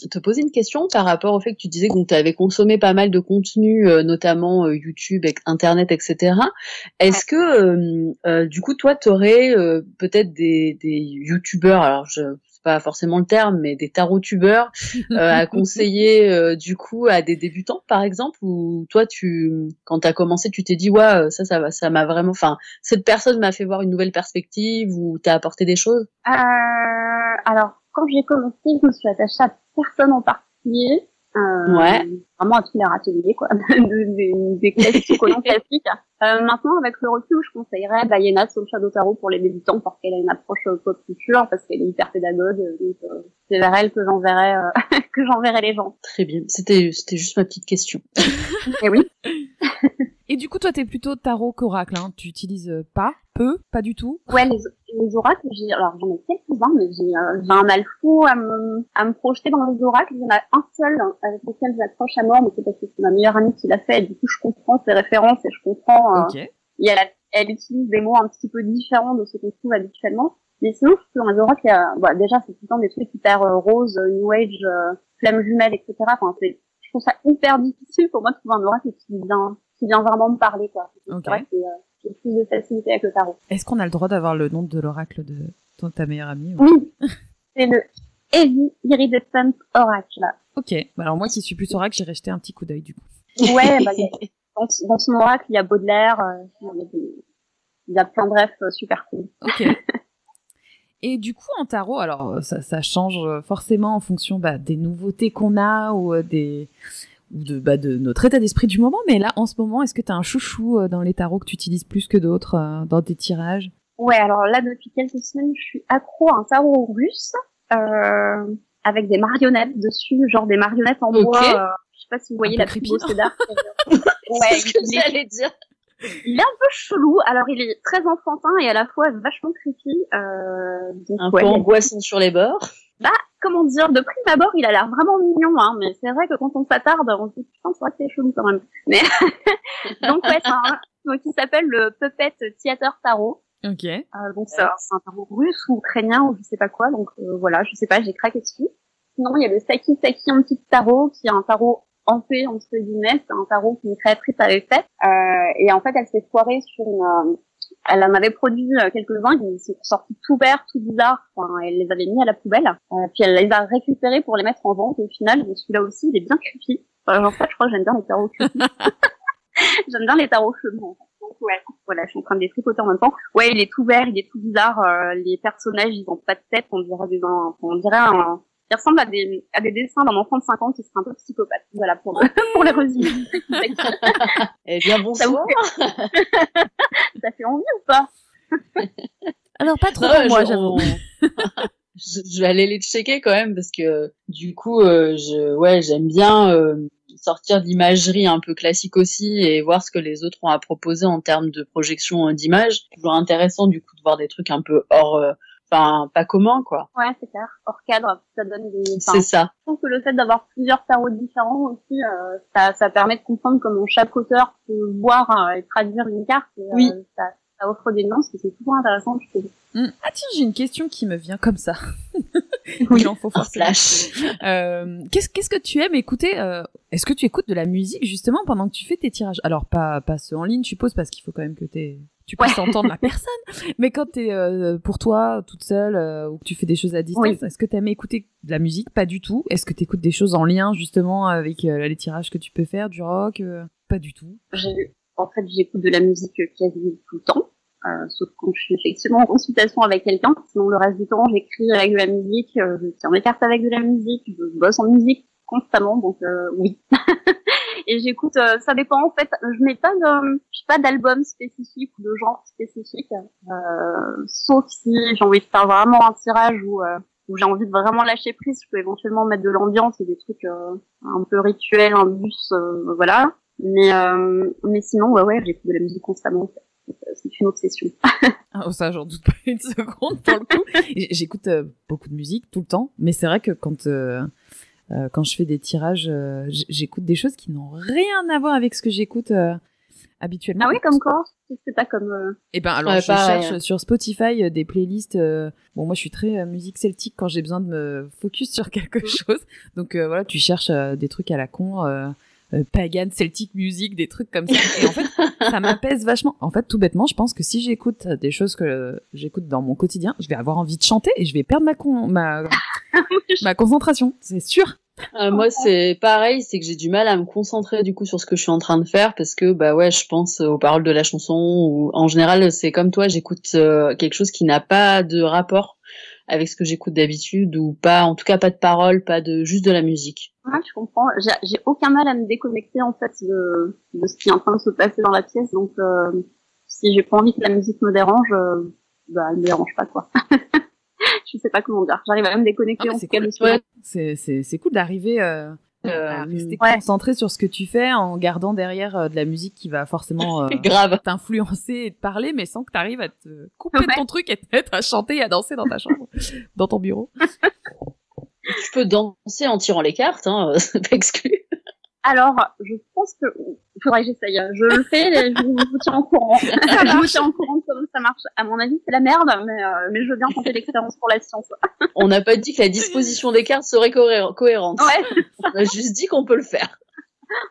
te poser une question par rapport au fait que tu disais que tu avais consommé pas mal de contenu, euh, notamment YouTube, Internet, etc. Est-ce que, du coup, toi, tu aurais peut-être des, des YouTubeurs, alors je c'est pas forcément le terme, mais des tarot-tubeurs euh, à conseiller euh, du coup à des débutants, par exemple, ou toi, tu, quand tu as commencé, tu t'es dit, ouais, euh, ça, ça va, ça m'a vraiment, enfin, cette personne m'a fait voir une nouvelle perspective ou t'as apporté des choses? Euh, alors, quand j'ai commencé, je me suis attachée à personne en particulier. Euh, Ouais. Vraiment à tous les râteliers, quoi. de- des, des classiques au classiques. Euh, maintenant, avec le recul, je conseillerais Bayena sur le Shadow Tarot pour les débutants parce qu'elle a une approche euh, pop culture, parce qu'elle est hyper pédagogue. euh, Donc, euh, c'est vers elle que j'enverrai, euh, que j'enverrai les gens. Très bien. C'était, c'était juste ma petite question. Et oui. Et du coup, toi, t'es plutôt tarot qu'oracle. Hein. Tu utilises euh, pas, peu, pas du tout? Ouais, les, les oracles, j'ai, alors j'en ai quelques-uns, mais j'ai, euh, j'ai un mal fou à me, à me projeter dans les oracles. Il y en a un seul hein, avec lequel j'accroche à mort, mais c'est parce que c'est ma meilleure amie qui l'a fait. Et du coup, je comprends ses références et je comprends. euh, Ok. et elle, a- elle utilise des mots un petit peu différents de ce qu'on trouve habituellement. Mais sinon, je trouve que dans les oracles, il y a, bah, déjà, c'est tout le temps des trucs hyper euh, roses, euh, new age, euh, flamme jumelle, etc. Enfin, c'est, je trouve ça hyper difficile pour moi de trouver un oracle qui vient, qui vient vraiment me parler, quoi. C'est vrai que euh, j'ai plus de facilité avec le tarot. Est-ce qu'on a le droit d'avoir le nom de l'oracle de ton, ta meilleure amie ou- Oui, c'est le Heavy Iridescent Oracle. Ok. Bah alors moi qui suis plus oracle, j'irai jeter un petit coup d'œil du coup. Ouais, bah, dans, dans son oracle, il y a Baudelaire, euh, il, y a des- il y a plein de rêves euh, super cool. Ok. Et du coup, en tarot, alors euh, ça, ça change forcément en fonction bah, des nouveautés qu'on a ou des ou de, bah, de notre état d'esprit du moment. Mais là, en ce moment, est-ce que tu as un chouchou dans les tarots que tu utilises plus que d'autres dans tes tirages? Ouais, alors là, depuis quelques semaines, je suis accro à un tarot russe, euh, avec des marionnettes dessus, genre des marionnettes en bois. euh, je sais pas si vous voyez la creepy, pub au non Cédar. ouais, C'est ce que j'allais dire. Il est un peu chelou, alors il est très enfantin et à la fois vachement creepy. Euh, donc, Un ouais, peu angoissant sur les bords. comment dire, de prime abord, il a l'air vraiment mignon, hein, mais c'est vrai que quand on s'attarde, on se dit putain, c'est vrai que c'est chelou quand même. Mais donc ouais, c'est un donc il s'appelle le Puppet Theater Tarot. Ok. Euh, donc c'est c'est un tarot russe ou ukrainien ou je sais pas quoi. Donc euh, voilà, je sais pas, j'ai craqué dessus. Sinon il y a le Saki Saki un petit tarot qui est un tarot en paix entre guillemets, c'est un tarot qu'une créatrice avait fait. Euh, et en fait elle s'est foirée sur une euh, elle en avait produit euh, quelques-uns qui sont sortis tout verts, tout bizarres. Enfin, elle les avait mis à la poubelle. Euh, puis elle les a récupérés pour les mettre en vente. Et au final, celui-là aussi, il est bien creepy. Enfin, en fait, je crois que j'aime bien les tarots creepy. j'aime bien les tarots chelous. en fait. Ouais, voilà, je suis en train de les tricoter en même temps. Ouais, il est tout vert, il est tout bizarre. euh, les personnages, ils ont pas de tête. On dirait des, un- on dirait un, il ressemble à des, à des dessins d'un enfant de 5 ans qui serait un peu psychopathe. Voilà, pour, pour les résumer. Eh bien, Ça vous bonsoir. Ça fait envie ou pas? Alors pas trop Non, moi, j'avoue. je vais aller les checker quand même parce que du coup, euh, je, ouais, j'aime bien euh, sortir d'imagerie un peu classique aussi et voir ce que les autres ont à proposer en termes de projection euh, d'images. Toujours intéressant du coup de voir des trucs un peu hors, euh, enfin pas communs quoi. Ouais, c'est clair. Hors cadre, ça donne des, enfin, C'est ça. Je trouve que le fait d'avoir plusieurs tarots différents aussi, euh, ça, ça permet de comprendre comment chaque auteur peut voir euh, et traduire une carte. Et, euh, Oui. ça, ça offre des nuances et c'est toujours intéressant, je trouve. Hmm. Ah tiens, j'ai une question qui me vient comme ça. Oui. Il en faut flash. Euh, qu'est-ce qu'est-ce que tu aimes écouter euh, Est-ce que tu écoutes de la musique justement pendant que tu fais tes tirages? Alors pas pas ceux en ligne, je suppose, parce qu'il faut quand même que tu puisses entendre la personne. Mais quand t'es euh, pour toi toute seule euh, ou que tu fais des choses à distance, Oui. est-ce que t'aimes écouter de la musique? Pas du tout. Est-ce que t'écoutes des choses en lien justement avec les tirages que tu peux faire, du rock Pas du tout. J'ai- En fait, j'écoute de la musique quasi tout le temps. Euh, sauf quand je suis effectivement en consultation avec quelqu'un. Sinon, le reste du temps, j'écris avec de la musique, euh, je tiens mes cartes avec de la musique, je bosse en musique constamment, donc euh, oui. Et j'écoute, euh, ça dépend en fait. Je mets pas de, pas d'album spécifique ou de genre spécifique, euh, sauf si j'ai envie de faire vraiment un tirage où où j'ai envie de vraiment lâcher prise. Je peux éventuellement mettre de l'ambiance et des trucs un peu rituels, un bus, voilà. Mais mais sinon, ouais, ouais, j'écoute de la musique constamment. en fait. C'est une obsession. Ah, oh, ça, j'en doute pas une seconde pour le coup. J'écoute euh, beaucoup de musique tout le temps, mais c'est vrai que quand euh, euh, quand je fais des tirages, euh, j'écoute des choses qui n'ont rien à voir avec ce que j'écoute euh, habituellement. Ah oui, comme quoi? Que t'as comme euh, Eh ben alors Ouais, je pareil, cherche hein. sur Spotify euh, des playlists. euh, Bon moi je suis très euh, musique celtique quand j'ai besoin de me focus sur quelque chose. Donc euh, voilà tu cherches euh, des trucs à la con, euh, pagan, celtic music, des trucs comme ça. Et en fait ça m'apaise vachement. En fait tout bêtement je pense que si j'écoute des choses que j'écoute dans mon quotidien, je vais avoir envie de chanter et je vais perdre ma con ma ma concentration. C'est sûr. Euh, moi, c'est pareil, c'est que j'ai du mal à me concentrer du coup sur ce que je suis en train de faire parce que bah ouais, je pense aux paroles de la chanson ou en général, c'est comme toi, j'écoute euh, quelque chose qui n'a pas de rapport avec ce que j'écoute d'habitude ou pas, en tout cas pas de paroles, pas de juste de la musique. Ouais, je comprends. J'ai j'ai aucun mal à me déconnecter en fait de, de ce qui est en train de se passer dans la pièce. Donc, euh, si j'ai pas envie que la musique me dérange, euh, bah, elle me dérange pas quoi. je sais pas comment dire. J'arrive à me déconnecter Ah, en tout cas cool. de ce moment. C'est c'est c'est cool d'arriver euh, Euh, rester ouais. concentré sur ce que tu fais en gardant derrière euh, de la musique qui va forcément euh, Grave. t'influencer et te parler, mais sans que tu arrives à te couper de ton truc et te mettre à chanter et à danser dans ta chambre, dans ton bureau. Tu peux danser en tirant les cartes, hein, c'est pas exclu. Alors, je pense que il faudrait que j'essaye. Je le fais, et je vous, tiens au courant. je vous tiens au courant de comment ça marche. À mon avis, c'est la merde, mais, euh, mais je veux bien tenter l'expérience pour la science. On n'a pas dit que la disposition des cartes serait cohé- cohérente. Ouais, On a juste dit qu'on peut le faire.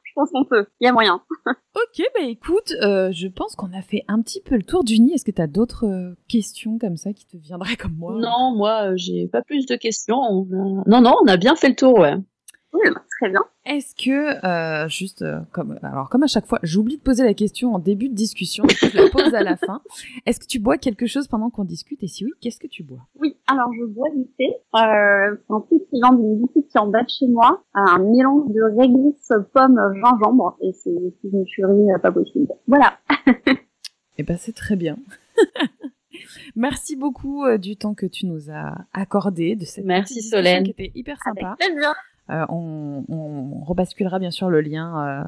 je pense qu'on peut. Il y a moyen. Ok, bah écoute, euh, je pense qu'on a fait un petit peu le tour du nid. Est-ce que tu as d'autres euh, questions comme ça qui te viendraient comme moi? Non, moi, j'ai pas plus de questions. On a... Non, non, on a bien fait le tour, ouais. Bah, très bien. Est-ce que, euh, juste euh, comme, alors comme à chaque fois, j'oublie de poser la question en début de discussion, je la pose à la fin. Est-ce que tu bois quelque chose pendant qu'on discute? Et si oui, qu'est-ce que tu bois? Oui, alors je bois du thé. Euh, c'est un thé qui vient d'une boutique qui est en bas de chez moi. Un mélange de réglisse, pomme, gingembre. Et c'est une tuerie euh, pas possible. Voilà. Eh ben, c'est très bien. Merci beaucoup euh, du temps que tu nous as accordé, de cette Merci, Solène. qui était hyper sympa. Avec plaisir. Euh, on, on rebasculera bien sûr le lien euh,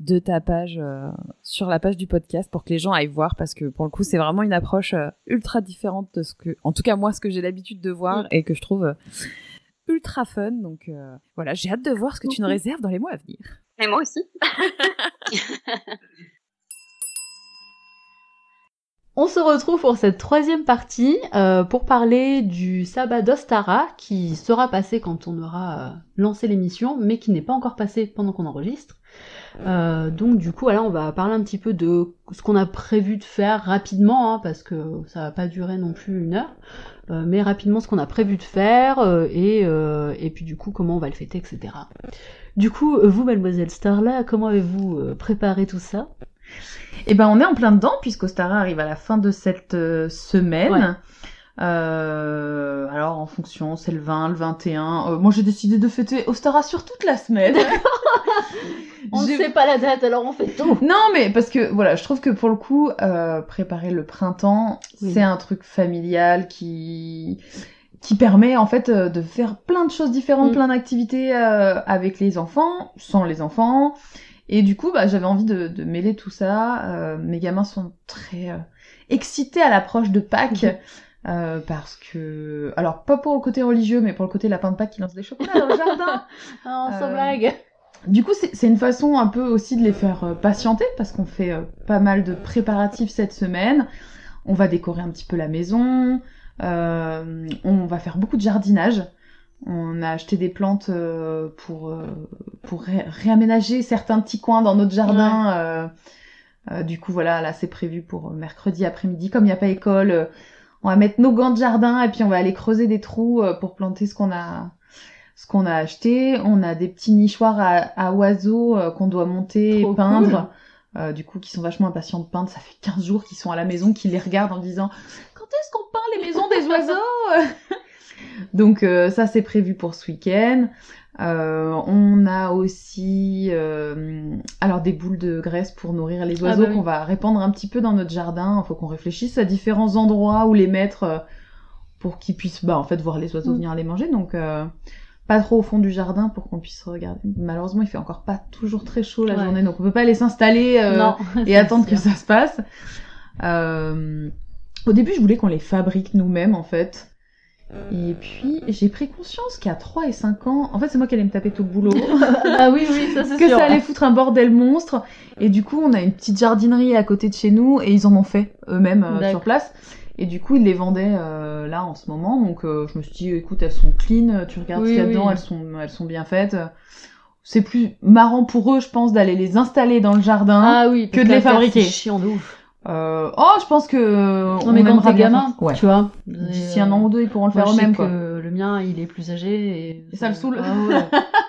de ta page euh, sur la page du podcast pour que les gens aillent voir parce que pour le coup c'est vraiment une approche euh, ultra différente de ce que, en tout cas moi ce que j'ai l'habitude de voir et que je trouve euh, ultra fun. Donc voilà, j'ai hâte de voir ce que tu nous réserves dans les mois à venir. Mais moi aussi. On se retrouve pour cette troisième partie euh, pour parler du sabbat d'Ostara qui sera passé quand on aura euh, lancé l'émission, mais qui n'est pas encore passé pendant qu'on enregistre. Euh, donc du coup, là, on va parler un petit peu de ce qu'on a prévu de faire rapidement, hein, parce que ça va pas durer non plus une heure, mais rapidement ce qu'on a prévu de faire et, et puis du coup comment on va le fêter, etc. Du coup, vous, Mademoiselle Starla, comment avez-vous préparé tout ça? Eh ben, on est en plein dedans, puisqu'Ostara arrive à la fin de cette euh, semaine. Ouais. Euh, alors, en fonction, c'est le 20, le 21. Euh, moi, j'ai décidé de fêter Ostara sur toute la semaine. On ne sait pas la date, alors on fait tout. Non, mais parce que voilà, je trouve que pour le coup, euh, préparer le printemps, Oui. c'est un truc familial qui qui permet en fait de faire plein de choses différentes, Mm. plein d'activités avec les enfants, sans les enfants. Et du coup, bah, j'avais envie de, de mêler tout ça. Euh, mes gamins sont très euh, excités à l'approche de Pâques. Mhm. euh, parce que, alors pas pour le côté religieux, mais pour le côté lapin de Pâques qui lance des chocolats dans le jardin. Oh, sans blague. Du coup, c'est une façon un peu aussi de les faire patienter parce qu'on fait pas mal de préparatifs cette semaine. On va décorer un petit peu la maison. on va faire beaucoup de jardinage. On a acheté des plantes euh, pour euh, pour ré- réaménager certains petits coins dans notre jardin. euh, euh, du coup, voilà, là c'est prévu pour mercredi après-midi. Comme il n'y a pas école, on va mettre nos gants de jardin et puis on va aller creuser des trous pour planter ce qu'on a ce qu'on a acheté. On a des petits nichoirs à, à oiseaux qu'on doit monter Trop et peindre. Euh, du coup, qui sont vachement impatients de peindre. Ça fait 15 jours qu'ils sont à la maison, qu'ils les regardent en disant Quand est-ce qu'on peint les maisons des oiseaux? Donc euh, ça, c'est prévu pour ce week-end. Euh, on a aussi euh, alors des boules de graisse pour nourrir les Ah oiseaux bah oui. qu'on va répandre un petit peu dans notre jardin. Il faut qu'on réfléchisse à différents endroits où les mettre pour qu'ils puissent bah, en fait voir les oiseaux Mm. venir les manger. Donc pas trop au fond du jardin pour qu'on puisse regarder. Malheureusement, il fait encore pas toujours très chaud la Ouais. journée, donc on peut pas aller s'installer et attendre que ça se passe. Au début, je voulais qu'on les fabrique nous-mêmes, en fait. Et puis, j'ai pris conscience qu'à 3 et 5 ans, en fait, c'est moi qui allais me taper tout le boulot, ah oui, oui, ça c'est que sûr. ça allait foutre un bordel monstre. Et du coup, on a une petite jardinerie à côté de chez nous, et ils en ont fait eux-mêmes euh, sur place. Et du coup, ils les vendaient euh, là en ce moment. Donc, euh, je me suis dit, écoute, elles sont clean, tu regardes Oui, ce qu'il y a oui. dedans, elles sont, elles sont bien faites. C'est plus marrant pour eux, je pense, d'aller les installer dans le jardin. Ah oui, que de les fabriquer. C'est chiant de ouf. Euh, oh, je pense que Non mais on quand aimera t'es gamin, Ouais. tu vois. D'ici un an ou deux, ils pourront le faire eux-mêmes, le mien, il est plus âgé et, Et ça le saoule. Ah ouais.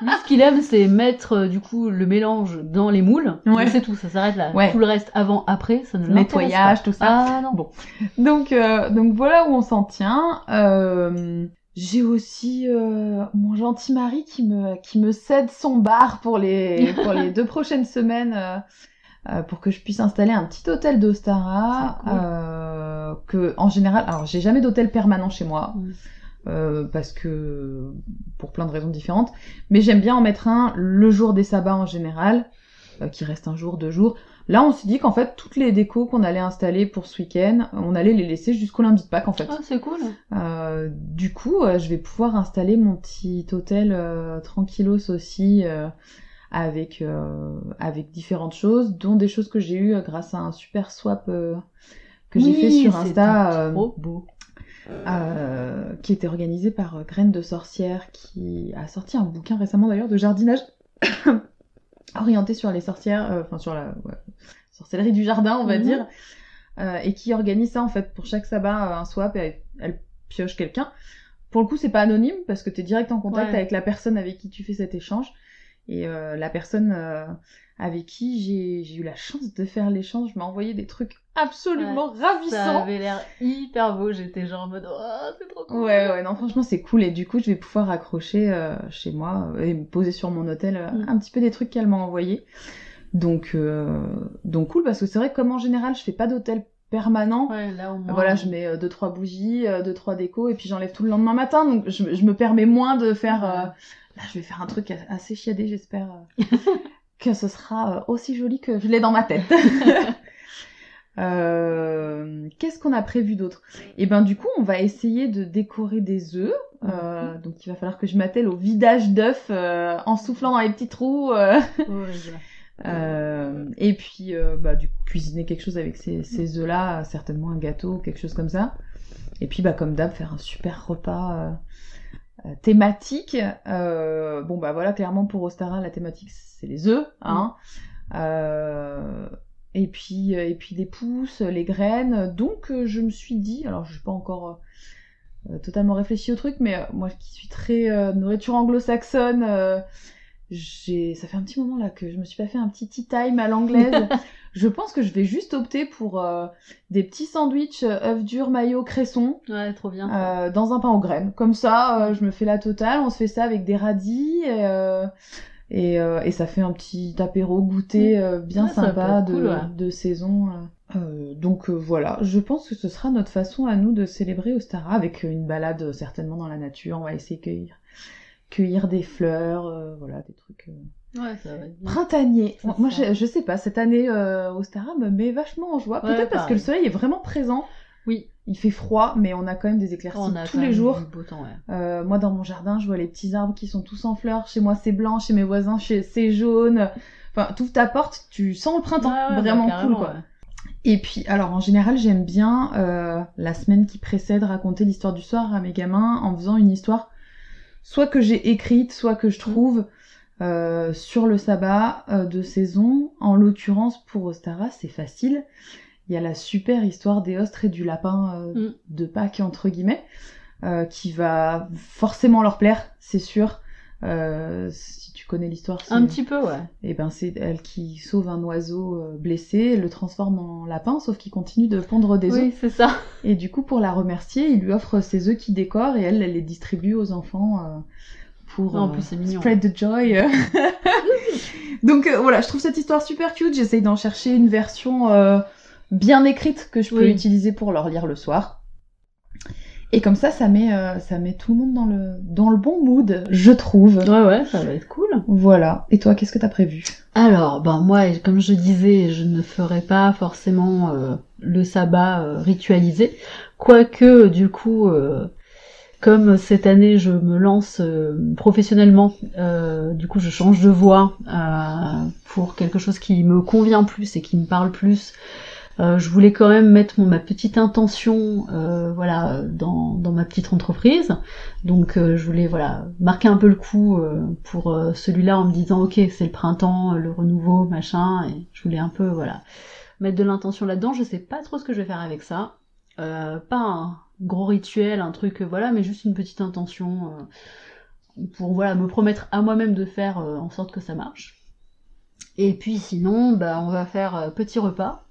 Lui, ce qu'il aime, c'est mettre euh, du coup le mélange dans les moules. Ouais. Mais C'est tout, ça s'arrête là. Ouais. Tout le reste avant, après, ça ne Nettoyage, pas. tout ça. Ah non. Bon. Donc, euh, donc voilà où on s'en tient. Euh, j'ai aussi euh, mon gentil mari qui me qui me cède son bar pour les pour les deux prochaines semaines euh, pour que je puisse installer un petit hôtel d'Ostara cool. euh, que en général alors j'ai jamais d'hôtel permanent chez moi Mm. euh, parce que pour plein de raisons différentes mais j'aime bien en mettre un le jour des sabbats en général euh, qui reste un jour deux jours Là, on s'est dit qu'en fait, toutes les décos qu'on allait installer pour ce week-end, on allait les laisser jusqu'au lundi de Pâques, en fait. Ah, c'est cool. Euh, du coup, euh, je vais pouvoir installer mon petit hôtel euh, tranquillos aussi, euh, avec euh, avec différentes choses, dont des choses que j'ai eues euh, grâce à un super swap euh, que j'ai Oui, fait sur Insta, euh, Trop beau. euh, qui était organisé par euh, Graines de Sorcière, qui a sorti un bouquin récemment d'ailleurs de jardinage orienté sur les sorcières, euh, enfin sur la ouais, sorcellerie du jardin, on va Mhm. dire, euh, et qui organise ça en fait pour chaque sabbat euh, un swap et elle, elle pioche quelqu'un pour le coup, c'est pas anonyme parce que tu es direct en contact Ouais. avec la personne avec qui tu fais cet échange. Et euh, la personne euh, avec qui j'ai eu la chance de faire l'échange m'a envoyé des trucs absolument Ça ravissants. avait l'air hyper beau. J'étais genre en mode, oh, c'est trop cool. Ouais, ouais, non, franchement, c'est cool. Et du coup, je vais pouvoir accrocher euh, chez moi et me poser sur mon hôtel Mm. un petit peu des trucs qu'elle m'a envoyés. Donc, donc cool, parce que c'est vrai que comme en général, je fais pas d'hôtel permanent. Ouais, là au moins. Voilà, je mets euh, deux trois bougies, euh, deux trois décos, et puis j'enlève tout le lendemain matin. Donc, je, je me permets moins de faire. euh, Là, je vais faire un truc assez chiadé, j'espère euh, que ce sera euh, aussi joli que je l'ai dans ma tête. Euh, Qu'est-ce qu'on a prévu d'autre? Et ben du coup, on va essayer de décorer des œufs. Euh, donc il va falloir que je m'attelle au vidage d'œufs euh, en soufflant dans les petits trous. Horrible. Et puis bah du coup cuisiner quelque chose avec ces, ces œufs là, certainement un gâteau, quelque chose comme ça. Et puis bah comme d'hab faire un super repas thématique. Euh, bon bah voilà clairement pour Ostara la thématique c'est les œufs, hein. Euh, et puis euh, et puis des pousses, les graines. Donc euh, je me suis dit, alors je n'ai pas encore euh, totalement réfléchi au truc, mais euh, moi qui suis très euh, nourriture anglo-saxonne, euh, j'ai ça fait un petit moment là que je me suis pas fait un petit tea time à l'anglaise. je pense que je vais juste opter pour euh, des petits sandwichs euh, œufs durs, maillot, cresson. Ouais, trop bien. Euh, dans un pain aux graines. Comme ça, euh, je me fais la totale. On se fait ça avec des radis et, et, et ça fait un petit apéro goûter euh, bien Ouais, sympa de, cool, ouais. de saison. euh. Donc euh, voilà, je pense que ce sera notre façon à nous de célébrer Ostara avec une balade euh, certainement dans la nature. On va essayer de cueillir, cueillir des fleurs, voilà, des trucs Ouais, ça va être bien. printaniers. C'est Moi, je, je sais pas, cette année euh, Ostara me met vachement en joie. Ouais, Peut-être parce que le soleil est vraiment présent. Oui. Il fait froid, mais on a quand même des éclaircies On a tous les jours. du beau temps, ouais. Euh, moi, dans mon jardin, je vois les petits arbres qui sont tous en fleurs. Chez moi, c'est blanc. Chez mes voisins, chez- c'est jaune. Enfin, tout ta porte, tu sens le printemps. Ouais, ouais, Vraiment bah, cool, quoi. ouais. Et puis, alors, en général, j'aime bien, euh, la semaine qui précède, raconter l'histoire du soir à mes gamins en faisant une histoire, soit que j'ai écrite, soit que je trouve, euh, sur le sabbat euh, de saison. En l'occurrence, pour Ostara, c'est facile. Il y a la super histoire des ostres et du lapin euh, Mm. de Pâques, entre guillemets, euh, qui va forcément leur plaire, c'est sûr. Euh, si tu connais l'histoire, c'est Un petit peu, ouais. et ben c'est elle qui sauve un oiseau blessé, le transforme en lapin, sauf qu'il continue de pondre des œufs. Oui, c'est ça. Et du coup, pour la remercier, il lui offre ses œufs qui décore et elle, elle les distribue aux enfants pour En euh, plus, c'est mignon. spread the joy. Donc euh, voilà, je trouve cette histoire super cute. J'essaye d'en chercher une version euh, bien écrite que je peux Oui. utiliser pour leur lire le soir. Et comme ça, ça met, euh, ça met tout le monde dans le, dans le bon mood, je trouve. Ouais, ouais, ça va être cool. Voilà. Et toi, qu'est-ce que t'as prévu? Alors, ben moi, comme je disais, je ne ferai pas forcément euh, le sabbat euh, ritualisé, quoique du coup, euh, comme cette année je me lance euh, professionnellement, euh, du coup je change de voie euh, pour quelque chose qui me convient plus et qui me parle plus. Je voulais quand même mettre ma petite intention, voilà, dans, ma petite entreprise. Donc je voulais voilà marquer un peu le coup pour celui-là en me disant ok c'est le printemps, le renouveau, machin. Et je voulais un peu voilà mettre de l'intention là-dedans. Je sais pas trop ce que je vais faire avec ça. Pas un gros rituel, un truc euh, voilà, mais juste une petite intention euh, pour voilà me promettre à moi-même de faire euh, en sorte que ça marche. Et puis sinon, bah on va faire petit repas.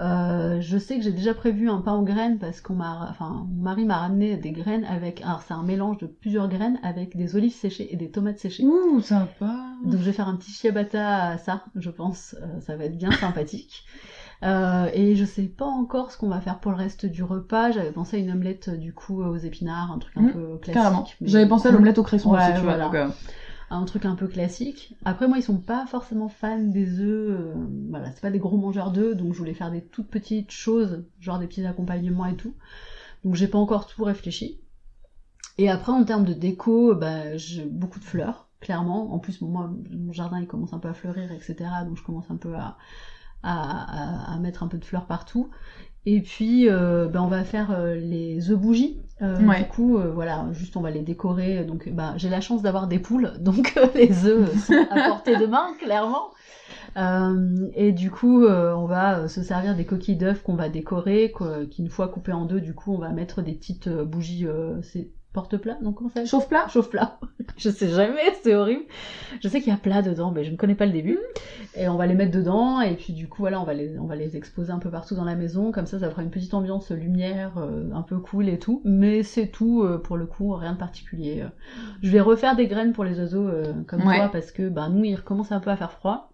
Euh, je sais que j'ai déjà prévu un pain aux graines parce qu'on m'a, enfin, mon mari m'a ramené des graines avec, alors c'est un mélange de plusieurs graines avec des olives séchées et des tomates séchées. Ouh, sympa. Donc je vais faire un petit ciabatta à ça, je pense, Euh, ça va être bien sympathique. Euh, et je sais pas encore ce qu'on va faire pour le reste du repas. J'avais pensé à une omelette euh, du coup aux épinards, un truc un Mmh, peu classique. Carrément. mais J'avais pensé à l'omelette au cresson Ouais, aussi, tu vois. voilà. donc, euh, un truc un peu classique. Après moi ils sont pas forcément fans des œufs, euh, voilà, c'est pas des gros mangeurs d'œufs, donc je voulais faire des toutes petites choses, genre des petits accompagnements et tout. Donc j'ai pas encore tout réfléchi. Et après en termes de déco, bah, j'ai beaucoup de fleurs, clairement. En plus moi mon jardin il commence un peu à fleurir, etc. Donc je commence un peu à, à, à- à mettre un peu de fleurs partout. Et puis, euh, ben, on va faire euh, les œufs bougies. Euh, Ouais. Du coup, voilà, juste on va les décorer. Donc, bah, j'ai la chance d'avoir des poules, donc les œufs sont à portée de main, clairement. Et du coup, on va se servir des coquilles d'œufs qu'on va décorer, qu'une fois coupées en deux, du coup, on va mettre des petites bougies. c'est porte-plat, non comment ça Chauffe plat Chauffe-plat. je sais jamais, c'est horrible. Je sais qu'il y a plat dedans, mais je ne connais pas le début. Et on va les mettre dedans, et puis du coup, voilà, on va les, on va les exposer un peu partout dans la maison. Comme ça, ça fera une petite ambiance lumière, euh, un peu cool et tout. Mais c'est tout, euh, pour le coup, rien de particulier. Euh, Je vais refaire des graines pour les oiseaux, euh, comme Ouais. toi, parce que bah, nous, il recommence un peu à faire froid.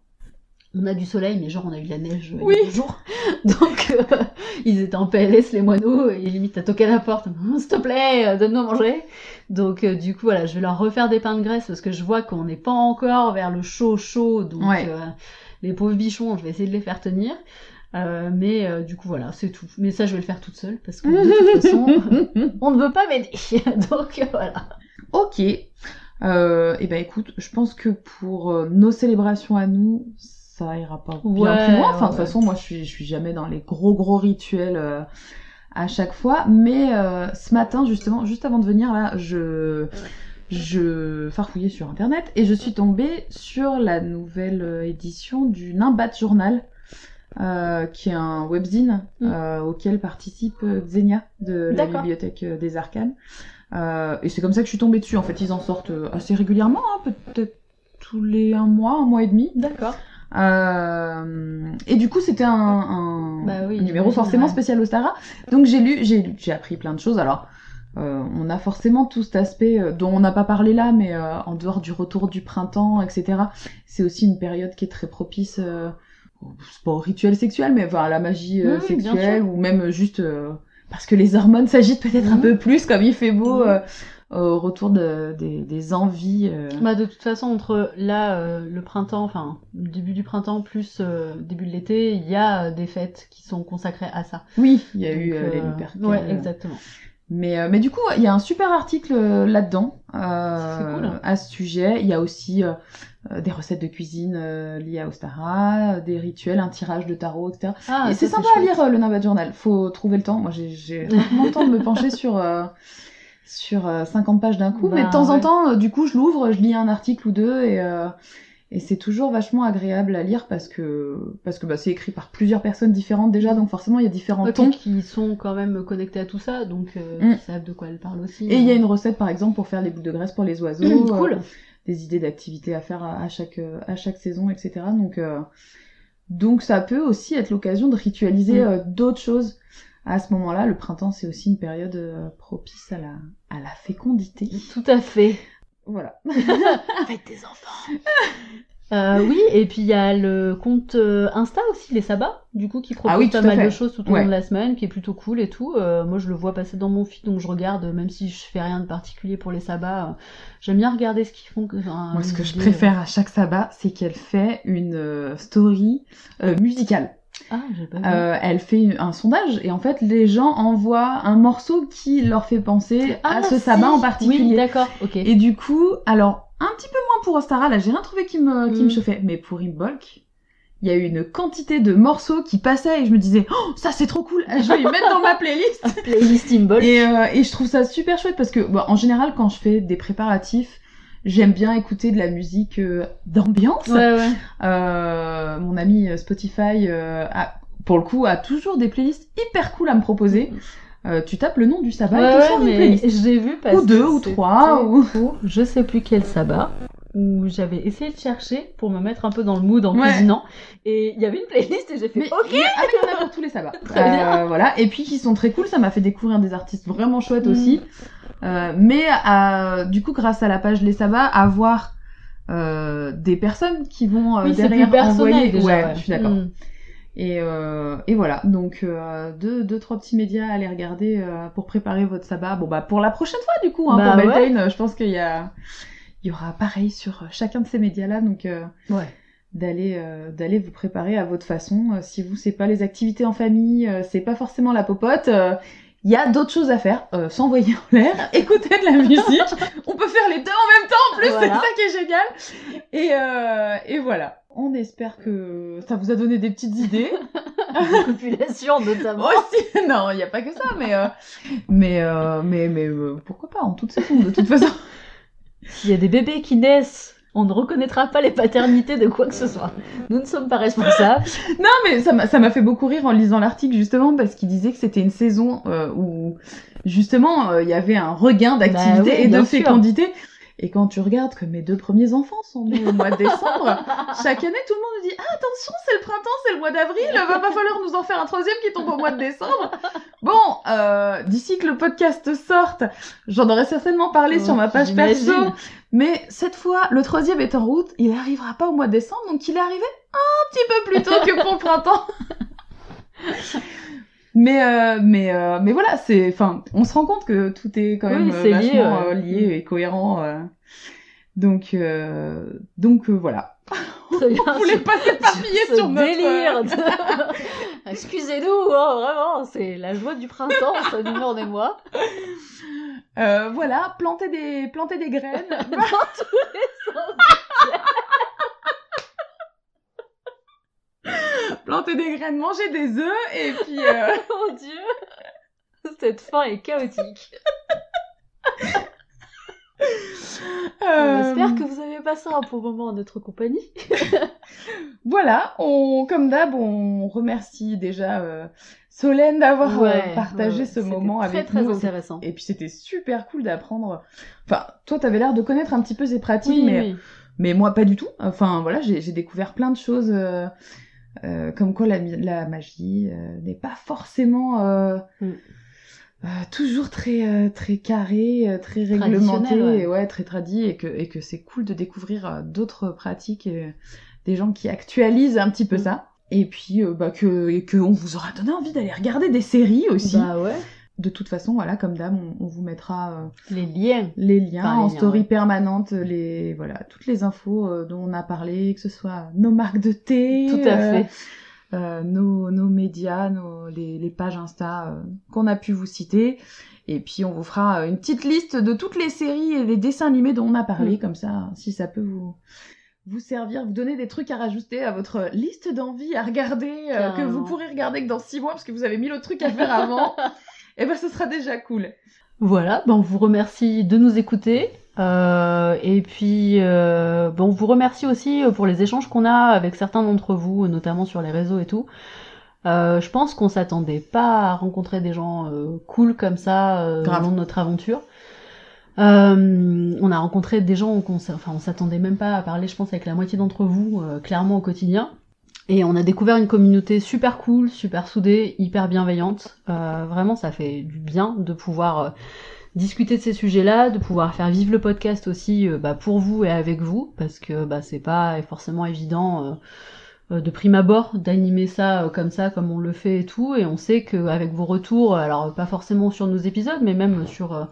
On a du soleil, mais genre on a eu la neige euh, Oui. il y a deux jours. Donc euh, ils étaient en PLS les moineaux et limite à toquer à la porte. S'il te plaît, euh, donne-nous à manger. Donc euh, du coup voilà, je vais leur refaire des pains de graisse parce que je vois qu'on n'est pas encore vers le chaud chaud. Donc Ouais. euh, les pauvres bichons, je vais essayer de les faire tenir. Mais du coup voilà, c'est tout. Mais ça je vais le faire toute seule parce que de toute façon on ne veut pas m'aider. Donc voilà. Ok. Euh, et ben écoute, je pense que pour nos célébrations à nous, ça ira pas bien Ouais, plus loin. Enfin, de toute façon, moi, je suis, je suis jamais dans les gros gros rituels euh, à chaque fois. Mais euh, ce matin, justement, juste avant de venir là, je je farfouillais sur internet et je suis tombée sur la nouvelle euh, édition du Nimbat Journal. euh, qui est un webzine Mm. auquel participe Xenia de la bibliothèque des Arcanes. Et c'est comme ça que je suis tombée dessus. En fait, ils en sortent assez régulièrement, hein, peut-être tous les un mois, un mois et demi. D'accord. Euh, et du coup, c'était un, un Bah oui, un numéro forcément ouais. spécial Ostara. Donc j'ai lu, j'ai lu- j'ai appris plein de choses. Alors, euh, on a forcément tout cet aspect euh, dont on n'a pas parlé là, mais euh, en dehors du retour du printemps, etc. C'est aussi une période qui est très propice. Euh, au- c'est pas au rituel sexuel, mais enfin, à la magie euh, Oui, sexuelle, ou même juste euh, parce que les hormones s'agitent peut-être un Mhm. peu plus, comme il fait beau, Mhm. Au retour de, des, des envies. euh. Bah de toute façon entre là euh, le printemps, enfin début du printemps plus euh, début de l'été, il y a des fêtes qui sont consacrées à ça. Oui, il y a Donc, eu les Lupercales. Ouais, exactement. Mais, mais du coup, il y a un super article là-dedans C'est cool. à ce sujet. Il y a aussi des recettes de cuisine liées à Ostara, des rituels, un tirage de tarot, etc. Ah, Et c'est ça, sympa à lire le Nimbat Journal. Faut trouver le temps. Moi, j'ai- rarement le temps de me pencher sur sur euh, 50 pages d'un coup, Bah, mais de temps en temps, euh, du coup, je l'ouvre, je lis un article ou deux et euh, et c'est toujours vachement agréable à lire parce que parce que bah, c'est écrit par plusieurs personnes différentes déjà, donc forcément il y a différents Ouais, tons. qui sont quand même connectés à tout ça, donc euh, Mm. qui savent de quoi elles parlent aussi. Et il y a une recette par exemple pour faire les boules de graisse pour les oiseaux. cool. euh, des idées d'activités à faire à, à chaque euh, à chaque saison, etc. Donc euh, donc ça peut aussi être l'occasion de ritualiser Mm. euh, d'autres choses. À ce moment-là, le printemps c'est aussi une période euh, propice à la à la fécondité. Tout à fait. Voilà. Avec des enfants. Euh, oui, et puis il y a le compte euh, Insta aussi, les sabbats, du coup, qui propose Ah oui, pas mal fait. de choses tout au Ouais. long de la semaine, qui est plutôt cool et tout. Euh, moi, je le vois passer dans mon feed, donc je regarde, même si je fais rien de particulier pour les sabbats. euh, J'aime bien regarder ce qu'ils font. Moi, ce que je préfère à chaque sabbat, c'est qu'elle fait une story musicale. Ah, pas vu. Euh, elle fait un sondage et en fait, les gens envoient un morceau qui leur fait penser à Ah, ce si. sabbat en particulier. Oui, d'accord, ok. Et du coup, alors, un petit peu moins pour Ostara, là, j'ai rien trouvé qui me, qui Mm. me chauffait. Mais pour Imbolc, il y a eu une quantité de morceaux qui passaient et je me disais, oh, ça c'est trop cool, je vais les mettre dans ma playlist. Playlist Imbol. Et, euh, et je trouve ça super chouette parce que, bah, en général, quand je fais des préparatifs, j'aime bien écouter de la musique euh, d'ambiance. Ouais, ouais. Euh, mon ami euh, Spotify, a, pour le coup, a toujours des playlists hyper cool à me proposer. Euh, tu tapes le nom du sabbat Ouais, et ouais, sort une playlist. j'ai vu parce Ou deux, que ou trois, ou- je sais plus quel sabbat où j'avais essayé de chercher pour me mettre un peu dans le mood en Ouais. cuisinant et il y avait une playlist et j'ai fait Mais ok ah, mais il y en a pour tous les sabbats. Très bien. Euh, voilà. Et puis qui sont très cool, ça m'a fait découvrir des artistes vraiment chouettes Mm. aussi. Euh, mais du coup, grâce à la page Les Sabbats, avoir euh, des personnes qui vont oui derrière plus envoyer. déjà ouais, ouais. je suis d'accord. Mm. Et, euh, et voilà, donc euh, deux, deux, trois petits médias à aller regarder euh, pour préparer votre sabbat. Bon bah pour la prochaine fois du coup, hein, Bah, pour ouais. Beltane, je pense qu'il y a, il y aura pareil sur chacun de ces médias-là, donc euh, ouais d'aller euh, d'aller vous préparer à votre façon. Euh, si vous c'est pas les activités en famille, euh, c'est pas forcément la popote. euh, il y a d'autres choses à faire, euh, s'envoyer en l'air, écouter de la musique. On peut faire les deux en même temps en plus, Voilà. c'est ça qui est génial. Et, euh, et voilà. On espère que ça vous a donné des petites idées. La population notamment Aussi, non, il n'y a pas que ça, mais euh, mais euh, mais mais euh, pourquoi pas en toute saison de toute façon. S'il y a des bébés qui naissent On ne reconnaîtra pas les paternités de quoi que ce soit. Nous ne sommes pas responsables. Non, mais ça m'a ça m'a fait beaucoup rire en lisant l'article justement parce qu'il disait que c'était une saison euh, où justement euh, il y avait un regain d'activité Bah oui, et de sûr. Et quand tu regardes que mes deux premiers enfants sont nés au mois de décembre, chaque année tout le monde nous dit ah, attention c'est le printemps, c'est le mois d'avril, va pas falloir nous en faire un troisième qui tombe au mois de décembre. Bon, euh, d'ici que le podcast sorte, j'en aurais certainement parlé sur ma page perso. Mais cette fois, le troisième est en route, il arrivera pas au mois de décembre, donc il est arrivé un petit peu plus tôt que pour le printemps. mais euh, mais euh, mais voilà, c'est, enfin, on se rend compte que tout est quand Oui, même c'est euh, lié, vachement euh, lié et cohérent. euh. Donc euh, donc euh, voilà. Très bien. On voulait pas s'éparpiller ce sur notre délire. de- Excusez-nous, hein, vraiment, c'est la joie du printemps, ça nous en émoi. Euh, voilà, planter des planter des graines. Dans tous les sens. planter des graines, manger des œufs et puis euh, Mon dieu, cette fin est chaotique. On euh, espère que vous avez passé un bon moment en notre compagnie. Voilà, on, comme d'hab, on remercie déjà euh, Solène d'avoir euh, partagé ouais, ce moment très, avec très nous. intéressant. Et puis c'était super cool d'apprendre. Enfin, toi, t'avais l'air de connaître un petit peu ces pratiques, Oui, mais oui. mais moi pas du tout. Enfin voilà, j'ai j'ai découvert plein de choses, euh, euh, comme quoi la, la magie euh, n'est pas forcément euh, Mm. euh, toujours très euh, très carré, très réglementé, ouais. très tradit, et que et que c'est cool de découvrir d'autres pratiques, et des gens qui actualisent un petit peu Mm. ça. Et puis bah que et que on vous aura donné envie d'aller regarder des séries aussi. Bah ouais. De toute façon, voilà, comme d'hab, on, on vous mettra euh, Les liens. les liens Enfin, les en liens, story ouais. permanente, les voilà, toutes les infos euh, dont on a parlé, que ce soit nos marques de thé, Tout à euh, fait. nos, nos médias, nos, les, les pages Insta qu'on a pu vous citer. Et puis on vous fera une petite liste de toutes les séries et les dessins animés dont on a parlé, Mm. comme ça, si ça peut vous vous servir, vous donner des trucs à rajouter à votre liste d'envie à regarder, euh, que vous pourrez regarder que dans six mois parce que vous avez mille autres trucs à faire avant. et ben ce sera déjà cool. Voilà, ben on vous remercie de nous écouter. Euh, et puis, euh, ben on vous remercie aussi euh, pour les échanges qu'on a avec certains d'entre vous, notamment sur les réseaux et tout. Euh, je pense qu'on s'attendait pas à rencontrer des gens euh, cool comme ça euh, au long de notre aventure. Euh, on a rencontré des gens qu'on enfin, on s'attendait même pas à parler, je pense, avec la moitié d'entre vous, euh, clairement au quotidien. Et on a découvert une communauté super cool, super soudée, hyper bienveillante. Euh, vraiment, ça fait du bien de pouvoir euh, discuter de ces sujets-là, de pouvoir faire vivre le podcast aussi euh, bah, pour vous et avec vous, parce que bah, c'est pas forcément évident euh, de prime abord d'animer ça comme ça, comme on le fait et tout. Et on sait qu'avec vos retours, alors pas forcément sur nos épisodes, mais même sur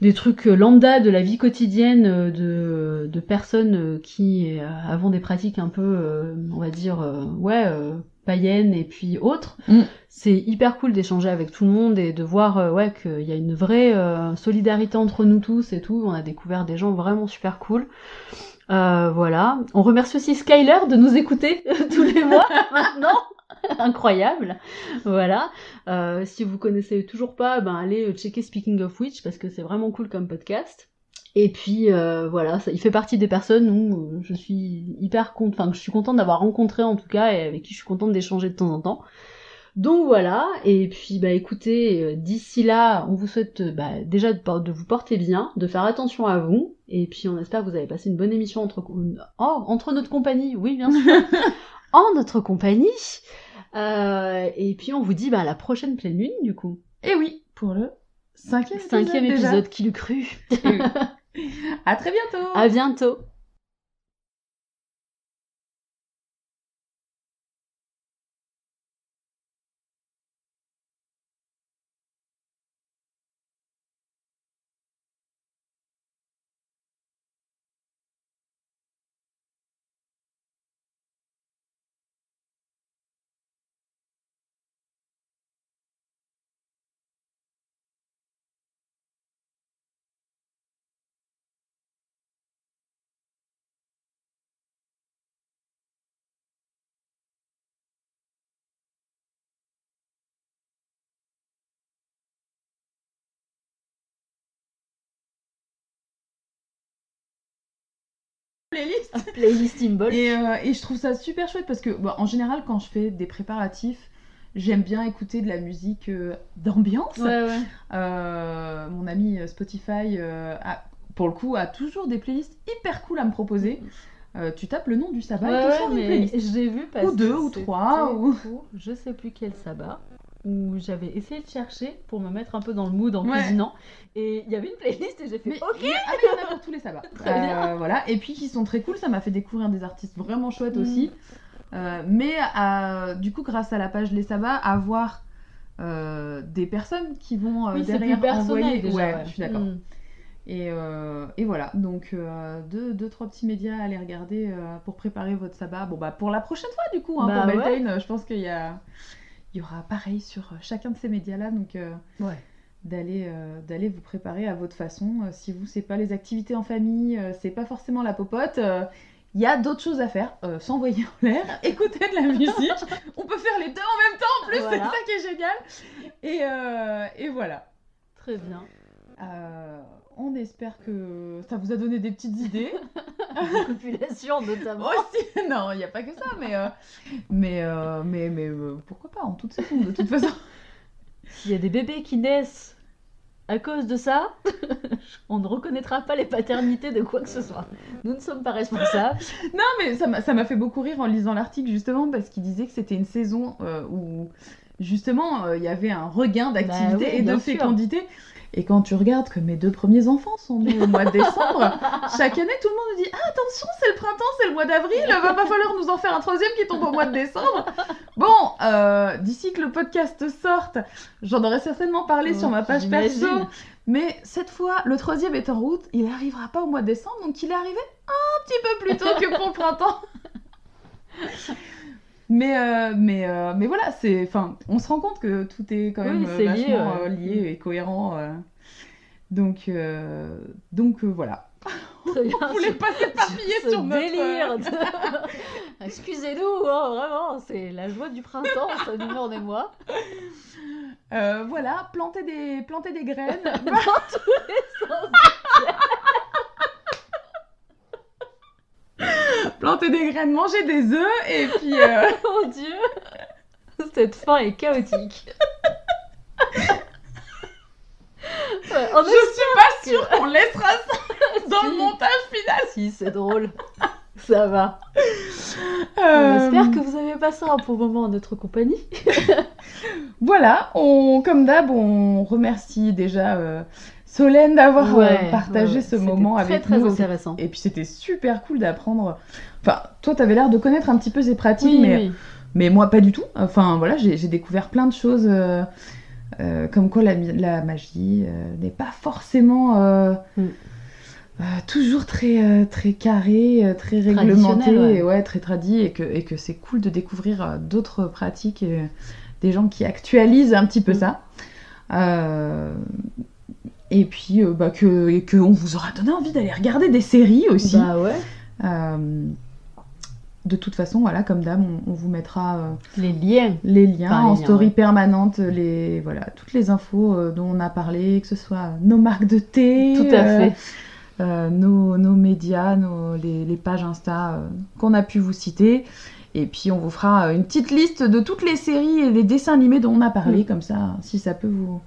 des trucs euh, lambda de la vie quotidienne euh, de, de personnes euh, qui euh, avons des pratiques un peu, euh, on va dire, euh, ouais, euh, païennes et puis autres. Mm. C'est hyper cool d'échanger avec tout le monde et de voir ouais qu'il y a une vraie euh, solidarité entre nous tous et tout. On a découvert des gens vraiment super cool. Euh, voilà. On remercie aussi Skyler de nous écouter tous les mois maintenant. Incroyable. Voilà. Euh, si vous connaissez toujours pas, ben allez checker Speaking of Witch parce que c'est vraiment cool comme podcast. Et puis euh, voilà, ça, il fait partie des personnes où euh, je suis hyper contente, enfin que je suis contente d'avoir rencontré en tout cas et avec qui je suis contente d'échanger de temps en temps. Donc voilà, et puis bah écoutez, euh, d'ici là, on vous souhaite euh, bah, déjà de, de vous porter bien, de faire attention à vous, et puis on espère que vous avez passé une bonne émission entre, oh, entre notre compagnie, oui bien sûr, en notre compagnie. Euh, et puis on vous dit bah, à la prochaine pleine lune du coup. Et oui, pour le cinquième, Cinquième épisode. épisode, qui le cru. Oui. à très bientôt. À bientôt. Playlist. Playlist Imbol. Et, euh, et je trouve ça super chouette parce que, bon, en général, quand je fais des préparatifs, j'aime bien écouter de la musique euh, d'ambiance. Ouais, ouais. Euh, mon ami Spotify, a- pour le coup, a toujours des playlists hyper cool à me proposer. Euh, tu tapes le nom du sabbat Ouais, et te ouais, une playlist. j'ai vu parce Ou deux, que ou trois, ou- je sais plus quel sabbat où j'avais essayé de chercher pour me mettre un peu dans le mood en Ouais. cuisinant et il y avait une playlist et j'ai fait Mais ok a- ah, mais il y en a pour tous les sabbats. Très bien. Euh, voilà. Et puis qui sont très cool, ça m'a fait découvrir des artistes vraiment chouettes Mm. aussi. Euh, mais à- du coup, grâce à la page Les Sabbats, avoir euh, des personnes qui vont euh, oui plus derrière personnel envoyer. déjà ouais, ouais. je suis d'accord. Mm. Et, euh, et voilà, donc euh, deux, deux, trois petits médias à aller regarder euh, pour préparer votre sabbat. Bon, bah pour la prochaine fois, du coup, hein, Bah, pour ouais. Beltane, euh, je pense qu'il y, a... il y aura pareil sur euh, chacun de ces médias-là. Donc, euh, Ouais. d'aller euh, d'aller vous préparer à votre façon. Euh, si vous, c'est pas les activités en famille, euh, c'est pas forcément la popote. euh, il y a d'autres choses à faire, euh, s'envoyer en l'air, écouter de la musique. On peut faire les deux en même temps en plus, Voilà. c'est ça qui est génial. Et, euh, et voilà. très bien Euh, on espère que ça vous a donné des petites idées. population notamment Aussi, non, il n'y a pas que ça, mais, euh, mais, euh, mais, mais euh, pourquoi pas en toute saison, de toute façon. s'il y a des bébés qui naissent à cause de ça on ne reconnaîtra pas les paternités de quoi que ce soit nous ne sommes pas responsables Non, mais ça m'a fait beaucoup rire en lisant l'article, justement, parce qu'il disait que c'était une saison où, justement, il y avait un regain d'activité Bah oui, et de sûr. Et quand tu regardes que mes deux premiers enfants sont nés au mois de décembre, chaque année, tout le monde nous dit ah, attention, c'est le printemps, c'est le mois d'avril, va pas falloir nous en faire un troisième qui tombe au mois de décembre. Bon, euh, d'ici que le podcast sorte, j'en aurais certainement parlé sur ma page perso. Mais cette fois, le troisième est en route, il n'arrivera pas au mois de décembre, donc il est arrivé un petit peu plus tôt que pour le printemps. Mais, euh, mais, euh, mais voilà, c'est, enfin, on se rend compte que tout est quand même Oui, lié, euh, lié et cohérent. Donc, donc voilà. Très bien. On voulait pas s'éparpiller ce sur notre... délire. de- Excusez-nous, hein, vraiment, c'est la joie du printemps, ça nous en. Euh, voilà, planter des, planter des graines. Dans tous les sens. Planter des graines, manger des œufs, et puis... euh, Mon Dieu, cette fin est chaotique. Ouais, on je suis pas sûre qu'on laissera ça dans le montage final. Si, c'est drôle. Ça va. On Euh, espère que vous avez passé un bon moment en notre compagnie. Voilà, on, comme d'hab, on remercie déjà euh, Solène d'avoir euh, Ouais, partagé ouais, ce moment très, avec très nous. intéressant. Et puis c'était super cool d'apprendre. Enfin, toi, t'avais l'air de connaître un petit peu ces pratiques, Oui, mais, oui. mais moi pas du tout. Enfin voilà, j'ai découvert plein de choses, euh, euh, comme quoi la, magie euh, n'est pas forcément Mm. toujours très très, très carré, très réglementé, ouais. très tradit, et que, et que c'est cool de découvrir d'autres pratiques, et, des gens qui actualisent un petit peu Mm. ça. Et puis euh, bah, que, et que on vous aura donné envie d'aller regarder des séries aussi. Bah ouais. Euh, de toute façon, voilà, comme d'hab, on, on vous mettra euh, Les liens. les liens Enfin, les en liens, story ouais. permanente, les voilà, toutes les infos dont on a parlé, que ce soit nos marques de thé, Tout à fait. nos, nos médias, nos, les, les pages Insta qu'on a pu vous citer. Et puis on vous fera une petite liste de toutes les séries et les dessins animés dont on a parlé, Mm. comme ça, si ça peut vous,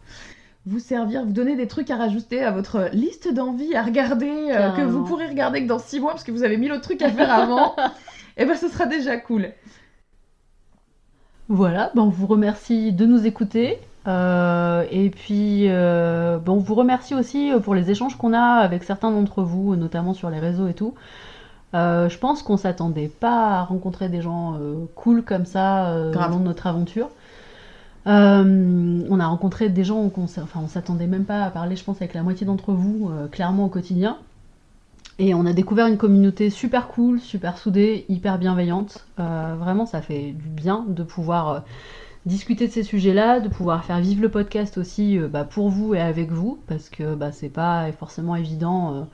vous servir, vous donner des trucs à rajouter à votre liste d'envie à regarder, euh, que vous pourrez regarder que dans six mois parce que vous avez mille autres trucs à faire avant. Et ben ce sera déjà cool. Voilà, ben on vous remercie de nous écouter. Euh, et puis, euh, ben on vous remercie aussi pour les échanges qu'on a avec certains d'entre vous, notamment sur les réseaux et tout. Je pense qu'on s'attendait pas à rencontrer des gens cool comme ça Grave. au long de notre aventure. Euh, on a rencontré des gens qu'on enfin, on s'attendait même pas à parler, je pense, avec la moitié d'entre vous, euh, clairement au quotidien. Et on a découvert une communauté super cool, super soudée, hyper bienveillante. Euh, vraiment, ça fait du bien de pouvoir discuter de ces sujets-là, de pouvoir faire vivre le podcast aussi bah, pour vous et avec vous, parce que bah, c'est pas forcément évident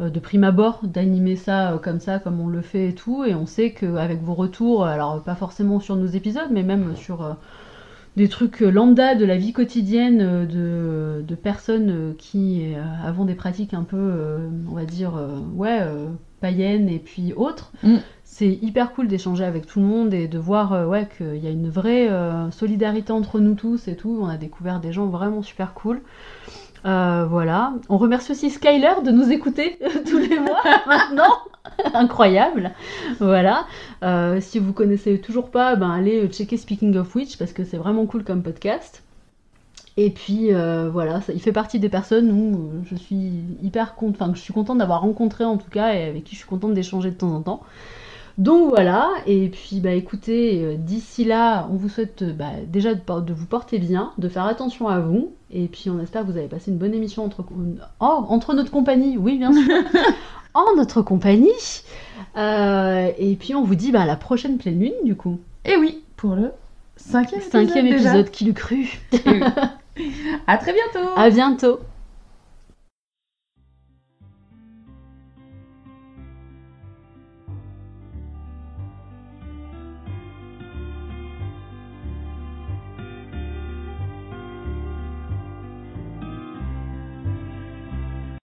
de prime abord d'animer ça comme ça, comme on le fait et tout. Et on sait qu'avec vos retours, alors pas forcément sur nos épisodes, mais même sur, des trucs euh, lambda de la vie quotidienne euh, de, de personnes euh, qui avons des pratiques un peu, on va dire, ouais, païennes et puis autres. Mm. C'est hyper cool d'échanger avec tout le monde et de voir ouais, qu'il y a une vraie solidarité entre nous tous et tout. On a découvert des gens vraiment super cool. Euh, voilà. On remercie aussi Skyler de nous écouter tous les mois maintenant. Incroyable. Voilà. Euh, si vous connaissez toujours pas, ben allez checker Speaking of Witch parce que c'est vraiment cool comme podcast. Et puis euh, voilà, il fait partie des personnes où euh, je suis hyper contente, enfin que je suis contente d'avoir rencontré en tout cas et avec qui je suis contente d'échanger de temps en temps. Donc voilà, et puis bah écoutez, euh, d'ici là, on vous souhaite euh, bah, déjà de, vous porter bien, de faire attention à vous, et puis on espère que vous avez passé une bonne émission entre, oh, entre notre compagnie, oui bien sûr, en notre compagnie. Euh, et puis on vous dit bah, à la prochaine pleine lune du coup. Et oui, pour le cinquième, Cinquième épisode. épisode, qui le cru. oui. À très bientôt. À bientôt.